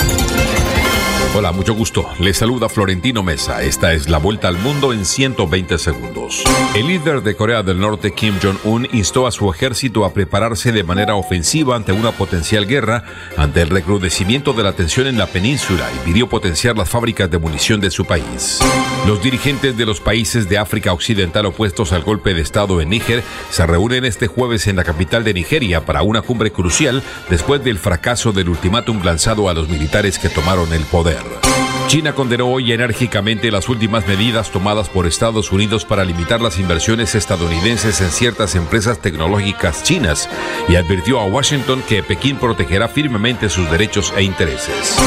Hola, mucho gusto. Les saluda Florentino Mesa. Esta es la vuelta al mundo en 120 segundos. El líder de Corea del Norte, Kim Jong-un, instó a su ejército a prepararse de manera ofensiva ante una potencial guerra ante el recrudecimiento de la tensión en la península y pidió potenciar las fábricas de munición de su país. Los dirigentes de los países de África Occidental opuestos al golpe de Estado en Níger se reúnen este jueves en la capital de Nigeria para una cumbre crucial después del fracaso del ultimátum lanzado a los militares que tomaron el poder. Fer. China condenó hoy enérgicamente las últimas medidas tomadas por Estados Unidos para limitar las inversiones estadounidenses en ciertas empresas tecnológicas chinas y advirtió a Washington que Pekín protegerá firmemente sus derechos e intereses.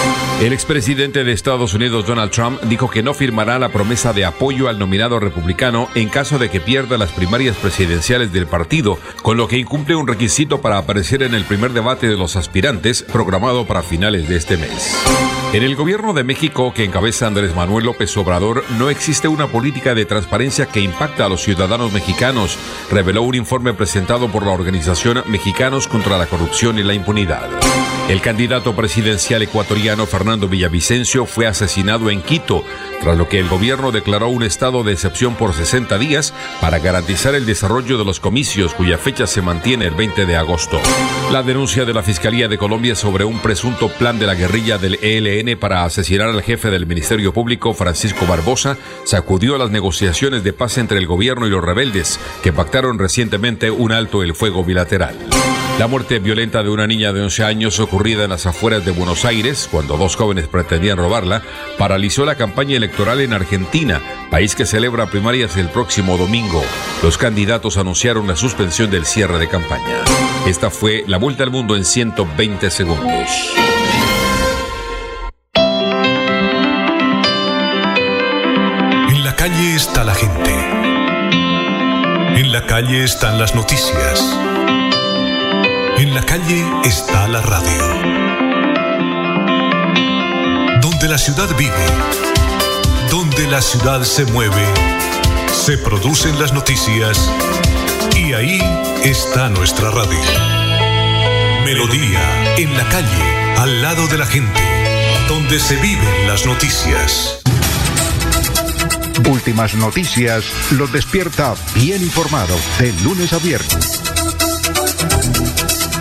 El expresidente de Estados Unidos Donald Trump dijo que no firmará la promesa de apoyo al nominado republicano en caso de que pierda las primarias presidenciales del partido, con lo que incumple un requisito para aparecer en el primer debate de los aspirantes programado para finales de este mes. En el gobierno de México que encabeza Andrés Manuel López Obrador no existe una política de transparencia que impacta a los ciudadanos mexicanos, reveló un informe presentado por la organización Mexicanos contra la Corrupción y la Impunidad. El candidato presidencial ecuatoriano Fernando Villavicencio fue asesinado en Quito, tras lo que el gobierno declaró un estado de excepción por 60 días para garantizar el desarrollo de los comicios cuya fecha se mantiene el 20 de agosto. La denuncia de la Fiscalía de Colombia sobre un presunto plan de la guerrilla del ELN para asesinar al jefe del Ministerio Público, Francisco Barbosa, sacudió las negociaciones de paz entre el gobierno y los rebeldes, que pactaron recientemente un alto el fuego bilateral. La muerte violenta de una niña de 11 años ocurrida en las afueras de Buenos Aires, cuando dos jóvenes pretendían robarla, paralizó la campaña electoral en Argentina, país que celebra primarias el próximo domingo. Los candidatos anunciaron la suspensión del cierre de campaña. Esta fue la vuelta al mundo en 120 segundos.
En la calle está la gente. En la calle están las noticias. La calle está la radio. Donde la ciudad vive, donde la ciudad se mueve, se producen las noticias y ahí está nuestra radio. Melodía, en la calle, al lado de la gente, donde se viven las noticias.
Últimas noticias los despierta bien informado de lunes a viernes.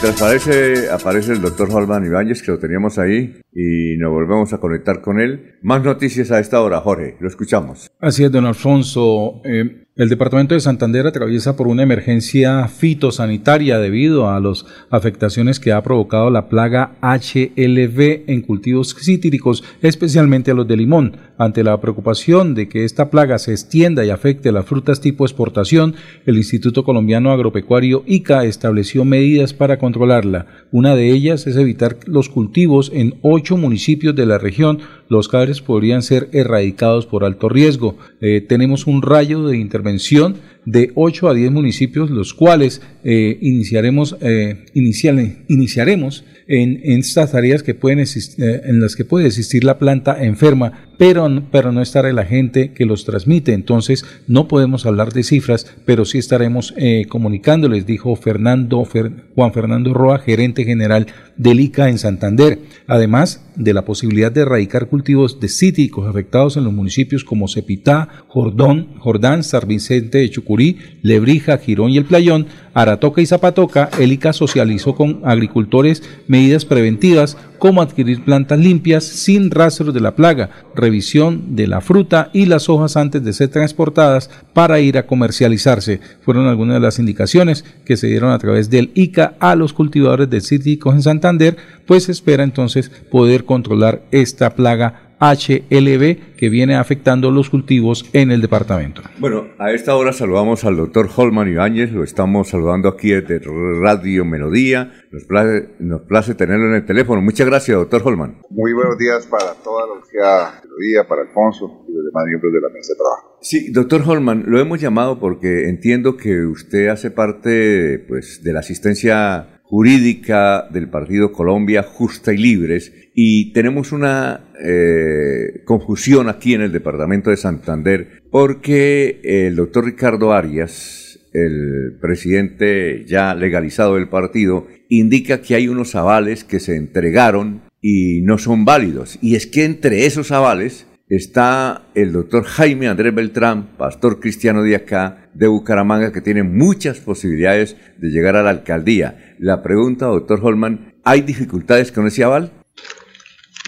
Mientras aparece, aparece el doctor Holman Ibáñez, que lo teníamos ahí, y nos volvemos a conectar con él. Más noticias a esta hora, Jorge, lo escuchamos.
Así es, don Alfonso. Eh, El departamento de Santander atraviesa por una emergencia fitosanitaria debido a las afectaciones que ha provocado la plaga HLV en cultivos cítricos, especialmente los de limón. Ante la preocupación de que esta plaga se extienda y afecte las frutas tipo exportación, el Instituto Colombiano Agropecuario ICA estableció medidas para controlarla. Una de ellas es evitar los cultivos en ocho municipios de la región. Los cabres podrían ser erradicados por alto riesgo. Eh, tenemos un rayo de intervención de 8 a 10 municipios, los cuales eh, iniciaremos, eh, iniciaremos en, estas tareas que pueden eh, en las que puede existir la planta enferma, pero, pero no estará la gente que los transmite. Entonces no podemos hablar de cifras, pero sí estaremos eh, comunicándoles, dijo Fernando, Juan Fernando Roa, gerente general del ICA en Santander. Además de la posibilidad de erradicar cultivos de cítricos afectados en los municipios como Cepitá, Jordón, Jordán, San Vicente de Chucurí, Lebrija, Girón y El Playón, Aratoca y Zapatoca, el ICA socializó con agricultores medidas preventivas como adquirir plantas limpias sin rastros de la plaga, revisión de la fruta y las hojas antes de ser transportadas para ir a comercializarse. Fueron algunas de las indicaciones que se dieron a través del ICA a los cultivadores de cítricos en Santander, pues espera entonces poder controlar esta plaga HLB que viene afectando los cultivos en el departamento.
Bueno, a esta hora saludamos al doctor Holman Ibáñez, lo estamos saludando aquí desde Radio Melodía. Nos place, nos place tenerlo en el teléfono. Muchas gracias, doctor Holman.
Muy buenos días para toda la audiencia Melodía, para Alfonso y los demás miembros de la mesa de trabajo.
Sí, doctor Holman, lo hemos llamado porque entiendo que usted hace parte pues, de la asistencia jurídica del Partido Colombia Justa y Libres y tenemos una eh, confusión aquí en el departamento de Santander porque el doctor Ricardo Arias, el presidente ya legalizado del partido, indica que hay unos avales que se entregaron y no son válidos. Y es que entre esos avales está el doctor Jaime Andrés Beltrán, pastor cristiano de acá, de Bucaramanga, que tiene muchas posibilidades de llegar a la alcaldía. La pregunta, doctor Holman, ¿hay dificultades con ese aval?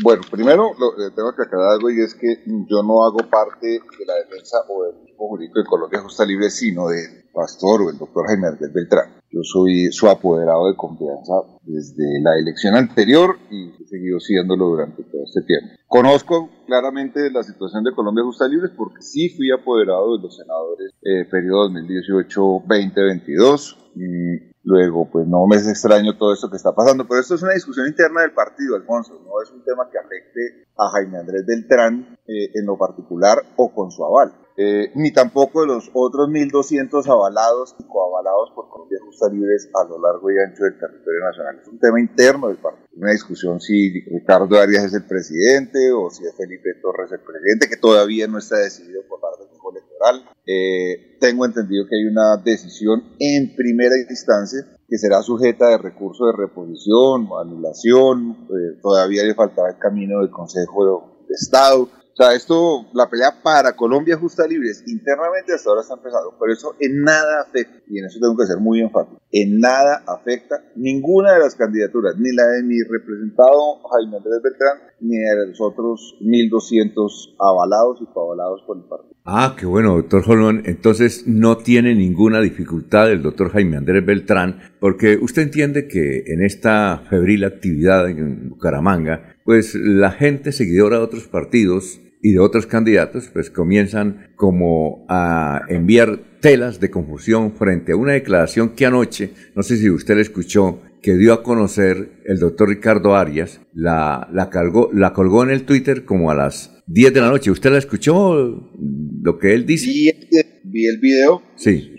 Bueno, primero lo, eh, tengo que aclarar algo y es que yo no hago parte de la defensa o del equipo jurídico de Colombia Justa Libre, sino del pastor o el doctor Jaime Andrés Beltrán. Yo soy su apoderado de confianza desde la elección anterior y he seguido siéndolo durante todo este tiempo. Conozco claramente la situación de Colombia Justa Libre porque sí fui apoderado de los senadores eh, periodo 2018-2022. Luego, pues no me es extraño todo esto que está pasando, pero esto es una discusión interna del partido, Alfonso, no es un tema que afecte a Jaime Andrés Beltrán eh, en lo particular o con su aval, eh, ni tampoco de los otros 1.200 avalados y coavalados por Colombia Justa Libres a lo largo y ancho del territorio nacional. Es un tema interno del partido, una discusión si Ricardo Arias es el presidente o si es Felipe Torres el presidente, que todavía no está decidido por parte del electoral. Eh, tengo entendido que hay una decisión en primera instancia que será sujeta de recurso de reposición anulación. Eh, todavía le faltará el camino del Consejo de Estado. Esto, la pelea para Colombia Justa Libres internamente hasta ahora está empezando, pero eso en nada afecta, y en eso tengo que ser muy enfático, en nada afecta ninguna de las candidaturas, ni la de mi representado Jaime Andrés Beltrán, ni de los otros 1.200 avalados y coavalados por el partido.
Ah, qué bueno, doctor Holman. Entonces no tiene ninguna dificultad el doctor Jaime Andrés Beltrán, porque usted entiende que en esta febril actividad en Bucaramanga, pues la gente seguidora de otros partidos y de otros candidatos, pues comienzan como a enviar telas de confusión frente a una declaración que anoche, no sé si usted la escuchó, que dio a conocer el doctor Ricardo Arias, la, la, la colgó en el Twitter como a las 10 de la noche. ¿Usted la escuchó lo que él dice?
Vi, el video.
Sí.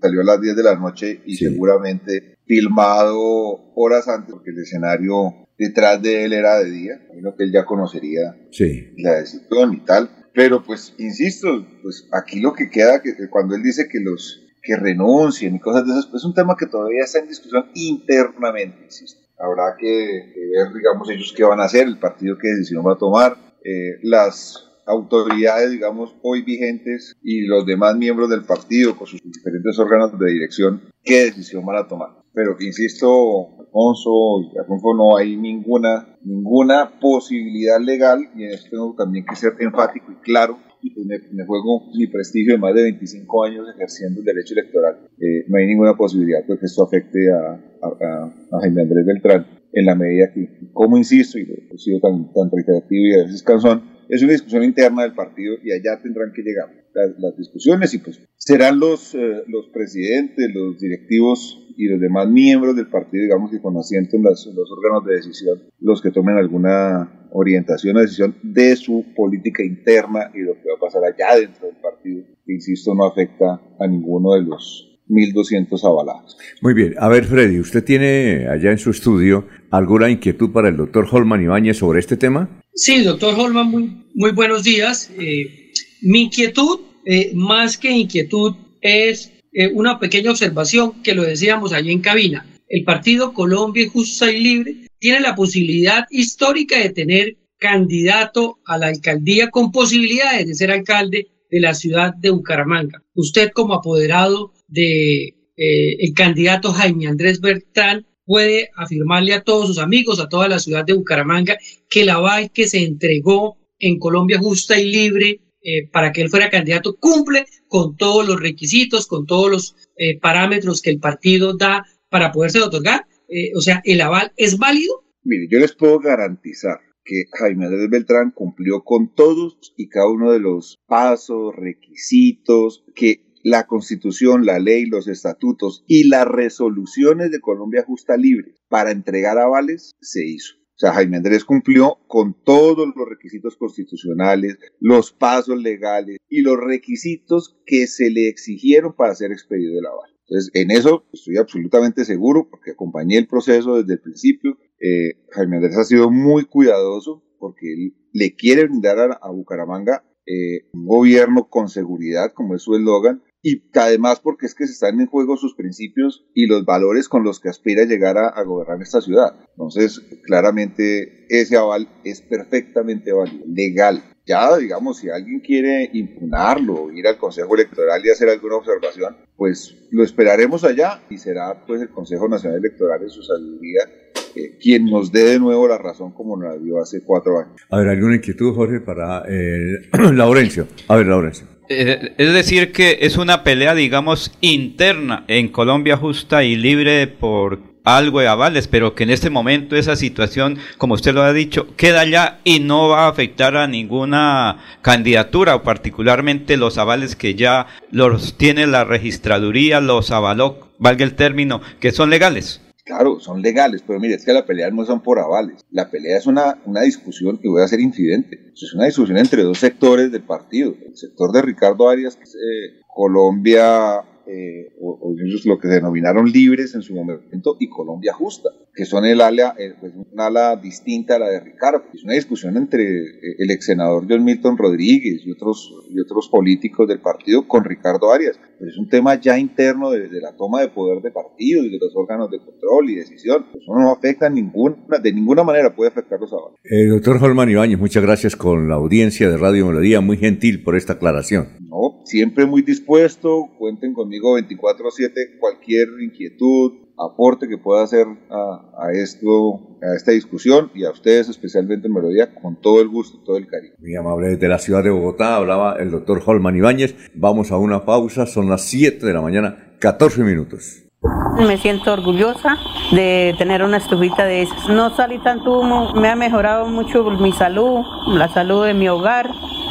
Salió a las 10 de la noche y seguramente filmado horas antes, porque el escenario detrás de él era de día. Imagino que él ya conocería
sí.
la decisión y tal. Pero pues, insisto, pues aquí lo que queda, que cuando él dice que los que renuncien y cosas de esas, pues es un tema que todavía está en discusión internamente, insisto. Habrá que, que ver, digamos, ellos qué van a hacer, el partido qué decisión va a tomar eh, las autoridades, digamos, hoy vigentes y los demás miembros del partido con sus diferentes órganos de dirección, qué decisión van a tomar. Pero insisto, Alfonso y Alfonso, no hay ninguna, ninguna posibilidad legal, y en esto tengo también que ser enfático y claro, y pues me, juego mi prestigio de más de 25 años ejerciendo el derecho electoral. Eh, no hay ninguna posibilidad de que esto afecte a, a, Jaime Andrés Beltrán en la medida que, como insisto, y he sido tan, tan reiterativo y a veces cansón, es una discusión interna del partido y allá tendrán que llegar las, discusiones y pues serán los, eh, los presidentes, los directivos y los demás miembros del partido, digamos que con asiento en, los órganos de decisión, los que tomen alguna orientación o decisión de su política interna y lo que va a pasar allá dentro del partido, que insisto no afecta a ninguno de los 1.200 avalados.
Muy bien. A ver, Freddy, ¿usted tiene allá en su estudio alguna inquietud para el doctor Holman Ibáñez sobre este tema?
Sí, doctor Holman, muy, muy buenos días. Eh, mi inquietud, eh, más que inquietud, es eh, una pequeña observación que lo decíamos allí en cabina. El partido Colombia Justa y Libre tiene la posibilidad histórica de tener candidato a la alcaldía con posibilidades de ser alcalde de la ciudad de Bucaramanga. Usted como apoderado de eh, el candidato Jaime Andrés Bertrán puede afirmarle a todos sus amigos, a toda la ciudad de Bucaramanga, que la aval que se entregó en Colombia justa y libre eh, para que él fuera candidato cumple con todos los requisitos, con todos los eh, parámetros que el partido da para poderse otorgar. o sea, el aval es válido.
Mire, yo les puedo garantizar que Jaime Andrés Beltrán cumplió con todos y cada uno de los pasos, requisitos que la constitución, la ley, los estatutos y las resoluciones de Colombia Justa Libre para entregar avales se hizo. O sea, Jaime Andrés cumplió con todos los requisitos constitucionales, los pasos legales y los requisitos que se le exigieron para ser expedido el aval. Entonces, en eso estoy absolutamente seguro porque acompañé el proceso desde el principio. Eh, Jaime Andrés ha sido muy cuidadoso porque él le quiere brindar a, Bucaramanga eh, un gobierno con seguridad, como es su eslogan, y además porque es que se están en juego sus principios y los valores con los que aspira a llegar a, gobernar esta ciudad. Entonces, claramente ese aval es perfectamente válido, legal. Ya, digamos, si alguien quiere impugnarlo, ir al Consejo Electoral y hacer alguna observación, pues lo esperaremos allá y será pues el Consejo Nacional Electoral en su sabiduría eh, quien nos dé de nuevo la razón como nos la dio hace cuatro años.
A ver, ¿alguna inquietud, Jorge, para eh, Laurencio? A ver, Laurencio.
Eh, es decir, que es una pelea, digamos, interna en Colombia justa y libre por algo de avales, pero que en este momento esa situación, como usted lo ha dicho, queda ya y no va a afectar a ninguna candidatura, o particularmente los avales que ya los tiene la registraduría, los avaló, valga el término, que son legales.
Claro, son legales, pero mire, es que la pelea no son por avales. La pelea es una, una discusión que voy a ser infidente. Es una discusión entre dos sectores del partido. El sector de Ricardo Arias, eh, Colombia eh, o, lo que denominaron libres en su momento, y Colombia Justa, que son el ala, eh, pues una ala distinta a la de Ricardo. Es una discusión entre eh, el ex senador John Milton Rodríguez y otros, y otros políticos del partido con Ricardo Arias. Pero es un tema ya interno de, la toma de poder de partido y de los órganos de control y decisión. Eso no afecta ninguna, de ninguna manera, puede afectar los avales.
doctor Holman Ibáñez, muchas gracias con la audiencia de Radio Melodía, muy gentil por esta aclaración.
No, siempre muy dispuesto, cuenten conmigo 24/7, cualquier inquietud, aporte que pueda hacer a, esto, a esta discusión y a ustedes especialmente en Melodía, con todo el gusto, todo el cariño.
Muy amable, desde la ciudad de Bogotá hablaba el doctor Holman Ibáñez. Vamos a una pausa, son las 7 de la mañana, 14 minutos.
Me siento orgullosa de tener una estufita de esas. No salí tanto humo, me ha mejorado mucho mi salud, la salud de mi hogar.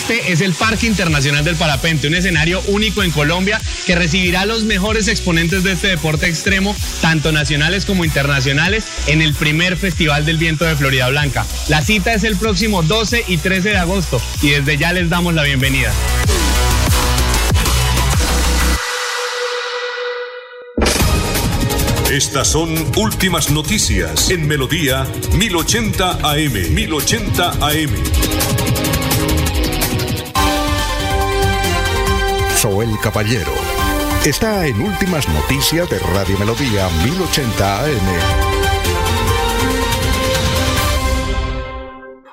Este es el Parque Internacional del Parapente, un escenario único en Colombia que recibirá a los mejores exponentes de este deporte extremo, tanto nacionales como internacionales, en el primer Festival del Viento de Florida Blanca. La cita es el próximo 12 y 13 de agosto y desde ya les damos la bienvenida.
Estas son últimas noticias en Melodía 1080 AM. 1080 AM.
Soy el Caballero está en Últimas Noticias de Radio Melodía 1080 AM.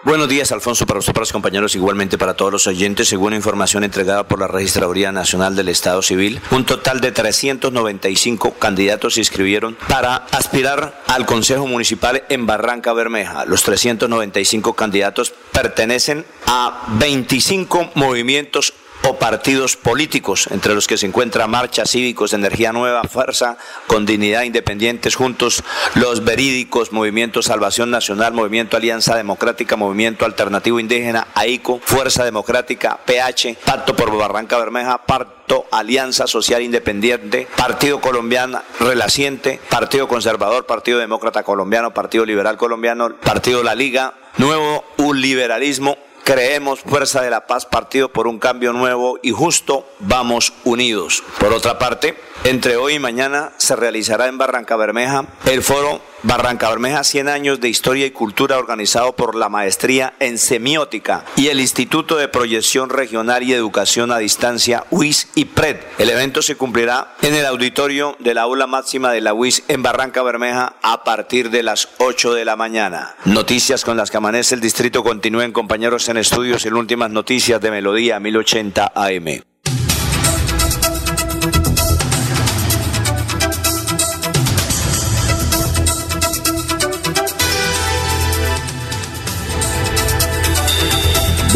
Buenos días, Alfonso, para usted, para los compañeros, igualmente para todos los oyentes. Según información entregada por la Registraduría Nacional del Estado Civil, un total de 395 candidatos se inscribieron para aspirar al Consejo Municipal en Barranca Bermeja. Los 395 candidatos pertenecen a 25 movimientos partidos políticos, entre los que se encuentra Marcha Cívicos, Energía Nueva, Fuerza, con Dignidad Independientes, Juntos, Los Verídicos, Movimiento Salvación Nacional, Movimiento Alianza Democrática, Movimiento Alternativo Indígena, AICO, Fuerza Democrática, PH, Pacto por Barranca Bermeja, Pacto Alianza Social Independiente, Partido Colombiano Relaciente, Partido Conservador, Partido Demócrata Colombiano, Partido Liberal Colombiano, Partido La Liga, Nuevo Liberalismo Creemos Fuerza de la Paz, Partido por un Cambio Nuevo y Justo, vamos unidos. Por otra parte, entre hoy y mañana se realizará en Barranca Bermeja el foro Barranca Bermeja 100 años de historia y cultura organizado por la Maestría en Semiótica y el Instituto de Proyección Regional y Educación a Distancia UIS y PRED. El evento se cumplirá en el auditorio de la aula máxima de la UIS en Barranca Bermeja a partir de las 8 de la mañana. Noticias con las que amanece el distrito continúen compañeros en estudios en últimas noticias de Melodía 1080 AM.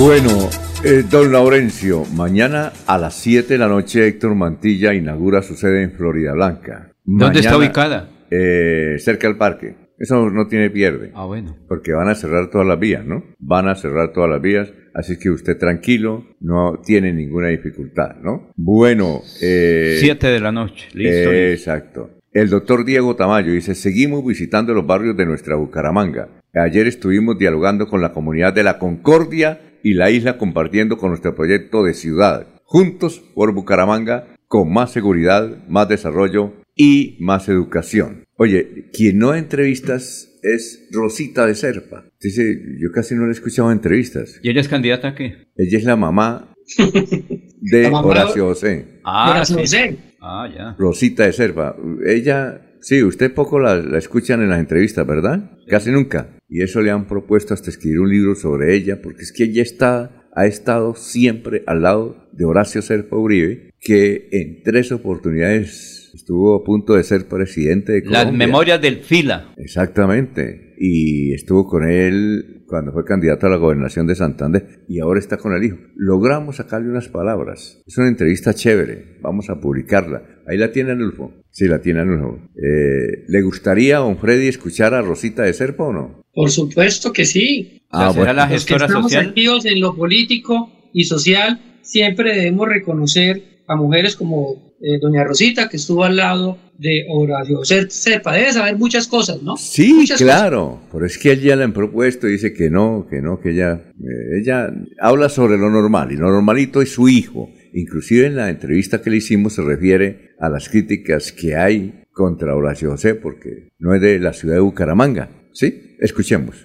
Bueno, eh, don Laurencio, mañana a las 7 de la noche Héctor Mantilla inaugura su sede en Florida Blanca.
¿Dónde está ubicada?
Eh, cerca del parque. Eso no tiene pierde.
Ah, bueno.
Porque van a cerrar todas las vías, ¿no? Van a cerrar todas las vías, así que usted tranquilo, no tiene ninguna dificultad, ¿no? Bueno. Eh,
7 de la noche, listo.
exacto. El doctor Diego Tamayo dice, seguimos visitando los barrios de nuestra Bucaramanga. Ayer estuvimos dialogando con la comunidad de la Concordia y la isla compartiendo con nuestro proyecto de ciudad. Juntos por Bucaramanga, con más seguridad, más desarrollo y más educación. Oye, quien no da entrevistas es Rosita de Serpa. Dice, yo casi no le he escuchado en entrevistas.
¿Y ella es candidata a qué?
Ella es la mamá de Horacio José.
Ah, Horacio José. Ah, ya.
Rosita de Serpa. Ella Sí, usted poco la, la, escuchan en las entrevistas, ¿verdad? Casi nunca. Y eso le han propuesto hasta escribir un libro sobre ella, porque es que ella está, ha estado siempre al lado de Horacio Serpa Uribe, que en tres oportunidades estuvo a punto de ser presidente de Colombia.
Las memorias del FILA.
Exactamente. Y estuvo con él cuando fue candidato a la gobernación de Santander y ahora está con el hijo. Logramos sacarle unas palabras. Es una entrevista chévere. Vamos a publicarla. Ahí la tiene Anulfo. Sí, la tiene Anulfo. Eh, ¿Le gustaría a don Freddy escuchar a Rosita de Serpa o no?
Por supuesto que sí.
Ah, bueno. la
Los que estamos activos en lo político y social, siempre debemos reconocer a mujeres como eh, doña Rosita, que estuvo al lado de Horacio Serpa. Debe saber muchas cosas, ¿no?
Sí,
muchas
claro. Pero es que ella le han propuesto y dice que no, que no, que ella, eh, ella habla sobre lo normal y lo normalito es su hijo. Inclusive en la entrevista que le hicimos se refiere a las críticas que hay contra Horacio José porque no es de la ciudad de Bucaramanga. ¿Sí? Escuchemos.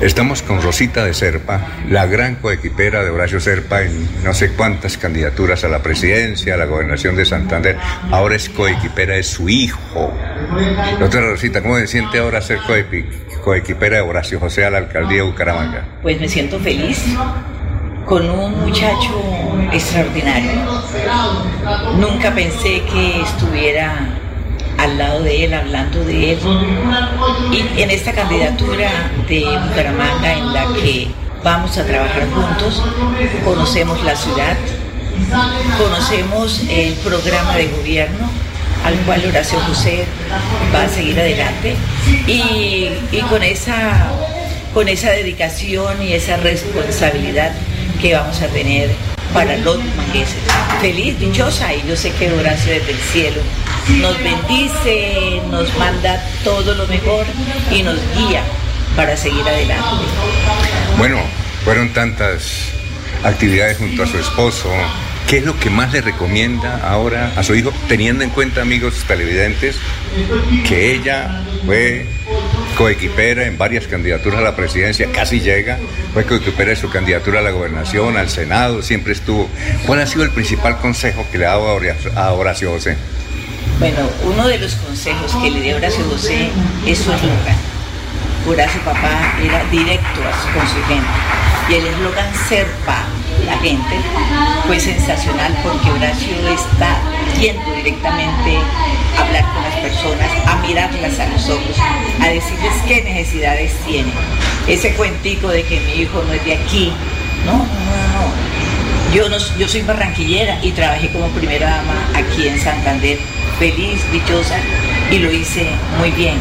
Estamos con Rosita de Serpa, la gran coequipera de Horacio Serpa en no sé cuántas candidaturas a la presidencia, a la gobernación de Santander. Ahora es coequipera de su hijo. Doctora Rosita, ¿cómo se siente ahora ser coequipera de Horacio José a la alcaldía de Bucaramanga?
Pues me siento feliz con un muchacho extraordinario. Nunca pensé que estuviera al lado de él, hablando de él. Y en esta candidatura de Bucaramanga en la que vamos a trabajar juntos, conocemos la ciudad, conocemos el programa de gobierno al cual Horacio José va a seguir adelante y, con, esa, con esa dedicación y esa responsabilidad que vamos a tener para los mangueses. Feliz, dichosa y yo sé que Horacio desde el cielo nos bendice, nos manda todo lo mejor y nos guía para seguir adelante.
Bueno, fueron tantas actividades junto a su esposo. ¿Qué es lo que más le recomienda ahora a su hijo, teniendo en cuenta, amigos televidentes, que ella fue coequipera en varias candidaturas a la presidencia, casi llega, fue coequipera de su candidatura a la gobernación, al Senado, siempre estuvo. ¿Cuál ha sido el principal consejo que le ha dado a Horacio- José?
Bueno, uno de los consejos que le dio Horacio José es su eslogan. Horacio papá era directo con su gente. Y el eslogan Serpa, la gente, fue sensacional porque Horacio está yendo directamente a hablar con las personas, a mirarlas a los ojos, a decirles qué necesidades tienen. Ese cuentico de que mi hijo no es de aquí, no, no, no, no. Yo, no, yo soy barranquillera y trabajé como primera dama aquí en Santander, feliz, dichosa, y lo hice muy bien,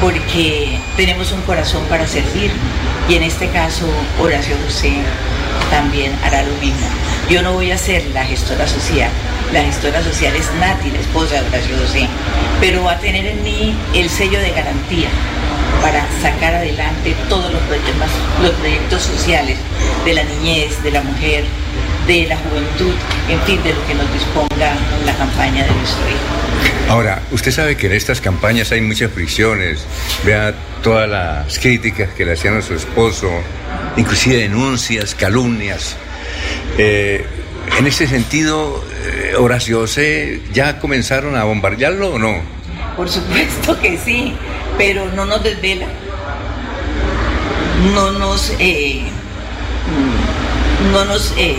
porque tenemos un corazón para servir, y en este caso Horacio José también hará lo mismo. Yo no voy a ser la gestora social, la gestora social es Nati, la esposa de Horacio José, pero va a tener en mí el sello de garantía para sacar adelante todos los proyectos, los proyectos sociales de la niñez, de la mujer, de la juventud, en fin, de lo que nos disponga la campaña de nuestro hijo.
Ahora, usted sabe que en estas campañas hay muchas fricciones. Vea todas las críticas que le hacían a su esposo, inclusive denuncias, calumnias. Eh, en ese sentido, eh, Horacio José, ¿ya comenzaron a bombardearlo o no?
Por supuesto que sí, pero no nos desvela, no nos, eh, no nos, eh,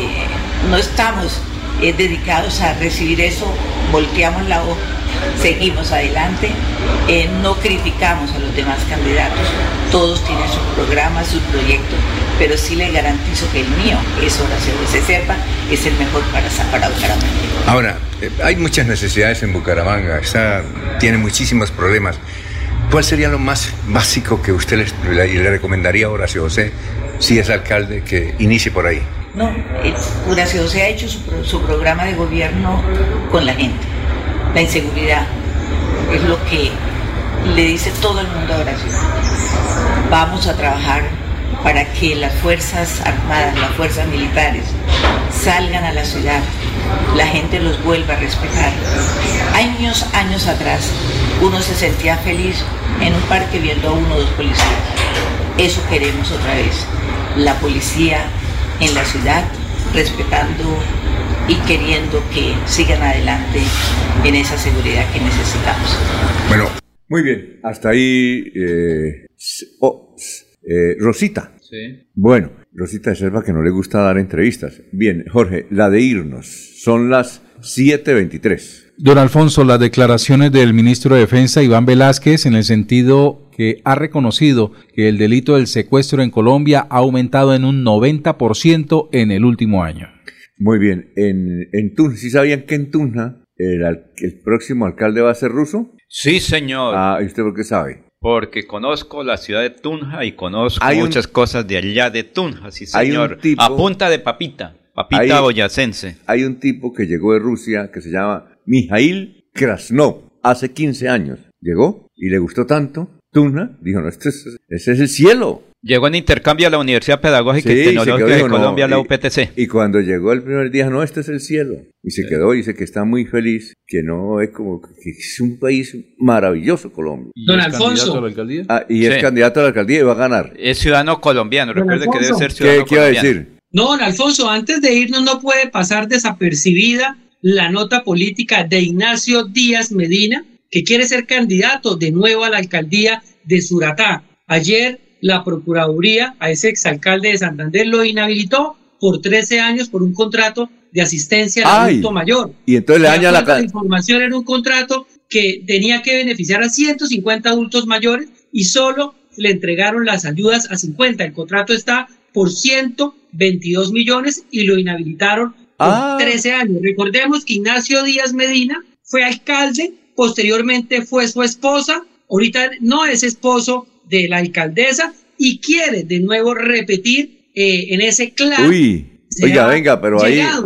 no estamos eh, dedicados a recibir eso, volteamos la hoja, seguimos adelante, eh, no criticamos a los demás candidatos, todos tienen sus programas, sus proyectos, pero sí les garantizo que el mío, es Horacio José Serpa, es el mejor para, Bucaramanga.
Ahora, eh, hay muchas necesidades en Bucaramanga, está, tiene muchísimos problemas. ¿Cuál sería lo más básico que usted le, le recomendaría a Horacio José si es alcalde que inicie por ahí?
No, Horacio José ha hecho su, pro- su programa de gobierno con la gente. La inseguridad es lo que le dice todo el mundo a Horacio. Vamos a trabajar para que las Fuerzas Armadas, las Fuerzas Militares salgan a la ciudad, la gente los vuelva a respetar. Años, años atrás, uno se sentía feliz en un parque viendo a uno o dos policías. Eso queremos otra vez. La policía en la ciudad, respetando y queriendo que sigan adelante en esa seguridad que necesitamos.
Bueno, muy bien. Hasta ahí, eh, s- oh, eh, Rosita.
Sí.
Bueno, Rosita de Selva que no le gusta dar entrevistas. Bien, Jorge, la de irnos. Son las 7.23.
Don Alfonso, las declaraciones del ministro de Defensa Iván Velázquez en el sentido que ha reconocido que el delito del secuestro en Colombia ha aumentado en un 90% en el último año.
Muy bien. En, en Tunja, ¿sí sabían que en Tunja el, próximo alcalde va a ser ruso?
Sí, señor.
Ah, ¿y usted por qué sabe?
Porque conozco la ciudad de Tunja y conozco
Hay un-
muchas cosas de allá de Tunja, sí,
Hay un
señor.
tipo-
A punta de papita, papita
Hay-
boyacense.
Hay un tipo que llegó de Rusia que se llama Mijail Krasnov hace 15 años. Llegó y le gustó tanto. Tunja dijo, no, este es, el cielo.
Llegó en intercambio a la Universidad Pedagógica
Sí,
y Tecnológica
quedó,
de
no,
Colombia, la
y-
UPTC.
Y cuando llegó el primer día, no, este es el cielo. Y se quedó, dice que está muy feliz, que no es como que es un país maravilloso Colombia.
Don Alfonso.
alcaldía?
Ah, y es candidato a la alcaldía y va a ganar.
Es ciudadano colombiano, recuerde que debe ser
¿Qué,
ciudadano
qué iba a
colombiano.
decir?
No, don Alfonso, antes de irnos no puede pasar desapercibida la nota política de Ignacio Díaz Medina, que quiere ser candidato de nuevo a la alcaldía de Suratá. Ayer la Procuraduría a ese exalcalde de Santander lo inhabilitó por 13 años por un contrato de asistencia al adulto mayor.
Y entonces le daña la...
acuerdo a
ca-
información era un contrato que tenía que beneficiar a 150 adultos mayores y solo le entregaron las ayudas a 50. El contrato está por 122 millones y lo inhabilitaron
Ah.
13 años. Recordemos que Ignacio Díaz Medina fue alcalde, posteriormente fue su esposa, ahorita no es esposo de la alcaldesa y quiere de nuevo repetir eh, en ese clan.
Uy, oiga, venga, pero ahí...
a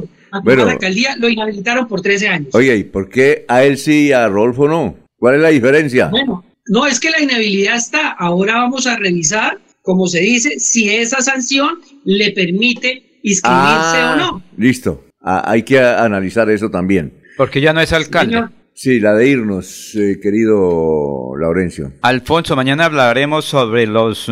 Bueno,
la alcaldía, lo inhabilitaron por 13 años.
oye, ¿y por qué a él sí y a Rodolfo no? ¿Cuál es la diferencia?
Bueno, no es que la inhabilidad está. Ahora vamos a revisar, como se dice, si esa sanción le permite inscribirse
Ah,
o no.
Listo. Ah, hay que analizar eso también.
Porque ya no es alcalde.
Señor,
Sí, la de irnos, eh, querido Laurencio.
Alfonso, mañana hablaremos sobre los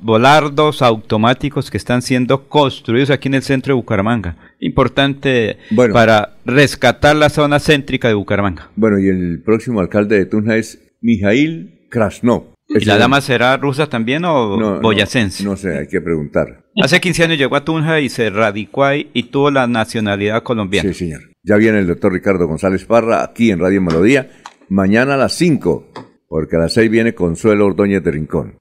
volardos automáticos que están siendo construidos aquí en el centro de Bucaramanga. Importante para rescatar la zona céntrica de Bucaramanga.
Bueno, y el próximo alcalde de Tunja es Mijail Krasnov.
¿Y la dama será rusa también o
No, no,
boyacense?
No, sé, hay que preguntar.
Hace 15 años llegó a Tunja y se radicó ahí y tuvo la nacionalidad colombiana.
Sí, señor. Ya viene el doctor Ricardo González Parra aquí en Radio Melodía. Mañana a las 5, porque a las 6 viene Consuelo Ordóñez de Rincón.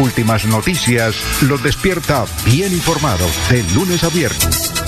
Últimas noticias los despierta bien informados de lunes a viernes.